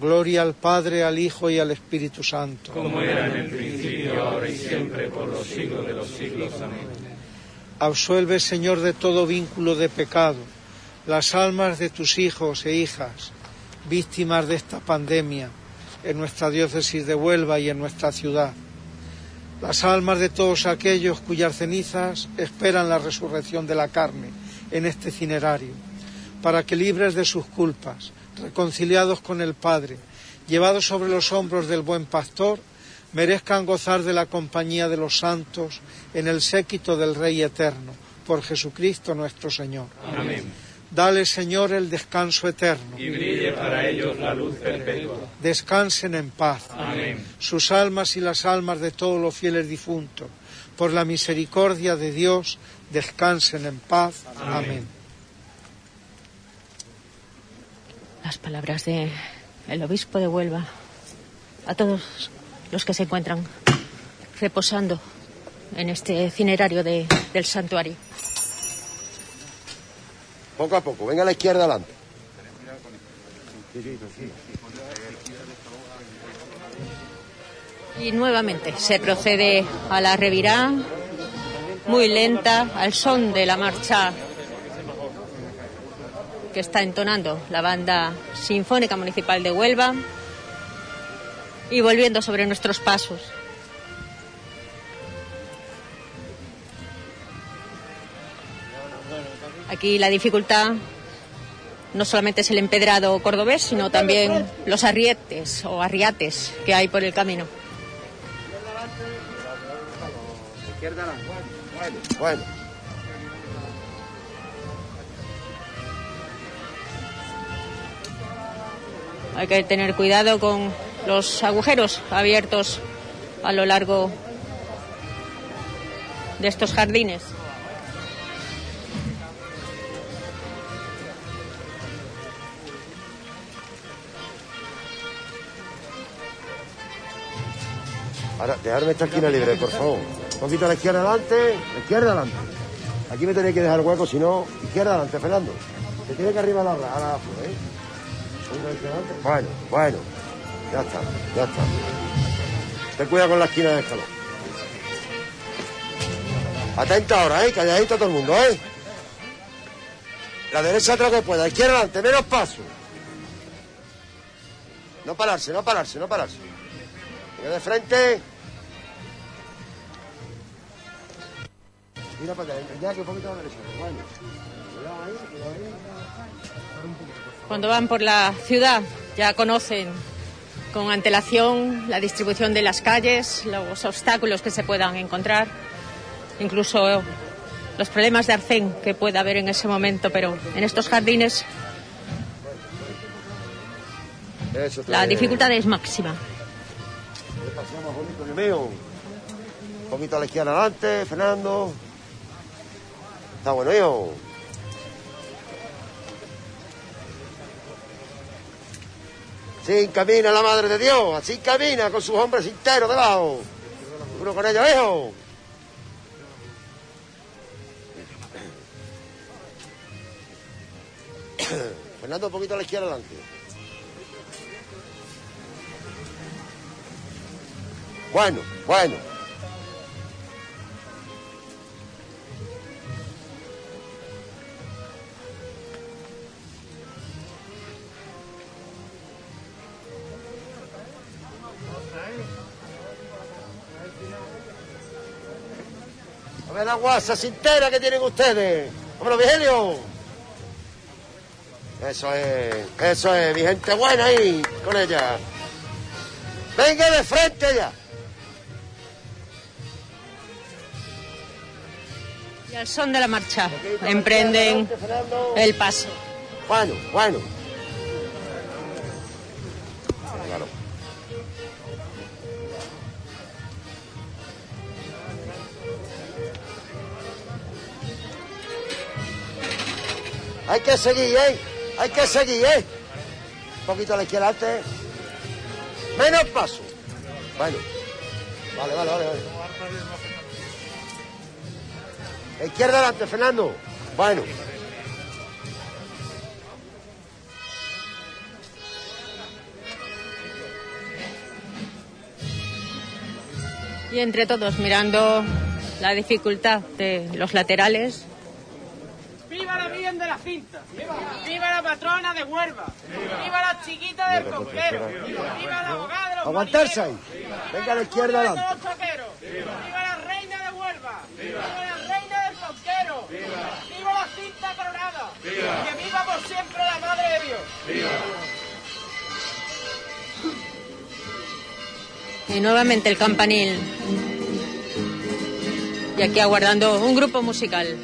Gloria al Padre, al Hijo y al Espíritu Santo. Como era en el principio, ahora y siempre, por los siglos de los siglos. Amén. Absuelve, Señor, de todo vínculo de pecado las almas de tus hijos e hijas, víctimas de esta pandemia, en nuestra diócesis de Huelva y en nuestra ciudad. Las almas de todos aquellos cuyas cenizas esperan la resurrección de la carne en este cinerario, para que libres de sus culpas, reconciliados con el Padre, llevados sobre los hombros del buen pastor, merezcan gozar de la compañía de los santos en el séquito del Rey eterno, por Jesucristo nuestro Señor. Amén. Dale, Señor, el descanso eterno. Y brille para ellos la luz perpetua. Descansen en paz. Amén. Sus almas y las almas de todos los fieles difuntos, por la misericordia de Dios, descansen en paz. Amén. Amén. Las palabras de el obispo de Huelva a todos los que se encuentran reposando en este cinerario de- del santuario. Poco a poco, venga a la izquierda adelante. Y nuevamente se procede a la revirá, muy lenta, al son de la marcha que está entonando la banda sinfónica municipal de Huelva y volviendo sobre nuestros pasos. Aquí la dificultad no solamente es el empedrado cordobés, sino también los arrietes o arriates que hay por el camino. Bueno, Hay que tener cuidado con los agujeros abiertos a lo largo de estos jardines. Ahora, dejarme esta esquina libre, por favor. Un poquito a la izquierda adelante, la izquierda adelante. Aquí me tenéis que dejar hueco, si no, izquierda adelante, Fernando. Se tiene que arriba la, a ¿eh? Bueno, bueno. Ya está, ya está. Ten cuidado con la esquina del escalón. Atenta ahora, ¿eh? Calladito todo el mundo, ¿eh? La derecha atrás que pueda, izquierda adelante, menos paso. No pararse, no pararse, no pararse. Venga de frente. Mira para allá, ya que un poquito a la derecha. Bueno. Cuidado ahí, cuidado ahí. Cuando van por la ciudad ya conocen con antelación la distribución de las calles, los obstáculos que se puedan encontrar, incluso los problemas de arcén que pueda haber en ese momento, pero en estos jardines la dificultad es máxima. Un poquito a la izquierda adelante, Fernando. Está bueno, hijo. Así camina la Madre de Dios, así camina con sus hombres enteros debajo. Uno con ellos, hijo. Fernando, un poquito a la izquierda adelante. Bueno, bueno. A ver la guasa cintera que tienen ustedes. ¡Vámonos, Virgilio! Eso es, eso es, mi gente buena ahí, con ella. Venga de frente ya. Y al son de la marcha emprenden el paso. Bueno, bueno. Hay que seguir, ¿eh? Hay que seguir, ¿eh? Un poquito a la izquierda antes. Menos paso. Bueno. Vale, vale, vale. vale. Izquierda adelante, Fernando. Bueno. Y entre todos mirando la dificultad de los laterales. ¡Viva la Virgen de la Cinta! ¡Viva, la patrona de Huelva! ¡Viva, la chiquita del conquero! ¡Viva la abogada de los Aguantarse ahí. Venga a la izquierda. ¡Viva la reina de Huelva! ¡Viva la reina del conquero! ¡Viva la cinta coronada! ¡Que viva por siempre la Madre de Dios! Y nuevamente el campanil. Y aquí aguardando un grupo musical.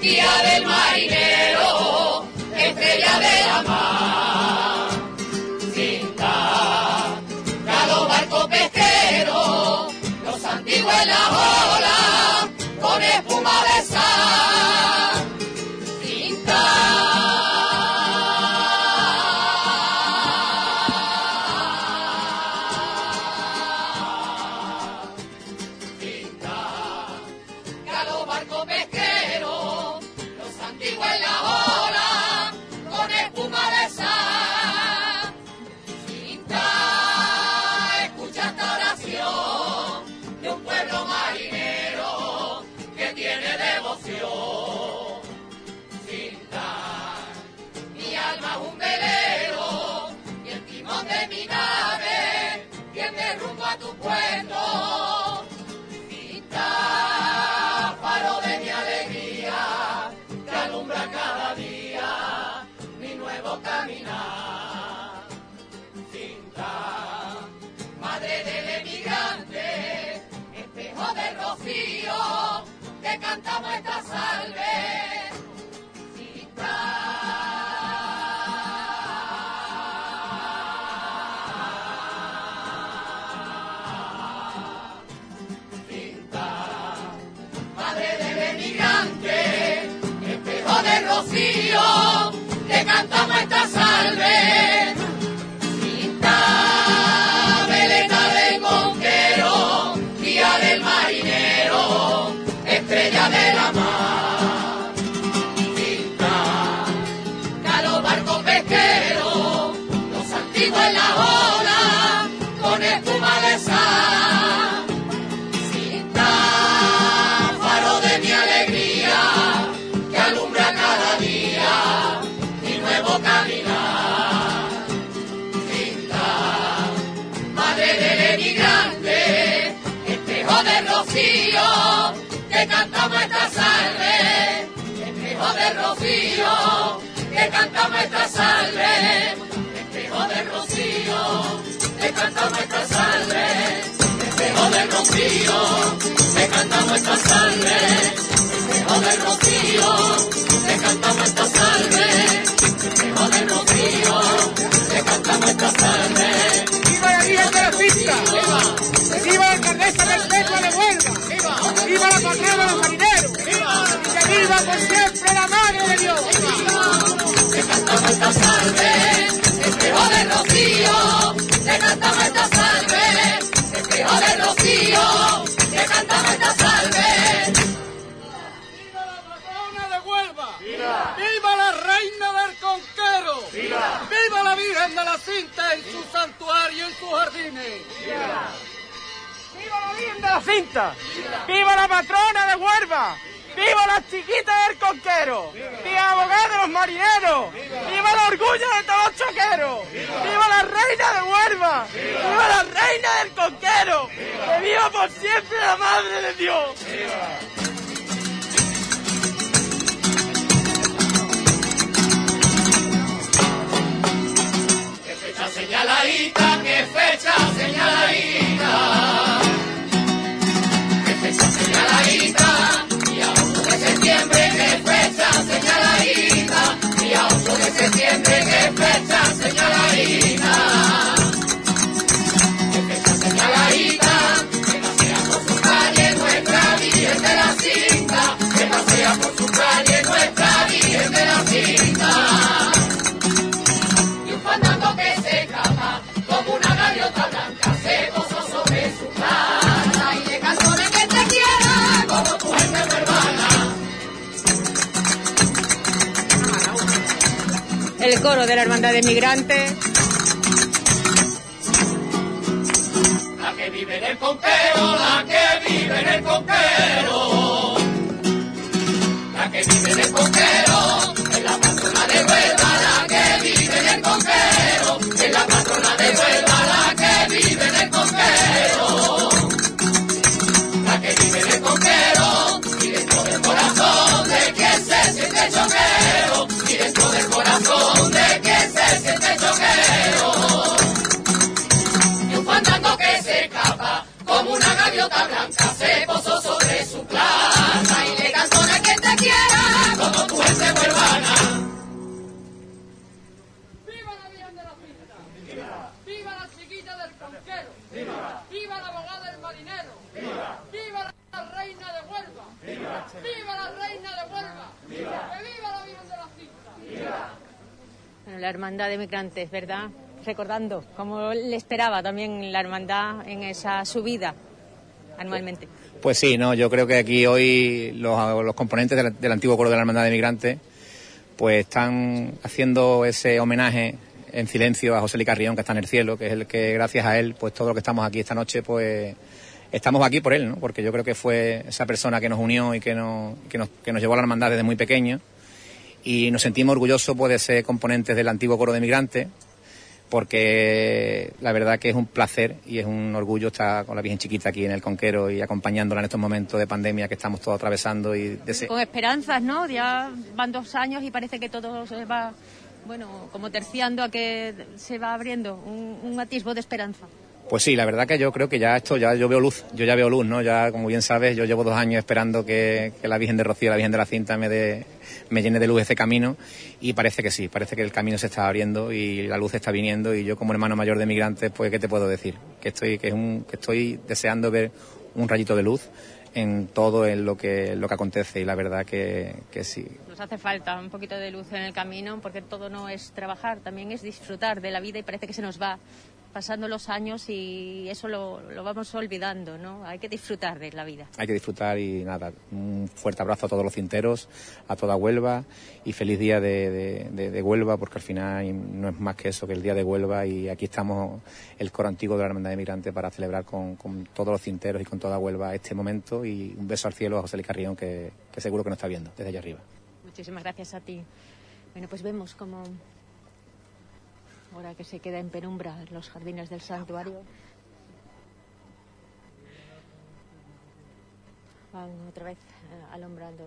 Guía del marinero, estrella de la mar. Cinta, a los barcos pesqueros, los antiguos en la tu puerto. Cinta, faro de mi alegría, que alumbra cada día mi nuevo caminar. Cinta, madre del emigrante, espejo de rocío, que cantamos esta salve. madre rocío, te cantamos esta salve. Que cantamos esta salve. Espejo de rocío, que cantamos esta salve. Espejo de rocío, que cantamos esta salve. Espejo de rocío, que cantamos esta salve. Espejo de rocío, que cantamos esta salve. Patrona de los marineros! ¡Y que viva por siempre la Madre de Dios! que cantamos esta salve, espejo de rocío, que cantamos esta salve, espejo de rocío, que cantamos esta salve. patrona de Huelva! ¡Viva! la reina del conquero! ¡Viva! la Virgen de la Cinta en su santuario, en sus jardines! ¡Viva! la Virgen de la Cinta! ¡Viva la patrona de Huelva! ¡Viva la chiquita del conquero! ¡Viva abogada de los marineros! ¡Viva el orgullo de todos los choqueros! ¡Viva la reina de Huelva! ¡Viva la reina del conquero! ¡Que viva por siempre la madre de Dios! ¡Qué fecha señaladita, qué fecha señaladita! Señalaina, empezó a señalaina, que no seamos su calle, nuestra vida es de la cinta, que no seamos su calle. El coro de la Hermandad de Migrantes. La que vive en el conquero, la que vive en el conquero. La que vive en el conquero, es la patrona de Huelva, la que vive en el conquero. Es la patrona de Huelva, la que vive en el conquero. La que vive en el conquero, y dentro del corazón de quien se siente choquero. La Hermandad de Migrantes, ¿verdad? Recordando cómo le esperaba también la Hermandad en esa subida anualmente. Pues sí, no, yo creo que aquí hoy los, componentes del, antiguo coro de la Hermandad de Migrantes pues están haciendo ese homenaje en silencio a José Luis Carrión que está en el cielo, que es el que gracias a él pues todo lo que estamos aquí esta noche pues estamos aquí por él, ¿no? Porque yo creo que fue esa persona que nos unió y que nos, que nos, que nos llevó a la hermandad desde muy pequeño y nos sentimos orgullosos pues, de ser componentes del antiguo coro de migrantes porque la verdad que es un placer y es un orgullo estar con la Virgen Chiquita aquí en el Conquero y acompañándola en estos momentos de pandemia que estamos todos atravesando y de Con esperanzas, ¿no? Ya van dos años y parece que todo se va, bueno, como terciando a que se va abriendo un, un atisbo de esperanza. Pues sí, la verdad que yo creo que ya esto, ya yo veo luz, yo ya veo luz, ¿no? Ya, como bien sabes, yo llevo dos años esperando que, que la Virgen de Rocío, la Virgen de la Cinta me, dé- me llene de luz ese camino y parece que sí, parece que el camino se está abriendo y la luz está viniendo y yo como hermano mayor de migrantes, pues ¿qué te puedo decir? Que estoy, que es un, que estoy deseando ver un rayito de luz en todo en lo que, lo que acontece y la verdad que, que sí, Nos hace falta un poquito de luz en el camino porque todo no es trabajar, también es disfrutar de la vida y parece que se nos va pasando los años y eso lo, lo vamos olvidando, ¿no? Hay que disfrutar de la vida. hay que disfrutar y nada, un fuerte abrazo a todos los cinteros, a toda Huelva y feliz día de, de- de- de Huelva porque al final no es más que eso que el día de Huelva y aquí estamos el coro antiguo de la Hermandad de Migrantes para celebrar con, con todos los cinteros y con toda Huelva este momento y un beso al cielo a José Luis Carrión que, que seguro que nos está viendo desde allá arriba. Muchísimas gracias a ti. Bueno, pues vemos como ahora que se queda en penumbra los jardines del santuario, van otra vez eh, alumbrando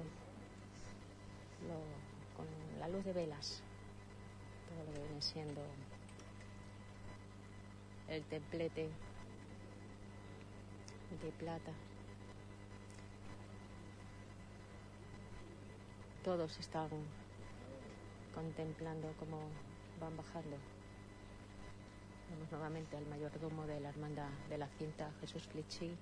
con la luz de velas todo lo que viene siendo el templete de plata. Todos están contemplando cómo van bajando. Vemos nuevamente al mayordomo de la hermandad de la cinta, Jesús Flichi.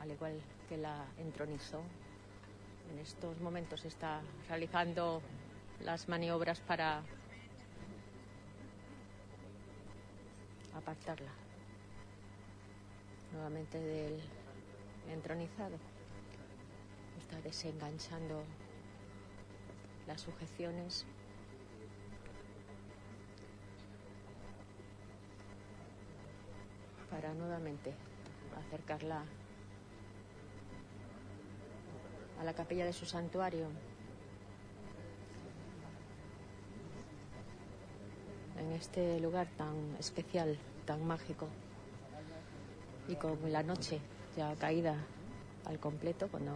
Al igual que la entronizó, en estos momentos está realizando las maniobras para apartarla nuevamente del entronizado. Está desenganchando las sujeciones. Para nuevamente acercarla a la capilla de su santuario. En este lugar tan especial, tan mágico y con la noche ya caída al completo, cuando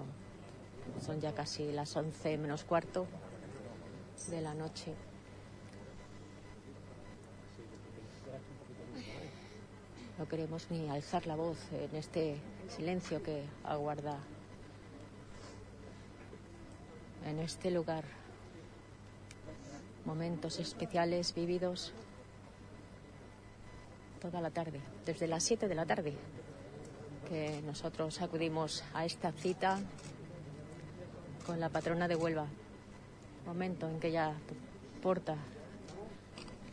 son ya casi las 11 menos cuarto de la noche. No queremos ni alzar la voz en este silencio que aguarda en este lugar. Momentos especiales vividos toda la tarde, desde las 7 de la tarde, que nosotros acudimos a esta cita con la patrona de Huelva. Momento en que ella porta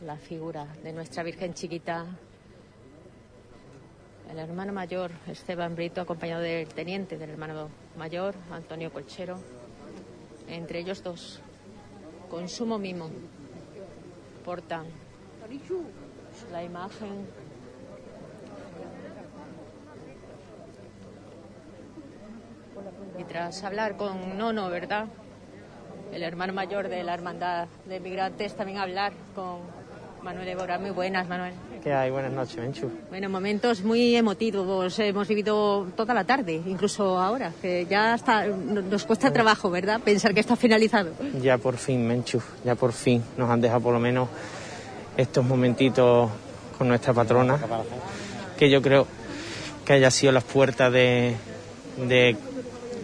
la figura de nuestra Virgen Chiquita El hermano mayor, Esteban Brito, acompañado del teniente del hermano mayor, Antonio Colchero. Entre ellos dos, con sumo mimo, portan la imagen y tras hablar con Nono, ¿verdad? El hermano mayor de la hermandad de migrantes, también hablar con Manuel Ebora. Muy buenas, Manuel. ¿Qué hay? Buenas noches, Menchu. Bueno, momentos muy emotivos hemos vivido toda la tarde, incluso ahora, que ya está, nos cuesta trabajo, ¿verdad? Pensar que está finalizado. Ya por fin, Menchu, ya por fin nos han dejado por lo menos estos momentitos con nuestra patrona, que yo creo que haya sido las puertas de, de,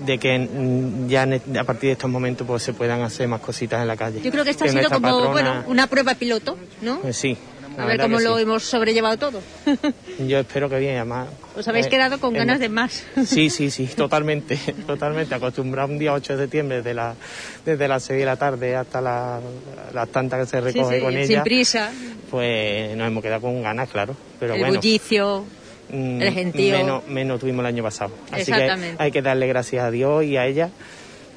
de que mm, ya ne- a partir de estos momentos pues se puedan hacer más cositas en la calle. Yo creo que esto ha sido como patrona- bueno, una prueba piloto, ¿no? pues sí. A ver cómo lo sí. hemos sobrellevado todo. Yo espero que bien, además. Os habéis eh, quedado con hemos- ganas de más. Sí, sí, sí, totalmente, totalmente. Acostumbrado un día 8 de septiembre desde, la, desde las 6 de la tarde hasta la- las tantas que se recoge sí, con sin ella, prisa, pues nos hemos quedado con ganas, claro. Pero el bueno, bullicio, el gentío. Menos, menos tuvimos el año pasado. Así que hay que darle gracias a Dios y a ella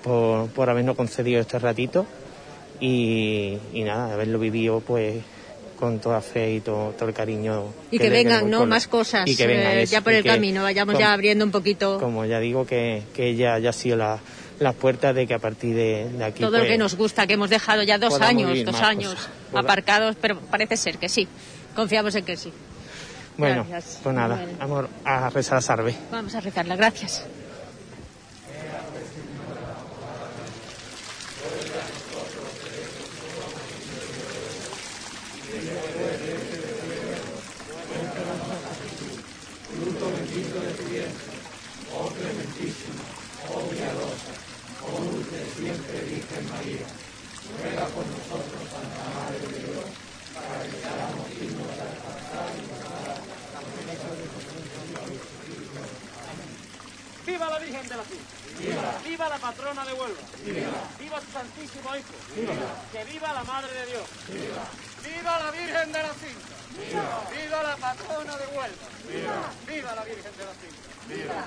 por, por habernos concedido este ratito y, y nada, haberlo vivido pues con toda fe y todo, todo el cariño. y que, vengan, ¿no? Más cosas y que vengan eh, ya por el camino, vayamos como- ya abriendo un poquito como ya digo, que, que ella ya ha sido la, las puertas de que a partir de, de aquí. todo lo pues, que nos gusta, que hemos dejado ya dos años, dos años cosas. Aparcados, pero parece ser que sí. Confiamos en que sí. Bueno, Gracias. pues nada, Bueno. vamos a rezar a Sarve. Vamos a rezarla, gracias. Fruto bendito de tu vientre, oh clementísima, oh piadosa, oh dulce siempre Virgen María, ruega por nosotros, Santa Madre de Dios, para que seamos dignos de alcanzar y gozar la promesa de Jesucristo. ¡Viva la Virgen de la Cinta! ¡Viva! la patrona de Huelva! ¡Viva! su Santísimo Hijo! ¡Que viva la Madre de Dios! ¡Viva! la Virgen de la Cinta! ¡Viva! la patrona de Huelva! ¡Viva! la Virgen de la Cinta!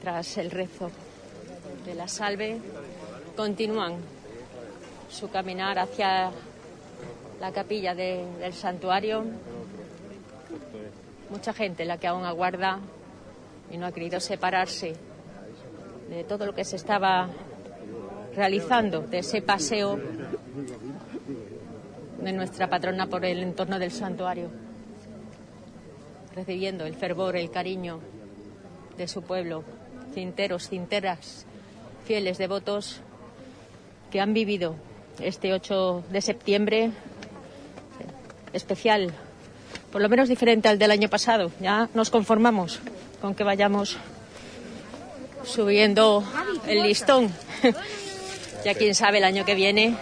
Tras el rezo de la salve, continúan su caminar hacia la capilla de- del santuario. Mucha gente la que aún aguarda y no ha querido separarse de todo lo que se estaba realizando, de ese paseo de nuestra patrona por el entorno del santuario, recibiendo el fervor, el cariño de su pueblo, cinteros, cinteras, fieles devotos que han vivido este 8 de septiembre especial, por lo menos diferente al del año pasado. Ya nos conformamos con que vayamos subiendo el listón. ya quién sabe el año que viene,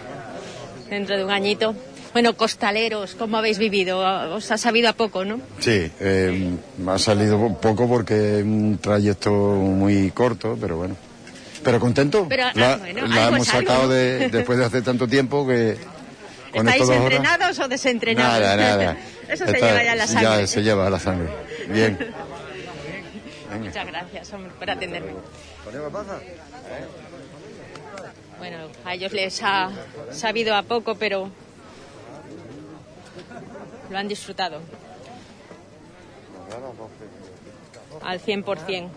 dentro de un añito. Bueno, costaleros, ¿cómo habéis vivido? Os ha sabido a poco, ¿no? Sí, eh, me ha salido un poco porque es un trayecto muy corto, pero bueno. Pero contento. Pero, ah, la bueno, la algo hemos sacado después de hace tanto tiempo que con ¿Estáis estos dos horas- entrenados o desentrenados? Nada, nada. Eso se lleva ya la sangre. Ya se lleva a la sangre. Bien. Muchas gracias hombre, por atenderme. Bueno, a ellos les ha sabido a poco, pero lo han disfrutado al 100%.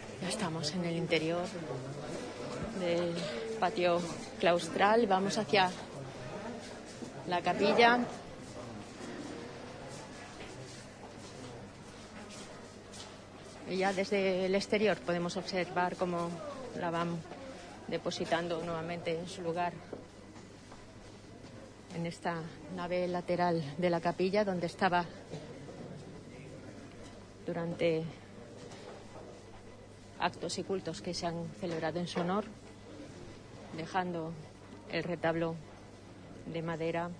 Ya estamos en el interior del patio claustral. Vamos hacia la capilla. Y ya desde el exterior podemos observar cómo la van depositando nuevamente en su lugar en esta nave lateral de la capilla donde estaba durante actos y cultos que se han celebrado en su honor, dejando el retablo de madera,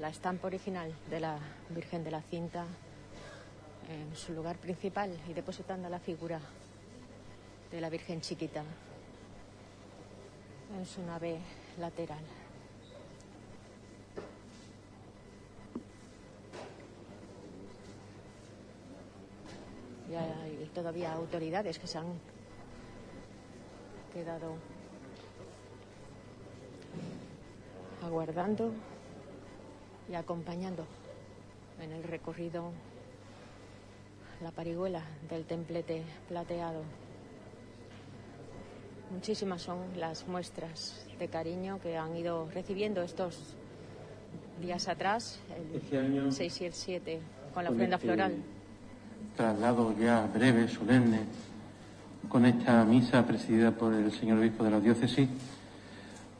la estampa original de la Virgen de la Cinta, en su lugar principal y depositando la figura de la Virgen Chiquita en su nave lateral. Y hay todavía autoridades que se han quedado aguardando y acompañando en el recorrido la parihuela del templete plateado. Muchísimas son las muestras de cariño que han ido recibiendo estos días atrás, el Este año, 6 y el 7, con la ofrenda este floral. Traslado ya breve, solemne, con esta misa presidida por el señor obispo de la diócesis,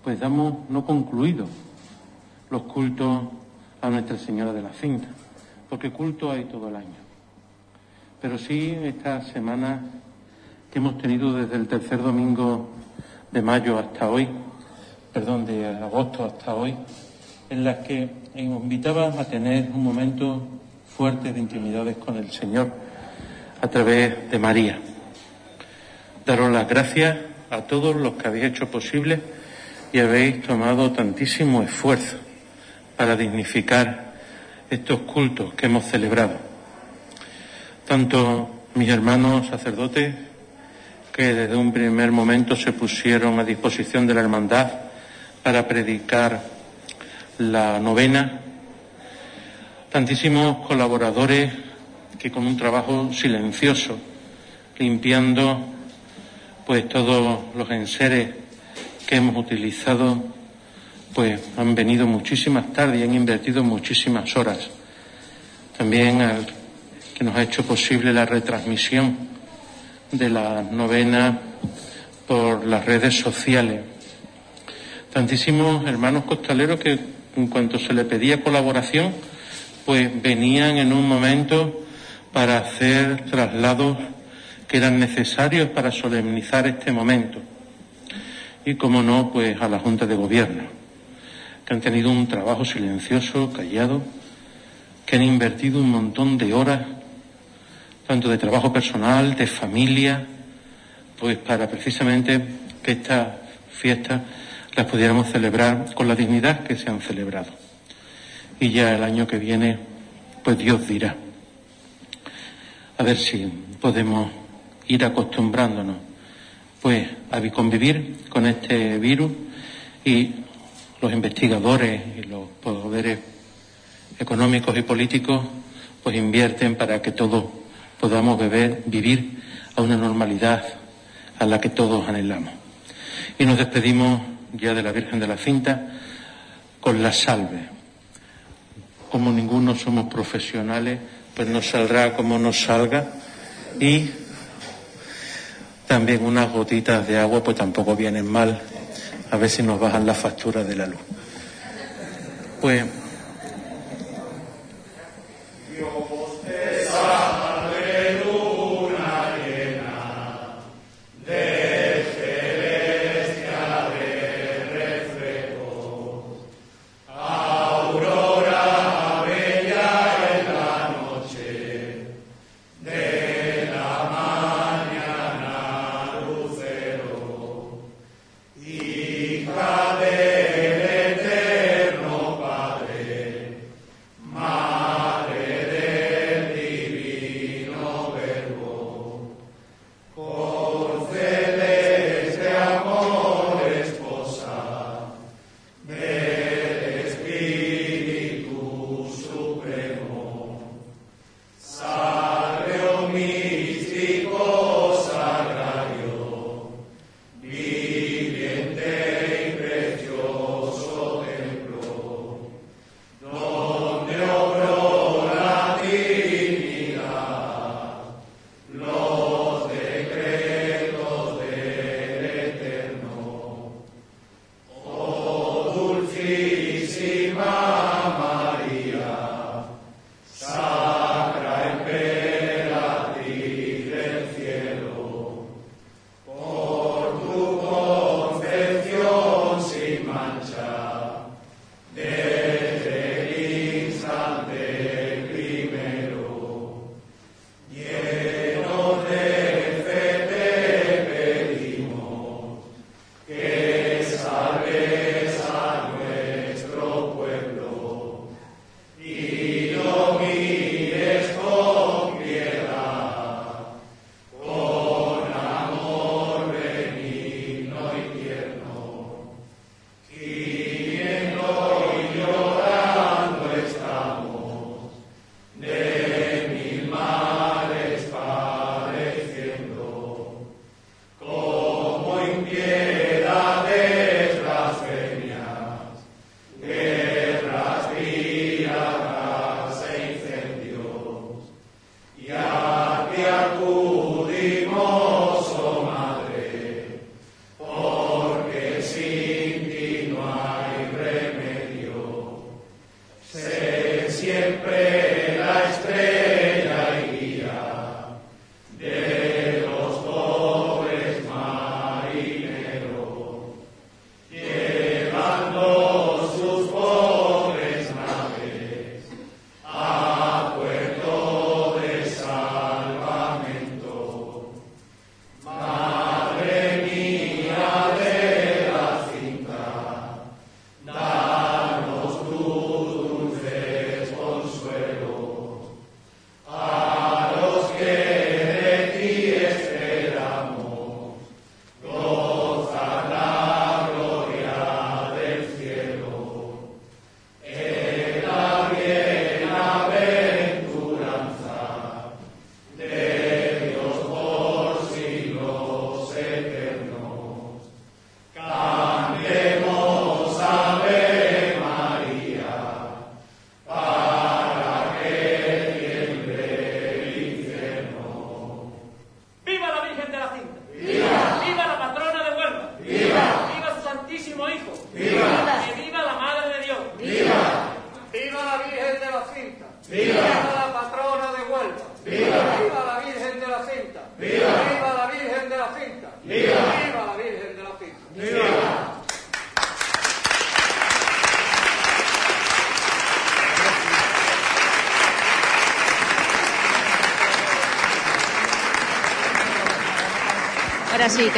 pues damos no concluido los cultos a Nuestra Señora de la Cinta, porque culto hay todo el año. Pero sí esta semana que hemos tenido desde el tercer domingo de mayo hasta hoy, perdón, de agosto hasta hoy, en las que invitaba a tener un momento fuerte de intimidades con el Señor a través de María. Daros las gracias a todos los que habéis hecho posible y habéis tomado tantísimo esfuerzo para dignificar estos cultos que hemos celebrado. Tanto mis hermanos sacerdotes, que desde un primer momento se pusieron a disposición de la hermandad para predicar la novena, tantísimos colaboradores que con un trabajo silencioso, limpiando pues todos los enseres que hemos utilizado, pues han venido muchísimas tardes y han invertido muchísimas horas. También al que nos ha hecho posible la retransmisión de la novena por las redes sociales. Tantísimos hermanos costaleros que en cuanto se le pedía colaboración, pues venían en un momento para hacer traslados que eran necesarios para solemnizar este momento. Y como no, pues a la Junta de Gobierno, que han tenido un trabajo silencioso, callado, que han invertido un montón de horas, tanto de trabajo personal, de familia, pues para precisamente que estas fiestas las pudiéramos celebrar con la dignidad que se han celebrado. Y ya el año que viene, pues Dios dirá. A ver si podemos ir acostumbrándonos, pues, a convivir con este virus y los investigadores y los poderes económicos y políticos, pues invierten para que todos podamos vivir a una normalidad a la que todos anhelamos. Y nos despedimos ya de la Virgen de la Cinta con la salve. Como ninguno somos profesionales, pues nos saldrá como nos salga y también unas gotitas de agua pues tampoco vienen mal, a ver si nos bajan las facturas de la luz. Pues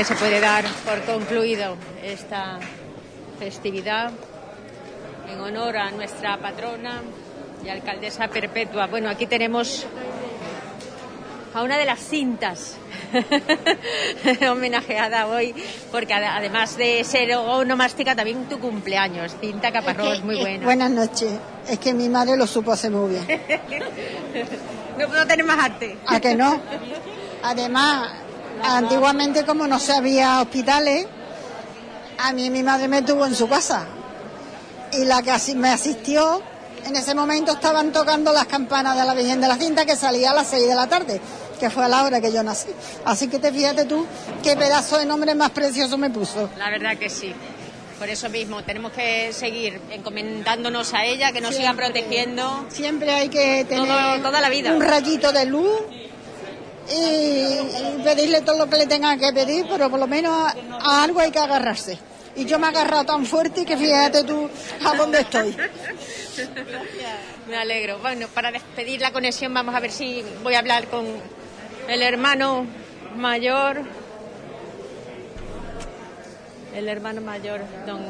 que se puede dar por concluido esta festividad en honor a nuestra patrona y alcaldesa perpetua. Bueno, aquí tenemos a una de las cintas homenajeada hoy, porque ad- además de ser onomástica, también tu cumpleaños. Cinta Caparrós, muy buena. Buenas noches. Es que mi madre lo supo hacer muy bien. No puedo tener más arte. ¿A que no? Además, antiguamente como no se había hospitales, a mí mi madre me tuvo en su casa. Y la que me asistió, en ese momento estaban tocando las campanas de la Virgen de la Cinta que salía a las 6 de la tarde, que fue a la hora que yo nací. Así que te fíjate tú qué pedazo de nombre más precioso me puso. La verdad que sí. Por eso mismo tenemos que seguir encomendándonos a ella, que nos siga Siempre. protegiendo. Siempre hay que tener Todo- toda la vida. un rayito de luz y, pedirle todo lo que le tengan que pedir, pero por lo menos a, a algo hay que agarrarse. Y yo me he agarrado tan fuerte que fíjate tú a dónde estoy. Me alegro. Bueno, para despedir la conexión vamos a ver si voy a hablar con el hermano mayor. El hermano mayor, don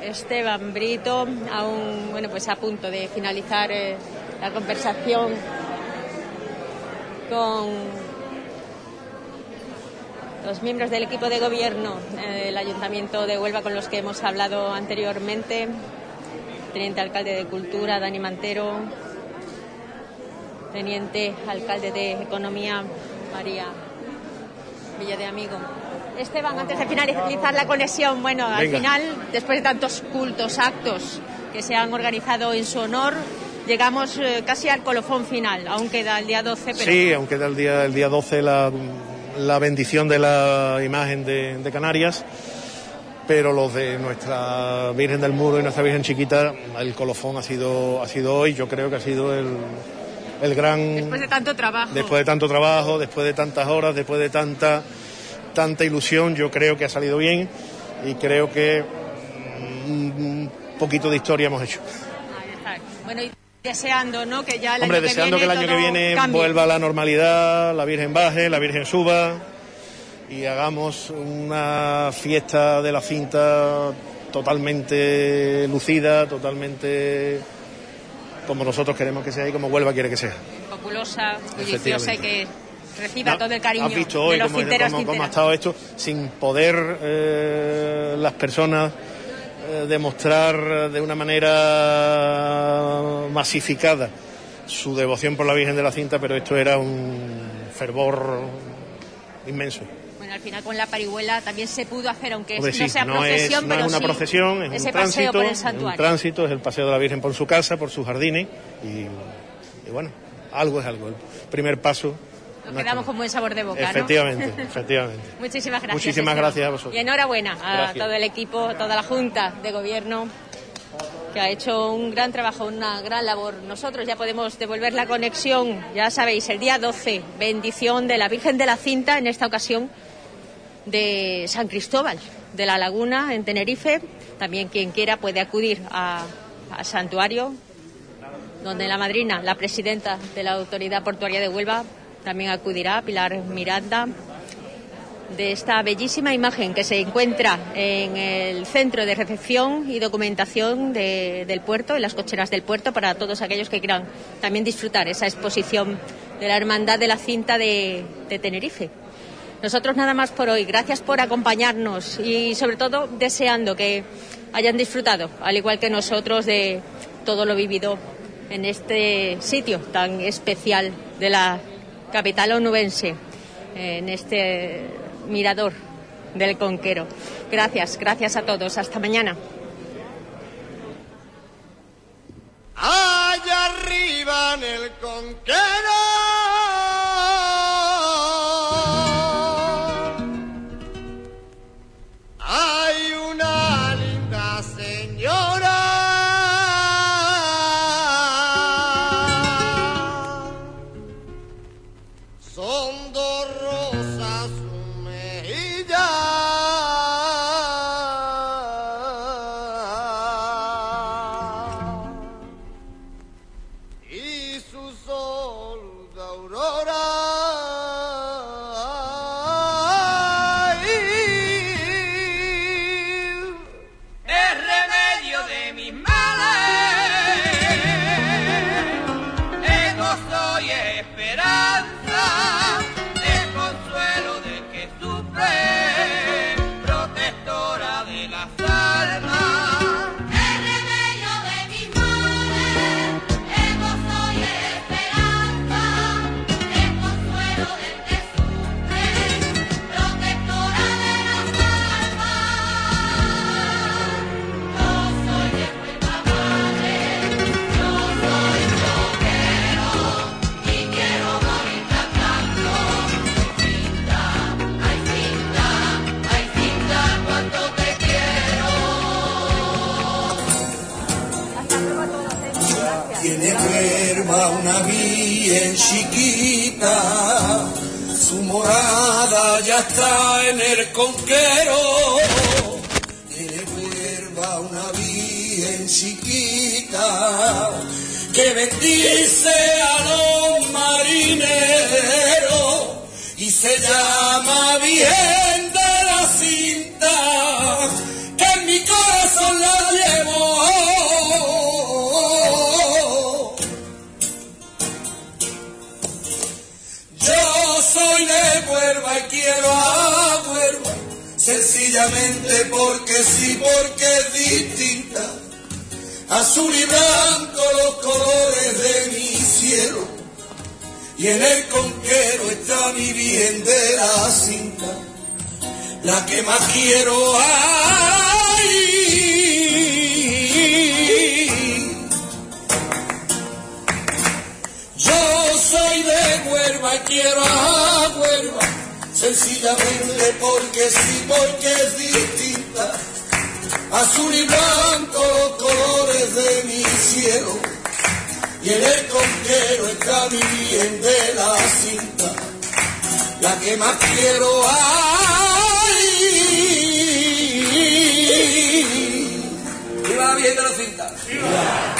Esteban Brito, aún, bueno, pues a punto de finalizar eh, la conversación con los miembros del equipo de gobierno eh, del Ayuntamiento de Huelva con los que hemos hablado anteriormente, teniente alcalde de Cultura, Dani Mantero, teniente alcalde de Economía, María Villa de Amigo. Esteban, antes de finalizar la conexión, bueno, al Venga. final, después de tantos cultos, actos que se han organizado en su honor, llegamos eh, casi al colofón final, aún queda el día 12, pero Sí, aunque da el día, el día 12 la, la bendición de la imagen de, de Canarias, pero los de nuestra Virgen del Muro y nuestra Virgen Chiquita, el colofón ha sido, ha sido hoy, yo creo que ha sido el, el gran... después de tanto trabajo. Después de tanto trabajo, después de tantas horas, después de tanta, tanta ilusión, yo creo que ha salido bien y creo que mm, un poquito de historia hemos hecho. Bueno, y deseando, ¿no? Que ya el Hombre, año deseando que, que el viene año que viene cambie. vuelva a la normalidad, la Virgen baje, la Virgen suba y hagamos una fiesta de la cinta totalmente lucida, totalmente como nosotros queremos que sea y como Huelva quiere que sea. populosa, bulliciosa y que reciba No, todo el cariño Has visto de hoy los cómo, cinteros, cómo- cómo ha estado esto sin poder eh, las personas eh, demostrar de una manera masificada su devoción por la Virgen de la Cinta, pero esto era un fervor inmenso. Bueno, al final con la parihuela también se pudo hacer, aunque Hombre, no sí, sea no procesión, es, no pero es una sí procesión, es ese un paseo tránsito, por el es un tránsito, es el paseo de la Virgen por su casa, por sus jardines y, y bueno, algo es algo, el primer paso. Nos quedamos con buen sabor de boca, ¿no? Efectivamente, efectivamente. Muchísimas gracias. Muchísimas gracias a vosotros. Y enhorabuena a Gracias. todo el equipo, toda la Junta de Gobierno que ha hecho un gran trabajo, una gran labor. Nosotros ya podemos devolver la conexión, ya sabéis, el día 12, bendición de la Virgen de la Cinta, en esta ocasión de San Cristóbal, de la Laguna, en Tenerife. También quien quiera puede acudir a- al santuario, donde la madrina, la presidenta de la Autoridad Portuaria de Huelva, también acudirá, Pilar Miranda, de esta bellísima imagen que se encuentra en el centro de recepción y documentación de- del puerto, en las cocheras del puerto, para todos aquellos que quieran también disfrutar esa exposición de la Hermandad de la Cinta de, de Tenerife. Nosotros nada más por hoy. Gracias por acompañarnos y sobre todo deseando que hayan disfrutado, al igual que nosotros, de todo lo vivido en este sitio tan especial de la capital onubense, en este mirador del Conquero. Gracias, gracias a todos. Hasta mañana. Allá arriba en el conquero Una bien chiquita, su morada ya está en el conquero. Tiene Huelva una bien chiquita, que bendice a los marineros y se llama Virgen de la Cinta, que en mi corazón la llevo. Quiero a Huelva, sencillamente porque sí, porque es distinta. Azul y blanco los colores de mi cielo, y en el conquero está mi bien de la cinta, la que más quiero. Ay, yo soy de Huelva, quiero a Huelva, sencillamente porque sí, porque es distinta. Azul y blanco, los colores de mi cielo, y en el conquero está mi bien de la cinta, la que más quiero. ¡Ay! Bien de la cinta!